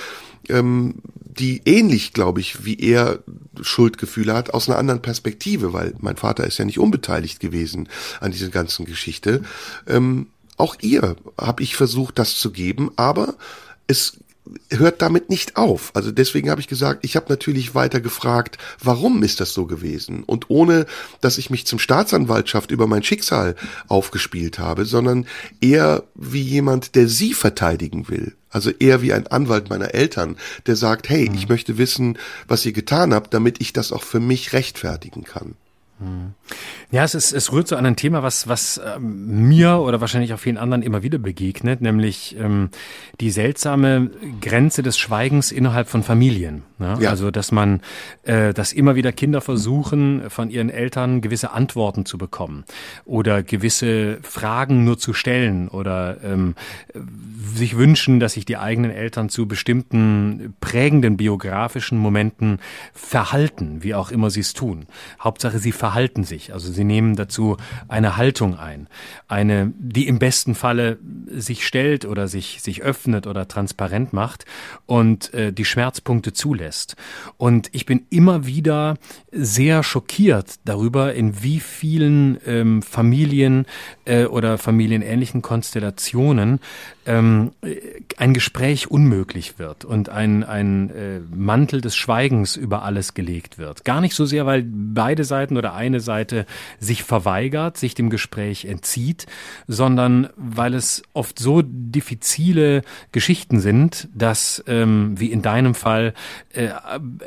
[SPEAKER 2] ähm, die ähnlich, glaube ich, wie er Schuldgefühle hat, aus einer anderen Perspektive, weil mein Vater ist ja nicht unbeteiligt gewesen an dieser ganzen Geschichte. Ähm, auch ihr habe ich versucht, das zu geben, aber es hört damit nicht auf. Also deswegen habe ich gesagt, ich habe natürlich weiter gefragt, warum ist das so gewesen? Und ohne, dass ich mich zum Staatsanwaltschaft über mein Schicksal aufgespielt habe, sondern eher wie jemand, der sie verteidigen will. Also eher wie ein Anwalt meiner Eltern, der sagt, hey, ich mhm. möchte wissen, was ihr getan habt, damit ich das auch für mich rechtfertigen kann.
[SPEAKER 3] Ja, es ist, es rührt so an ein Thema, was, was ähm, mir oder wahrscheinlich auch vielen anderen immer wieder begegnet, nämlich ähm, die seltsame Grenze des Schweigens innerhalb von Familien. Ne? Ja. Also, dass man, äh, dass immer wieder Kinder versuchen, von ihren Eltern gewisse Antworten zu bekommen oder gewisse Fragen nur zu stellen oder ähm, sich wünschen, dass sich die eigenen Eltern zu bestimmten prägenden biografischen Momenten verhalten, wie auch immer sie es tun. Hauptsache, sie verhalten sich. Also sie nehmen dazu eine Haltung ein. Eine, die im besten Falle sich stellt oder sich, sich öffnet oder transparent macht und äh, die Schmerzpunkte zulässt. Und ich bin immer wieder sehr schockiert darüber, in wie vielen ähm, Familien äh, oder familienähnlichen Konstellationen ähm, ein Gespräch unmöglich wird und ein, ein äh, Mantel des Schweigens über alles gelegt wird. Gar nicht so sehr, weil beide Seiten oder eine Seite sich verweigert, sich dem Gespräch entzieht, sondern weil es oft so diffizile Geschichten sind, dass, ähm, wie in deinem Fall, äh,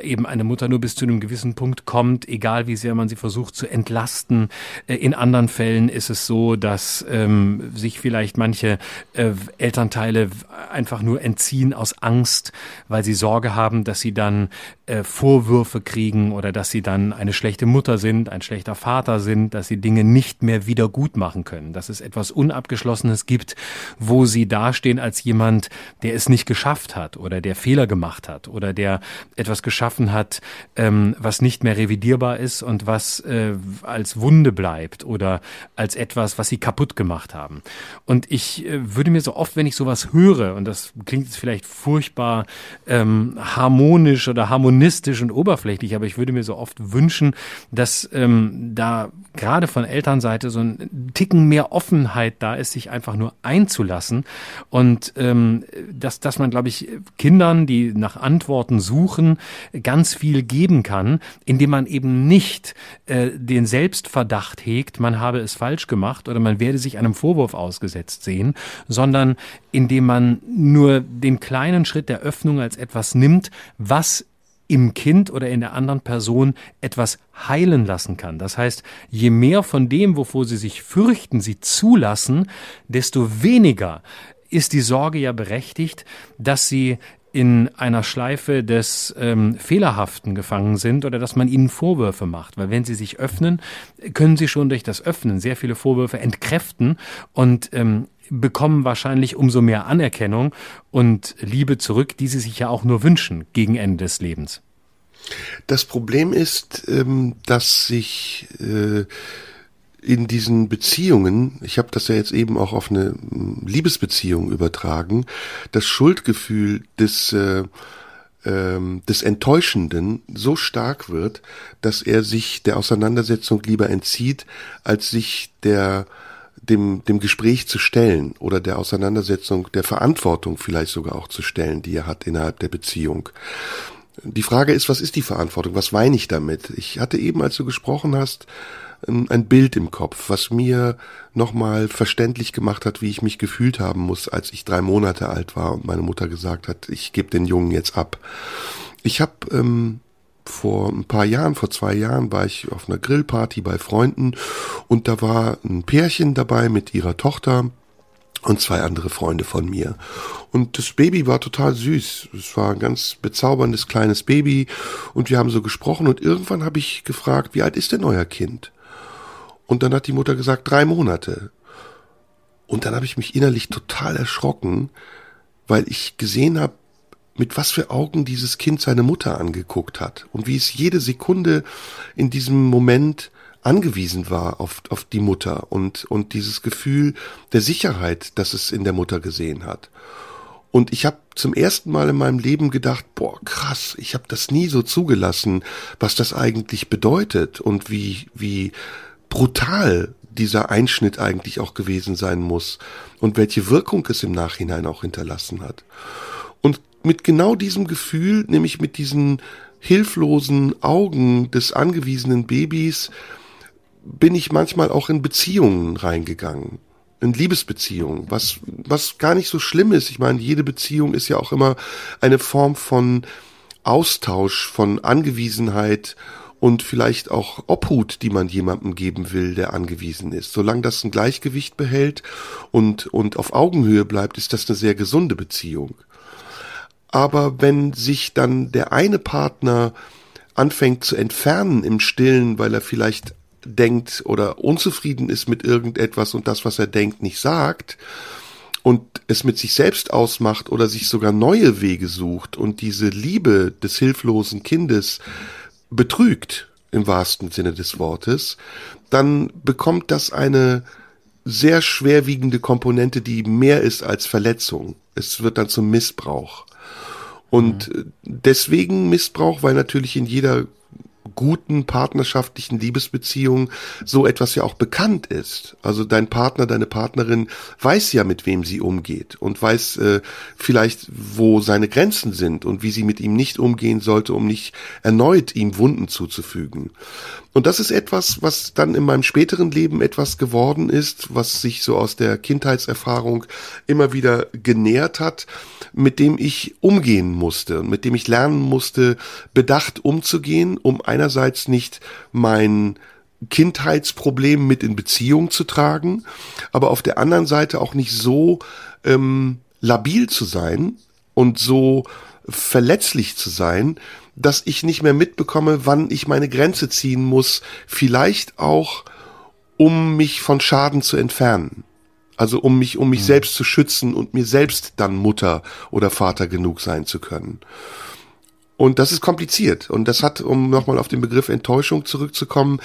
[SPEAKER 3] eben eine Mutter nur bis zu einem gewissen Punkt kommt, egal wie sehr man sie versucht zu entlasten. Äh, in anderen Fällen ist es so, dass ähm, sich vielleicht manche äh, Elternteile einfach nur entziehen aus Angst, weil sie Sorge haben, dass sie dann äh, Vorwürfe kriegen oder dass sie dann eine schlechte Mutter sind, ein schlechter Vater sind, dass sie Dinge nicht mehr wieder gut machen können, dass es etwas Unabgeschlossenes gibt, wo sie dastehen als jemand, der es nicht geschafft hat oder der Fehler gemacht hat oder der etwas geschaffen hat, ähm, was nicht mehr revidierbar ist und was äh, als Wunde bleibt oder als etwas, was sie kaputt gemacht haben. Und ich äh, würde mir so oft, wenn ich sowas höre, und das klingt jetzt vielleicht furchtbar ähm, harmonisch oder harmonistisch und oberflächlich, aber ich würde mir so oft wünschen, dass ähm, da gerade von Elternseite so ein Ticken mehr Offenheit da ist, sich einfach nur einzulassen und ähm, dass, dass man, glaube ich, Kindern, die nach Antworten suchen, ganz viel geben kann, indem man eben nicht äh, den Selbstverdacht hegt, man habe es falsch gemacht oder man werde sich einem Vorwurf ausgesetzt sehen, sondern indem man nur den kleinen Schritt der Öffnung als etwas nimmt, was im Kind oder in der anderen Person etwas heilen lassen kann. Das heißt, je mehr von dem, wovor sie sich fürchten, sie zulassen, desto weniger ist die Sorge ja berechtigt, dass sie in einer Schleife des ähm, Fehlerhaften gefangen sind oder dass man ihnen Vorwürfe macht. Weil wenn sie sich öffnen, können sie schon durch das Öffnen sehr viele Vorwürfe entkräften und ähm, bekommen wahrscheinlich umso mehr Anerkennung und Liebe zurück, die sie sich ja auch nur wünschen gegen Ende des Lebens.
[SPEAKER 2] Das Problem ist, ähm, dass sich äh, in diesen Beziehungen, ich habe das ja jetzt eben auch auf eine hm, Liebesbeziehung übertragen, das Schuldgefühl des äh, ähm, des Enttäuschenden so stark wird, dass er sich der Auseinandersetzung lieber entzieht, als sich der dem, dem Gespräch zu stellen oder der Auseinandersetzung, der Verantwortung vielleicht sogar auch zu stellen, die er hat innerhalb der Beziehung. Die Frage ist, was ist die Verantwortung? Was weine ich damit? Ich hatte eben, als du gesprochen hast, ein Bild im Kopf, was mir nochmal verständlich gemacht hat, wie ich mich gefühlt haben muss, als ich drei Monate alt war und meine Mutter gesagt hat, ich gebe den Jungen jetzt ab. Ich habe ähm, vor ein paar Jahren, vor zwei Jahren, war ich auf einer Grillparty bei Freunden und da war ein Pärchen dabei mit ihrer Tochter und zwei andere Freunde von mir. Und das Baby war total süß. Es war ein ganz bezauberndes kleines Baby und wir haben so gesprochen und irgendwann habe ich gefragt, wie alt ist denn euer Kind? Und dann hat die Mutter gesagt, drei Monate. Und dann habe ich mich innerlich total erschrocken, weil ich gesehen habe, mit was für Augen dieses Kind seine Mutter angeguckt hat und wie es jede Sekunde in diesem Moment angewiesen war auf, auf die Mutter und, und dieses Gefühl der Sicherheit, das es in der Mutter gesehen hat. Und ich habe zum ersten Mal in meinem Leben gedacht, boah, krass, ich habe das nie so zugelassen, was das eigentlich bedeutet und wie, wie brutal dieser Einschnitt eigentlich auch gewesen sein muss und welche Wirkung es im Nachhinein auch hinterlassen hat. Und mit genau diesem Gefühl, nämlich mit diesen hilflosen Augen des angewiesenen Babys, bin ich manchmal auch in Beziehungen reingegangen. In Liebesbeziehungen, was, was gar nicht so schlimm ist. Ich meine, jede Beziehung ist ja auch immer eine Form von Austausch, von Angewiesenheit und vielleicht auch Obhut, die man jemandem geben will, der angewiesen ist. Solange das ein Gleichgewicht behält und, und auf Augenhöhe bleibt, ist das eine sehr gesunde Beziehung. Aber wenn sich dann der eine Partner anfängt zu entfernen im Stillen, weil er vielleicht denkt oder unzufrieden ist mit irgendetwas und das, was er denkt, nicht sagt und es mit sich selbst ausmacht oder sich sogar neue Wege sucht und diese Liebe des hilflosen Kindes betrügt, im wahrsten Sinne des Wortes, dann bekommt das eine sehr schwerwiegende Komponente, die mehr ist als Verletzung. Es wird dann zum Missbrauch. Und mhm. deswegen Missbrauch, weil natürlich in jeder guten partnerschaftlichen Liebesbeziehungen so etwas ja auch bekannt ist. Also dein Partner, deine Partnerin weiß ja, mit wem sie umgeht und weiß äh, vielleicht, wo seine Grenzen sind und wie sie mit ihm nicht umgehen sollte, um nicht erneut ihm Wunden zuzufügen. Und das ist etwas, was dann in meinem späteren Leben etwas geworden ist, was sich so aus der Kindheitserfahrung immer wieder genährt hat, mit dem ich umgehen musste und mit dem ich lernen musste, bedacht umzugehen, um einerseits nicht mein Kindheitsproblem mit in Beziehung zu tragen, aber auf der anderen Seite auch nicht so ähm, labil zu sein und so verletzlich zu sein, dass ich nicht mehr mitbekomme, wann ich meine Grenze ziehen muss, vielleicht auch, um mich von Schaden zu entfernen. Also um mich, um mich mhm. selbst zu schützen und mir selbst dann Mutter oder Vater genug sein zu können. Und das ist kompliziert. Und das hat, um nochmal auf den Begriff Enttäuschung zurückzukommen,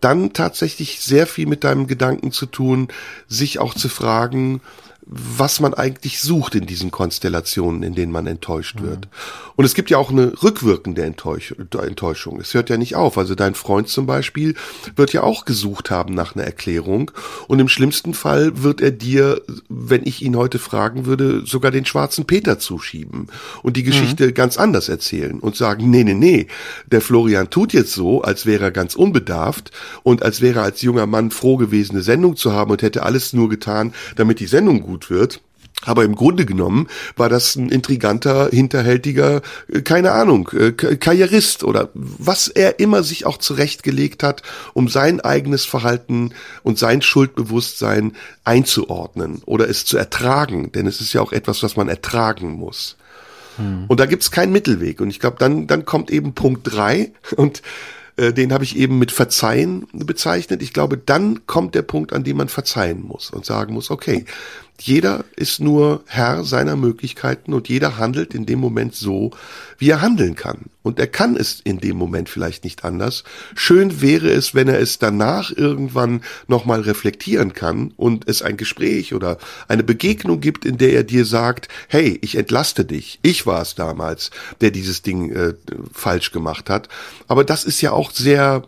[SPEAKER 2] dann tatsächlich sehr viel mit deinem Gedanken zu tun, sich auch zu fragen, was man eigentlich sucht in diesen Konstellationen, in denen man enttäuscht mhm. wird. Und es gibt ja auch eine rückwirkende Enttäuschung. Es hört ja nicht auf. Also dein Freund zum Beispiel wird ja auch gesucht haben nach einer Erklärung. Und im schlimmsten Fall wird er dir, wenn ich ihn heute fragen würde, sogar den schwarzen Peter zuschieben und die Geschichte mhm. ganz anders erzählen und sagen, nee, nee, nee, der Florian tut jetzt so, als wäre er ganz unbedarft und als wäre er als junger Mann froh gewesen, eine Sendung zu haben und hätte alles nur getan, damit die Sendung gut gut wird. Aber im Grunde genommen war das ein intriganter, hinterhältiger, äh, keine Ahnung, äh, Karrierist oder was er immer sich auch zurechtgelegt hat, um sein eigenes Verhalten und sein Schuldbewusstsein einzuordnen oder es zu ertragen. Denn es ist ja auch etwas, was man ertragen muss. Hm. Und da gibt's keinen Mittelweg. Und ich glaube, dann, dann kommt eben Punkt drei [laughs] und äh, den habe ich eben mit Verzeihen bezeichnet. Ich glaube, dann kommt der Punkt, an dem man verzeihen muss und sagen muss, okay, jeder ist nur Herr seiner Möglichkeiten und jeder handelt in dem Moment so, wie er handeln kann. Und er kann es in dem Moment vielleicht nicht anders. Schön wäre es, wenn er es danach irgendwann nochmal reflektieren kann und es ein Gespräch oder eine Begegnung gibt, in der er dir sagt, hey, ich entlaste dich. Ich war es damals, der dieses Ding äh, falsch gemacht hat. Aber das ist ja auch sehr,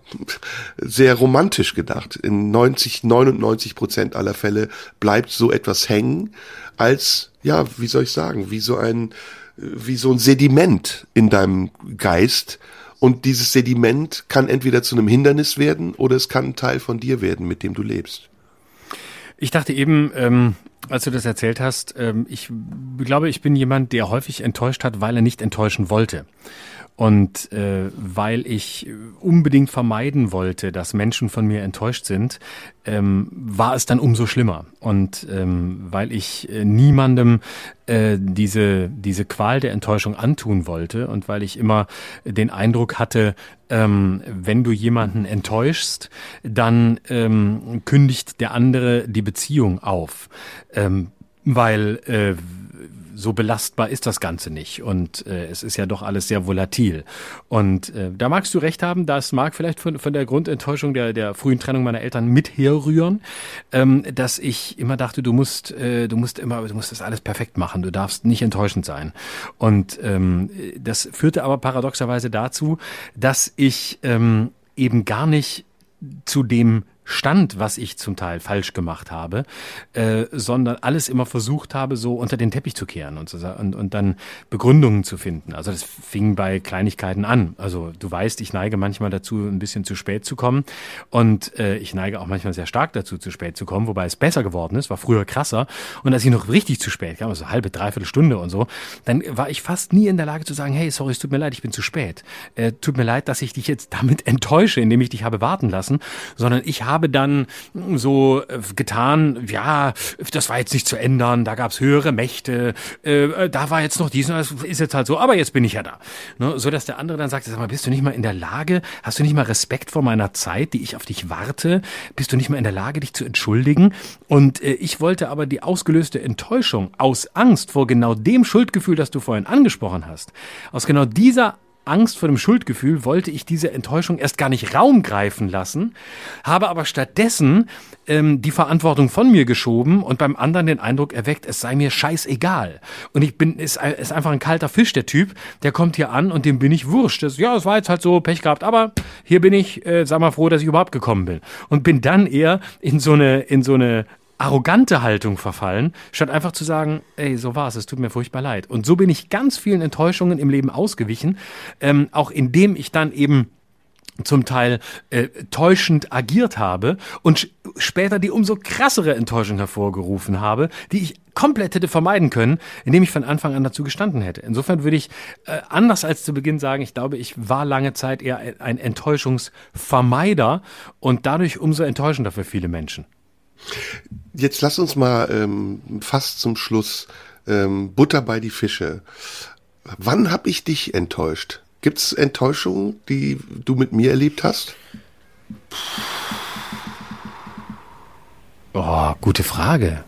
[SPEAKER 2] sehr romantisch gedacht. In 90, 99 Prozent aller Fälle bleibt so etwas hängen als, ja, wie soll ich sagen, wie so ein, wie so ein Sediment in deinem Geist. Und dieses Sediment kann entweder zu einem Hindernis werden oder es kann ein Teil von dir werden, mit dem du lebst.
[SPEAKER 3] Ich dachte eben, ähm, als du das erzählt hast, ähm, ich glaube, ich bin jemand, der häufig enttäuscht hat, weil er nicht enttäuschen wollte. Und äh, weil ich unbedingt vermeiden wollte, dass Menschen von mir enttäuscht sind, ähm, war es dann umso schlimmer. Und ähm, weil ich äh, niemandem äh, diese, diese Qual der Enttäuschung antun wollte und weil ich immer den Eindruck hatte, ähm, wenn du jemanden enttäuschst, dann ähm, kündigt der andere die Beziehung auf. Ähm, weil äh, so belastbar ist das Ganze nicht. Und äh, es ist ja doch alles sehr volatil. Und äh, da magst du recht haben, das mag vielleicht von, von der Grundenttäuschung der, der frühen Trennung meiner Eltern mit herrühren, ähm, dass ich immer dachte, du musst, äh, du musst immer, du musst das alles perfekt machen, du darfst nicht enttäuschend sein. Und ähm, das führte aber paradoxerweise dazu, dass ich ähm, eben gar nicht zu dem stand, was ich zum Teil falsch gemacht habe, äh, sondern alles immer versucht habe, so unter den Teppich zu kehren und, so, und, und dann Begründungen zu finden. Also das fing bei Kleinigkeiten an. Also du weißt, ich neige manchmal dazu, ein bisschen zu spät zu kommen und äh, ich neige auch manchmal sehr stark dazu, zu spät zu kommen, wobei es besser geworden ist, war früher krasser. Und als ich noch richtig zu spät kam, also halbe, dreiviertel Stunde und so, dann war ich fast nie in der Lage zu sagen, hey, sorry, es tut mir leid, ich bin zu spät. Äh, tut mir leid, dass ich dich jetzt damit [laughs] enttäusche, indem ich dich habe warten lassen, sondern ich habe habe dann so äh, getan, ja, das war jetzt nicht zu ändern, da gab's höhere Mächte, äh, äh, da war jetzt noch dies, das ist jetzt halt so, aber jetzt bin ich ja da. Ne, so dass der andere dann sagt, sag mal, bist du nicht mal in der Lage, hast du nicht mal Respekt vor meiner Zeit, die ich auf dich warte, bist du nicht mal in der Lage, dich zu entschuldigen? Und äh, ich wollte aber die ausgelöste Enttäuschung aus Angst vor genau dem Schuldgefühl, das du vorhin angesprochen hast, aus genau dieser Angst vor dem Schuldgefühl wollte ich diese Enttäuschung erst gar nicht Raum greifen lassen, habe aber stattdessen ähm, die Verantwortung von mir geschoben und beim anderen den Eindruck erweckt, es sei mir scheißegal. Und ich bin, ist, ist einfach ein kalter Fisch, der Typ, der kommt hier an und dem bin ich wurscht. Das, ja, es war jetzt halt so, Pech gehabt, aber hier bin ich, äh, sag mal froh, dass ich überhaupt gekommen bin. Und bin dann eher in so eine, in so eine arrogante Haltung verfallen, statt einfach zu sagen, ey, so war's, es tut mir furchtbar leid. Und so bin ich ganz vielen Enttäuschungen im Leben ausgewichen, ähm, auch indem ich dann eben zum Teil äh, täuschend agiert habe und später die umso krassere Enttäuschung hervorgerufen habe, die ich komplett hätte vermeiden können, indem ich von Anfang an dazu gestanden hätte. Insofern würde ich äh, anders als zu Beginn sagen, ich glaube, ich war lange Zeit eher ein Enttäuschungsvermeider und dadurch umso enttäuschender für viele Menschen.
[SPEAKER 2] Jetzt lass uns mal ähm, fast zum Schluss ähm, Butter bei die Fische. Wann habe ich dich enttäuscht? Gibt es Enttäuschungen, die du mit mir erlebt hast?
[SPEAKER 3] Oh, gute Frage.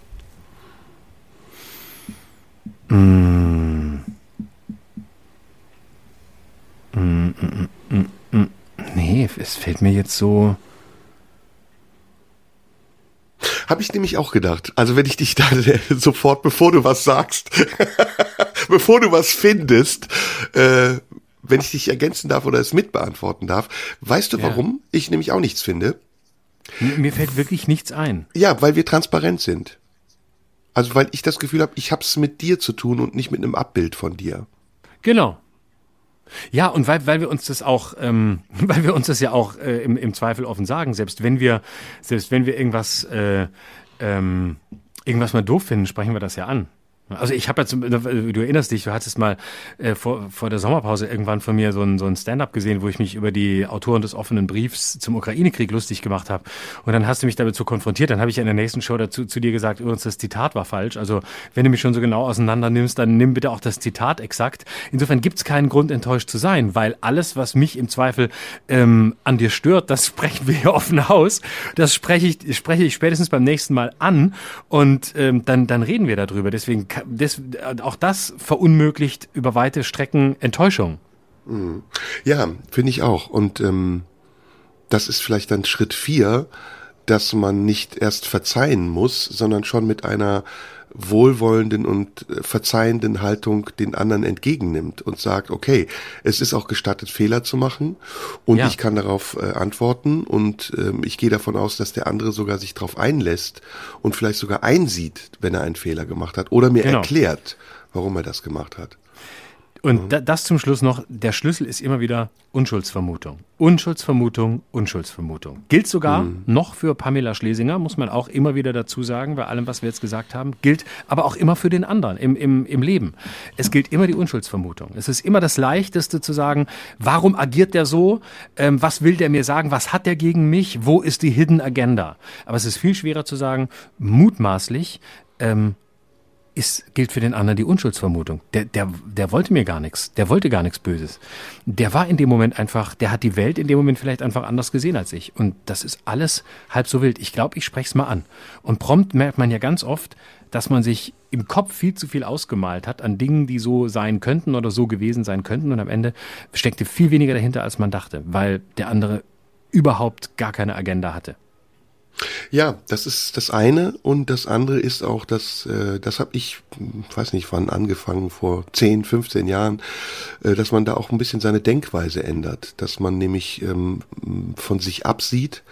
[SPEAKER 3] Mm. Mm, mm, mm, mm. Nee, es fällt mir jetzt so.
[SPEAKER 2] Habe ich nämlich auch gedacht. Also wenn ich dich da [laughs] sofort, bevor du was sagst, [laughs] bevor du was findest, äh, wenn ich dich ergänzen darf oder es mitbeantworten darf, weißt du, warum ja. ich nämlich auch nichts finde?
[SPEAKER 3] Mir fällt wirklich nichts ein.
[SPEAKER 2] Ja, weil wir transparent sind. Also weil ich das Gefühl habe, ich habe es mit dir zu tun und nicht mit einem Abbild von dir.
[SPEAKER 3] Genau. Ja, und weil, weil wir uns das auch, ähm, [laughs] weil wir uns das ja auch äh, im, im Zweifel offen sagen, selbst wenn wir, selbst wenn wir irgendwas, äh, ähm, irgendwas mal doof finden, sprechen wir das ja an. Also ich habe ja, zum, du erinnerst dich, du hattest mal äh, vor, vor der Sommerpause irgendwann von mir so ein, so ein Stand-up gesehen, wo ich mich über die Autoren des offenen Briefs zum Ukraine-Krieg lustig gemacht habe. Und dann hast du mich damit so konfrontiert. Dann habe ich in der nächsten Show dazu zu dir gesagt, übrigens, das Zitat war falsch. Also wenn du mich schon so genau auseinander nimmst, dann nimm bitte auch das Zitat exakt. Insofern gibt es keinen Grund, enttäuscht zu sein, weil alles, was mich im Zweifel ähm, an dir stört, das sprechen wir hier offen aus. Das spreche ich, spreche ich spätestens beim nächsten Mal an und ähm, dann, dann reden wir darüber. Deswegen das, auch das verunmöglicht über weite Strecken Enttäuschung.
[SPEAKER 2] Mhm. Ja, finde ich auch. Und ähm, das ist vielleicht dann Schritt vier, dass man nicht erst verzeihen muss, sondern schon mit einer wohlwollenden und äh, verzeihenden Haltung den anderen entgegennimmt und sagt, okay, es ist auch gestattet, Fehler zu machen und ja. ich kann darauf äh, antworten und ähm, ich gehe davon aus, dass der andere sogar sich darauf einlässt und vielleicht sogar einsieht, wenn er einen Fehler gemacht hat oder mir genau. erklärt, warum er das gemacht hat
[SPEAKER 3] Und mhm. da, das zum Schluss noch, der Schlüssel ist immer wieder Unschuldsvermutung. Unschuldsvermutung, Unschuldsvermutung. Gilt sogar mhm. noch für Pamela Schlesinger, muss man auch immer wieder dazu sagen, bei allem, was wir jetzt gesagt haben. Gilt aber auch immer für den anderen im, im, im Leben. Es gilt immer die Unschuldsvermutung. Es ist immer das Leichteste zu sagen, warum agiert der so? Ähm, was will der mir sagen? Was hat der gegen mich? Wo ist die Hidden Agenda? Aber es ist viel schwerer zu sagen, mutmaßlich, ähm, ist, gilt für den anderen die Unschuldsvermutung. Der, der, der wollte mir gar nichts. Der wollte gar nichts Böses. Der war in dem Moment einfach, der hat die Welt in dem Moment vielleicht einfach anders gesehen als ich. Und das ist alles halb so wild. Ich glaube, ich spreche es mal an. Und prompt merkt man ja ganz oft, dass man sich im Kopf viel zu viel ausgemalt hat an Dingen, die so sein könnten oder so gewesen sein könnten. Und am Ende steckte viel weniger dahinter, als man dachte, weil der andere überhaupt gar keine Agenda hatte.
[SPEAKER 2] Ja, das ist das eine und das andere ist auch, dass äh, das habe ich, weiß nicht wann angefangen vor 10, 15 Jahren, äh, dass man da auch ein bisschen seine Denkweise ändert, dass man nämlich ähm, von sich absieht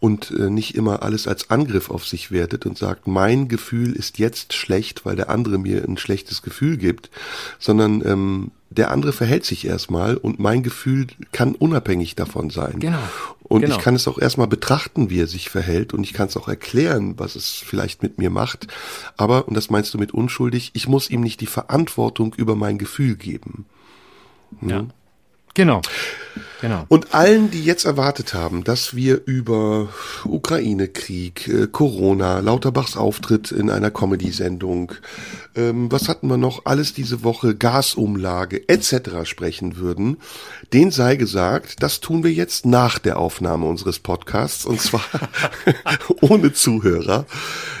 [SPEAKER 2] und äh, nicht immer alles als Angriff auf sich wertet und sagt, mein Gefühl ist jetzt schlecht, weil der andere mir ein schlechtes Gefühl gibt, sondern ähm, der andere verhält sich erstmal und mein Gefühl kann unabhängig davon sein.
[SPEAKER 3] Genau.
[SPEAKER 2] Und
[SPEAKER 3] genau.
[SPEAKER 2] ich kann es auch erstmal betrachten, wie er sich verhält und ich kann es auch erklären, was es vielleicht mit mir macht. Aber, und das meinst du mit unschuldig, ich muss ihm nicht die Verantwortung über mein Gefühl geben.
[SPEAKER 3] Hm? Ja. Genau. Genau.
[SPEAKER 2] Und allen, die jetzt erwartet haben, dass wir über Ukraine-Krieg, äh, Corona, Lauterbachs Auftritt in einer Comedy-Sendung, ähm, was hatten wir noch, alles diese Woche, Gasumlage etc. sprechen würden, den sei gesagt, das tun wir jetzt nach der Aufnahme unseres Podcasts und zwar [laughs] ohne Zuhörer.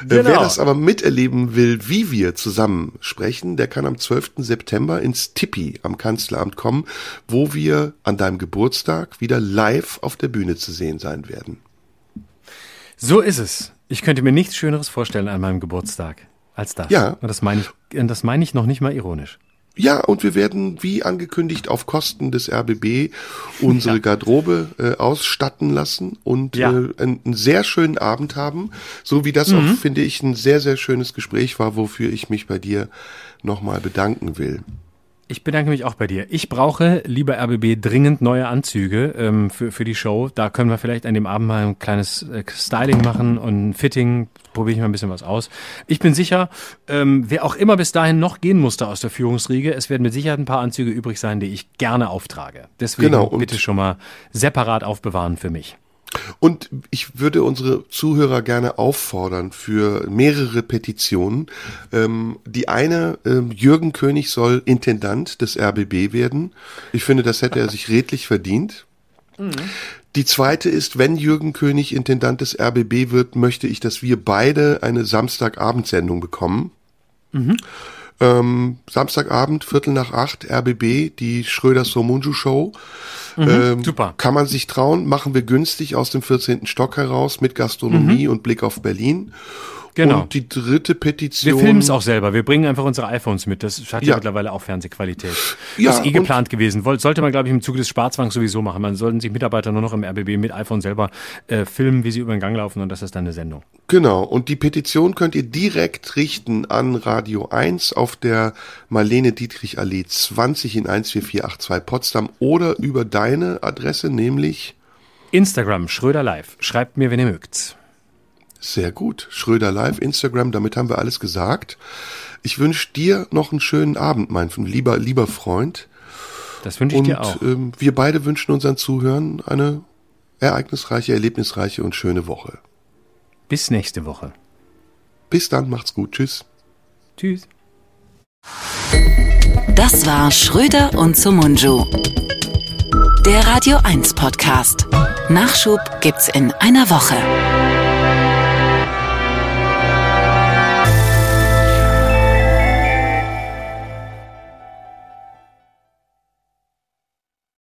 [SPEAKER 2] Äh, genau. wer das aber miterleben will, wie wir zusammen sprechen, der kann am 12. September ins Tippi am Kanzleramt kommen, wo wir an deinem Geburtstag wieder live auf der Bühne zu sehen sein werden.
[SPEAKER 3] So ist es. Ich könnte mir nichts Schöneres vorstellen an meinem Geburtstag als das.
[SPEAKER 2] Ja.
[SPEAKER 3] Und das meine ich, das meine ich noch nicht mal ironisch.
[SPEAKER 2] Ja, und wir werden, wie angekündigt, auf Kosten des RBB unsere [laughs] ja. Garderobe äh, ausstatten lassen und ja. äh, einen, einen, sehr schönen Abend haben. So wie das mhm. auch, finde ich, ein sehr, sehr schönes Gespräch war, wofür ich mich bei dir nochmal bedanken will.
[SPEAKER 3] Ich bedanke mich auch bei dir. Ich brauche, lieber RBB, dringend neue Anzüge ähm, für, für die Show. Da können wir vielleicht an dem Abend mal ein kleines äh, Styling machen und ein Fitting. Probiere ich mal ein bisschen was aus. Ich bin sicher, ähm, wer auch immer bis dahin noch gehen musste aus der Führungsriege, es werden mit Sicherheit ein paar Anzüge übrig sein, die ich gerne auftrage. Deswegen genau, bitte schon mal separat aufbewahren für mich.
[SPEAKER 2] Und ich würde unsere Zuhörer gerne auffordern für mehrere Petitionen. Ähm, die eine, ähm, Jürgen König soll Intendant des RBB werden. Ich finde, das hätte er sich redlich verdient. Mhm. Die zweite ist, wenn Jürgen König Intendant des RBB wird, möchte ich, dass wir beide eine Samstagabendsendung bekommen. Mhm. Ähm, Samstagabend, Viertel nach acht, RBB, die Schröder-Somunju Show. Mhm, ähm, super. Kann man sich trauen, machen wir günstig aus dem 14. Stock heraus mit Gastronomie mhm. und Blick auf Berlin.
[SPEAKER 3] Genau.
[SPEAKER 2] Und die dritte Petition.
[SPEAKER 3] Wir filmen es auch selber. Wir bringen einfach unsere iPhones mit. Das hat ja, ja mittlerweile auch Fernsehqualität. Ja, das ist eh geplant gewesen. Sollte man, glaube ich, im Zuge des Sparzwangs sowieso machen. Man sollten sich Mitarbeiter nur noch im RBB mit iPhone selber äh, filmen, wie sie über den Gang laufen und das ist dann eine Sendung.
[SPEAKER 2] Genau. Und die Petition könnt ihr direkt richten an Radio 1 auf der Marlene Dietrich Allee 20 in 14482 Potsdam oder über deine Adresse, nämlich
[SPEAKER 3] Instagram Schröder Live. Schreibt mir, wenn ihr mögt.
[SPEAKER 2] Sehr gut. Schröder Live, Instagram, damit haben wir alles gesagt. Ich wünsche dir noch einen schönen Abend, mein lieber, lieber Freund.
[SPEAKER 3] Das wünsche ich und, dir auch.
[SPEAKER 2] Ähm, wir beide wünschen unseren Zuhörern eine ereignisreiche, erlebnisreiche und schöne Woche.
[SPEAKER 3] Bis nächste Woche.
[SPEAKER 2] Bis dann, macht's gut. Tschüss.
[SPEAKER 3] Tschüss.
[SPEAKER 1] Das war Schröder und Sumunju. Der Radio 1 Podcast. Nachschub gibt's in einer Woche.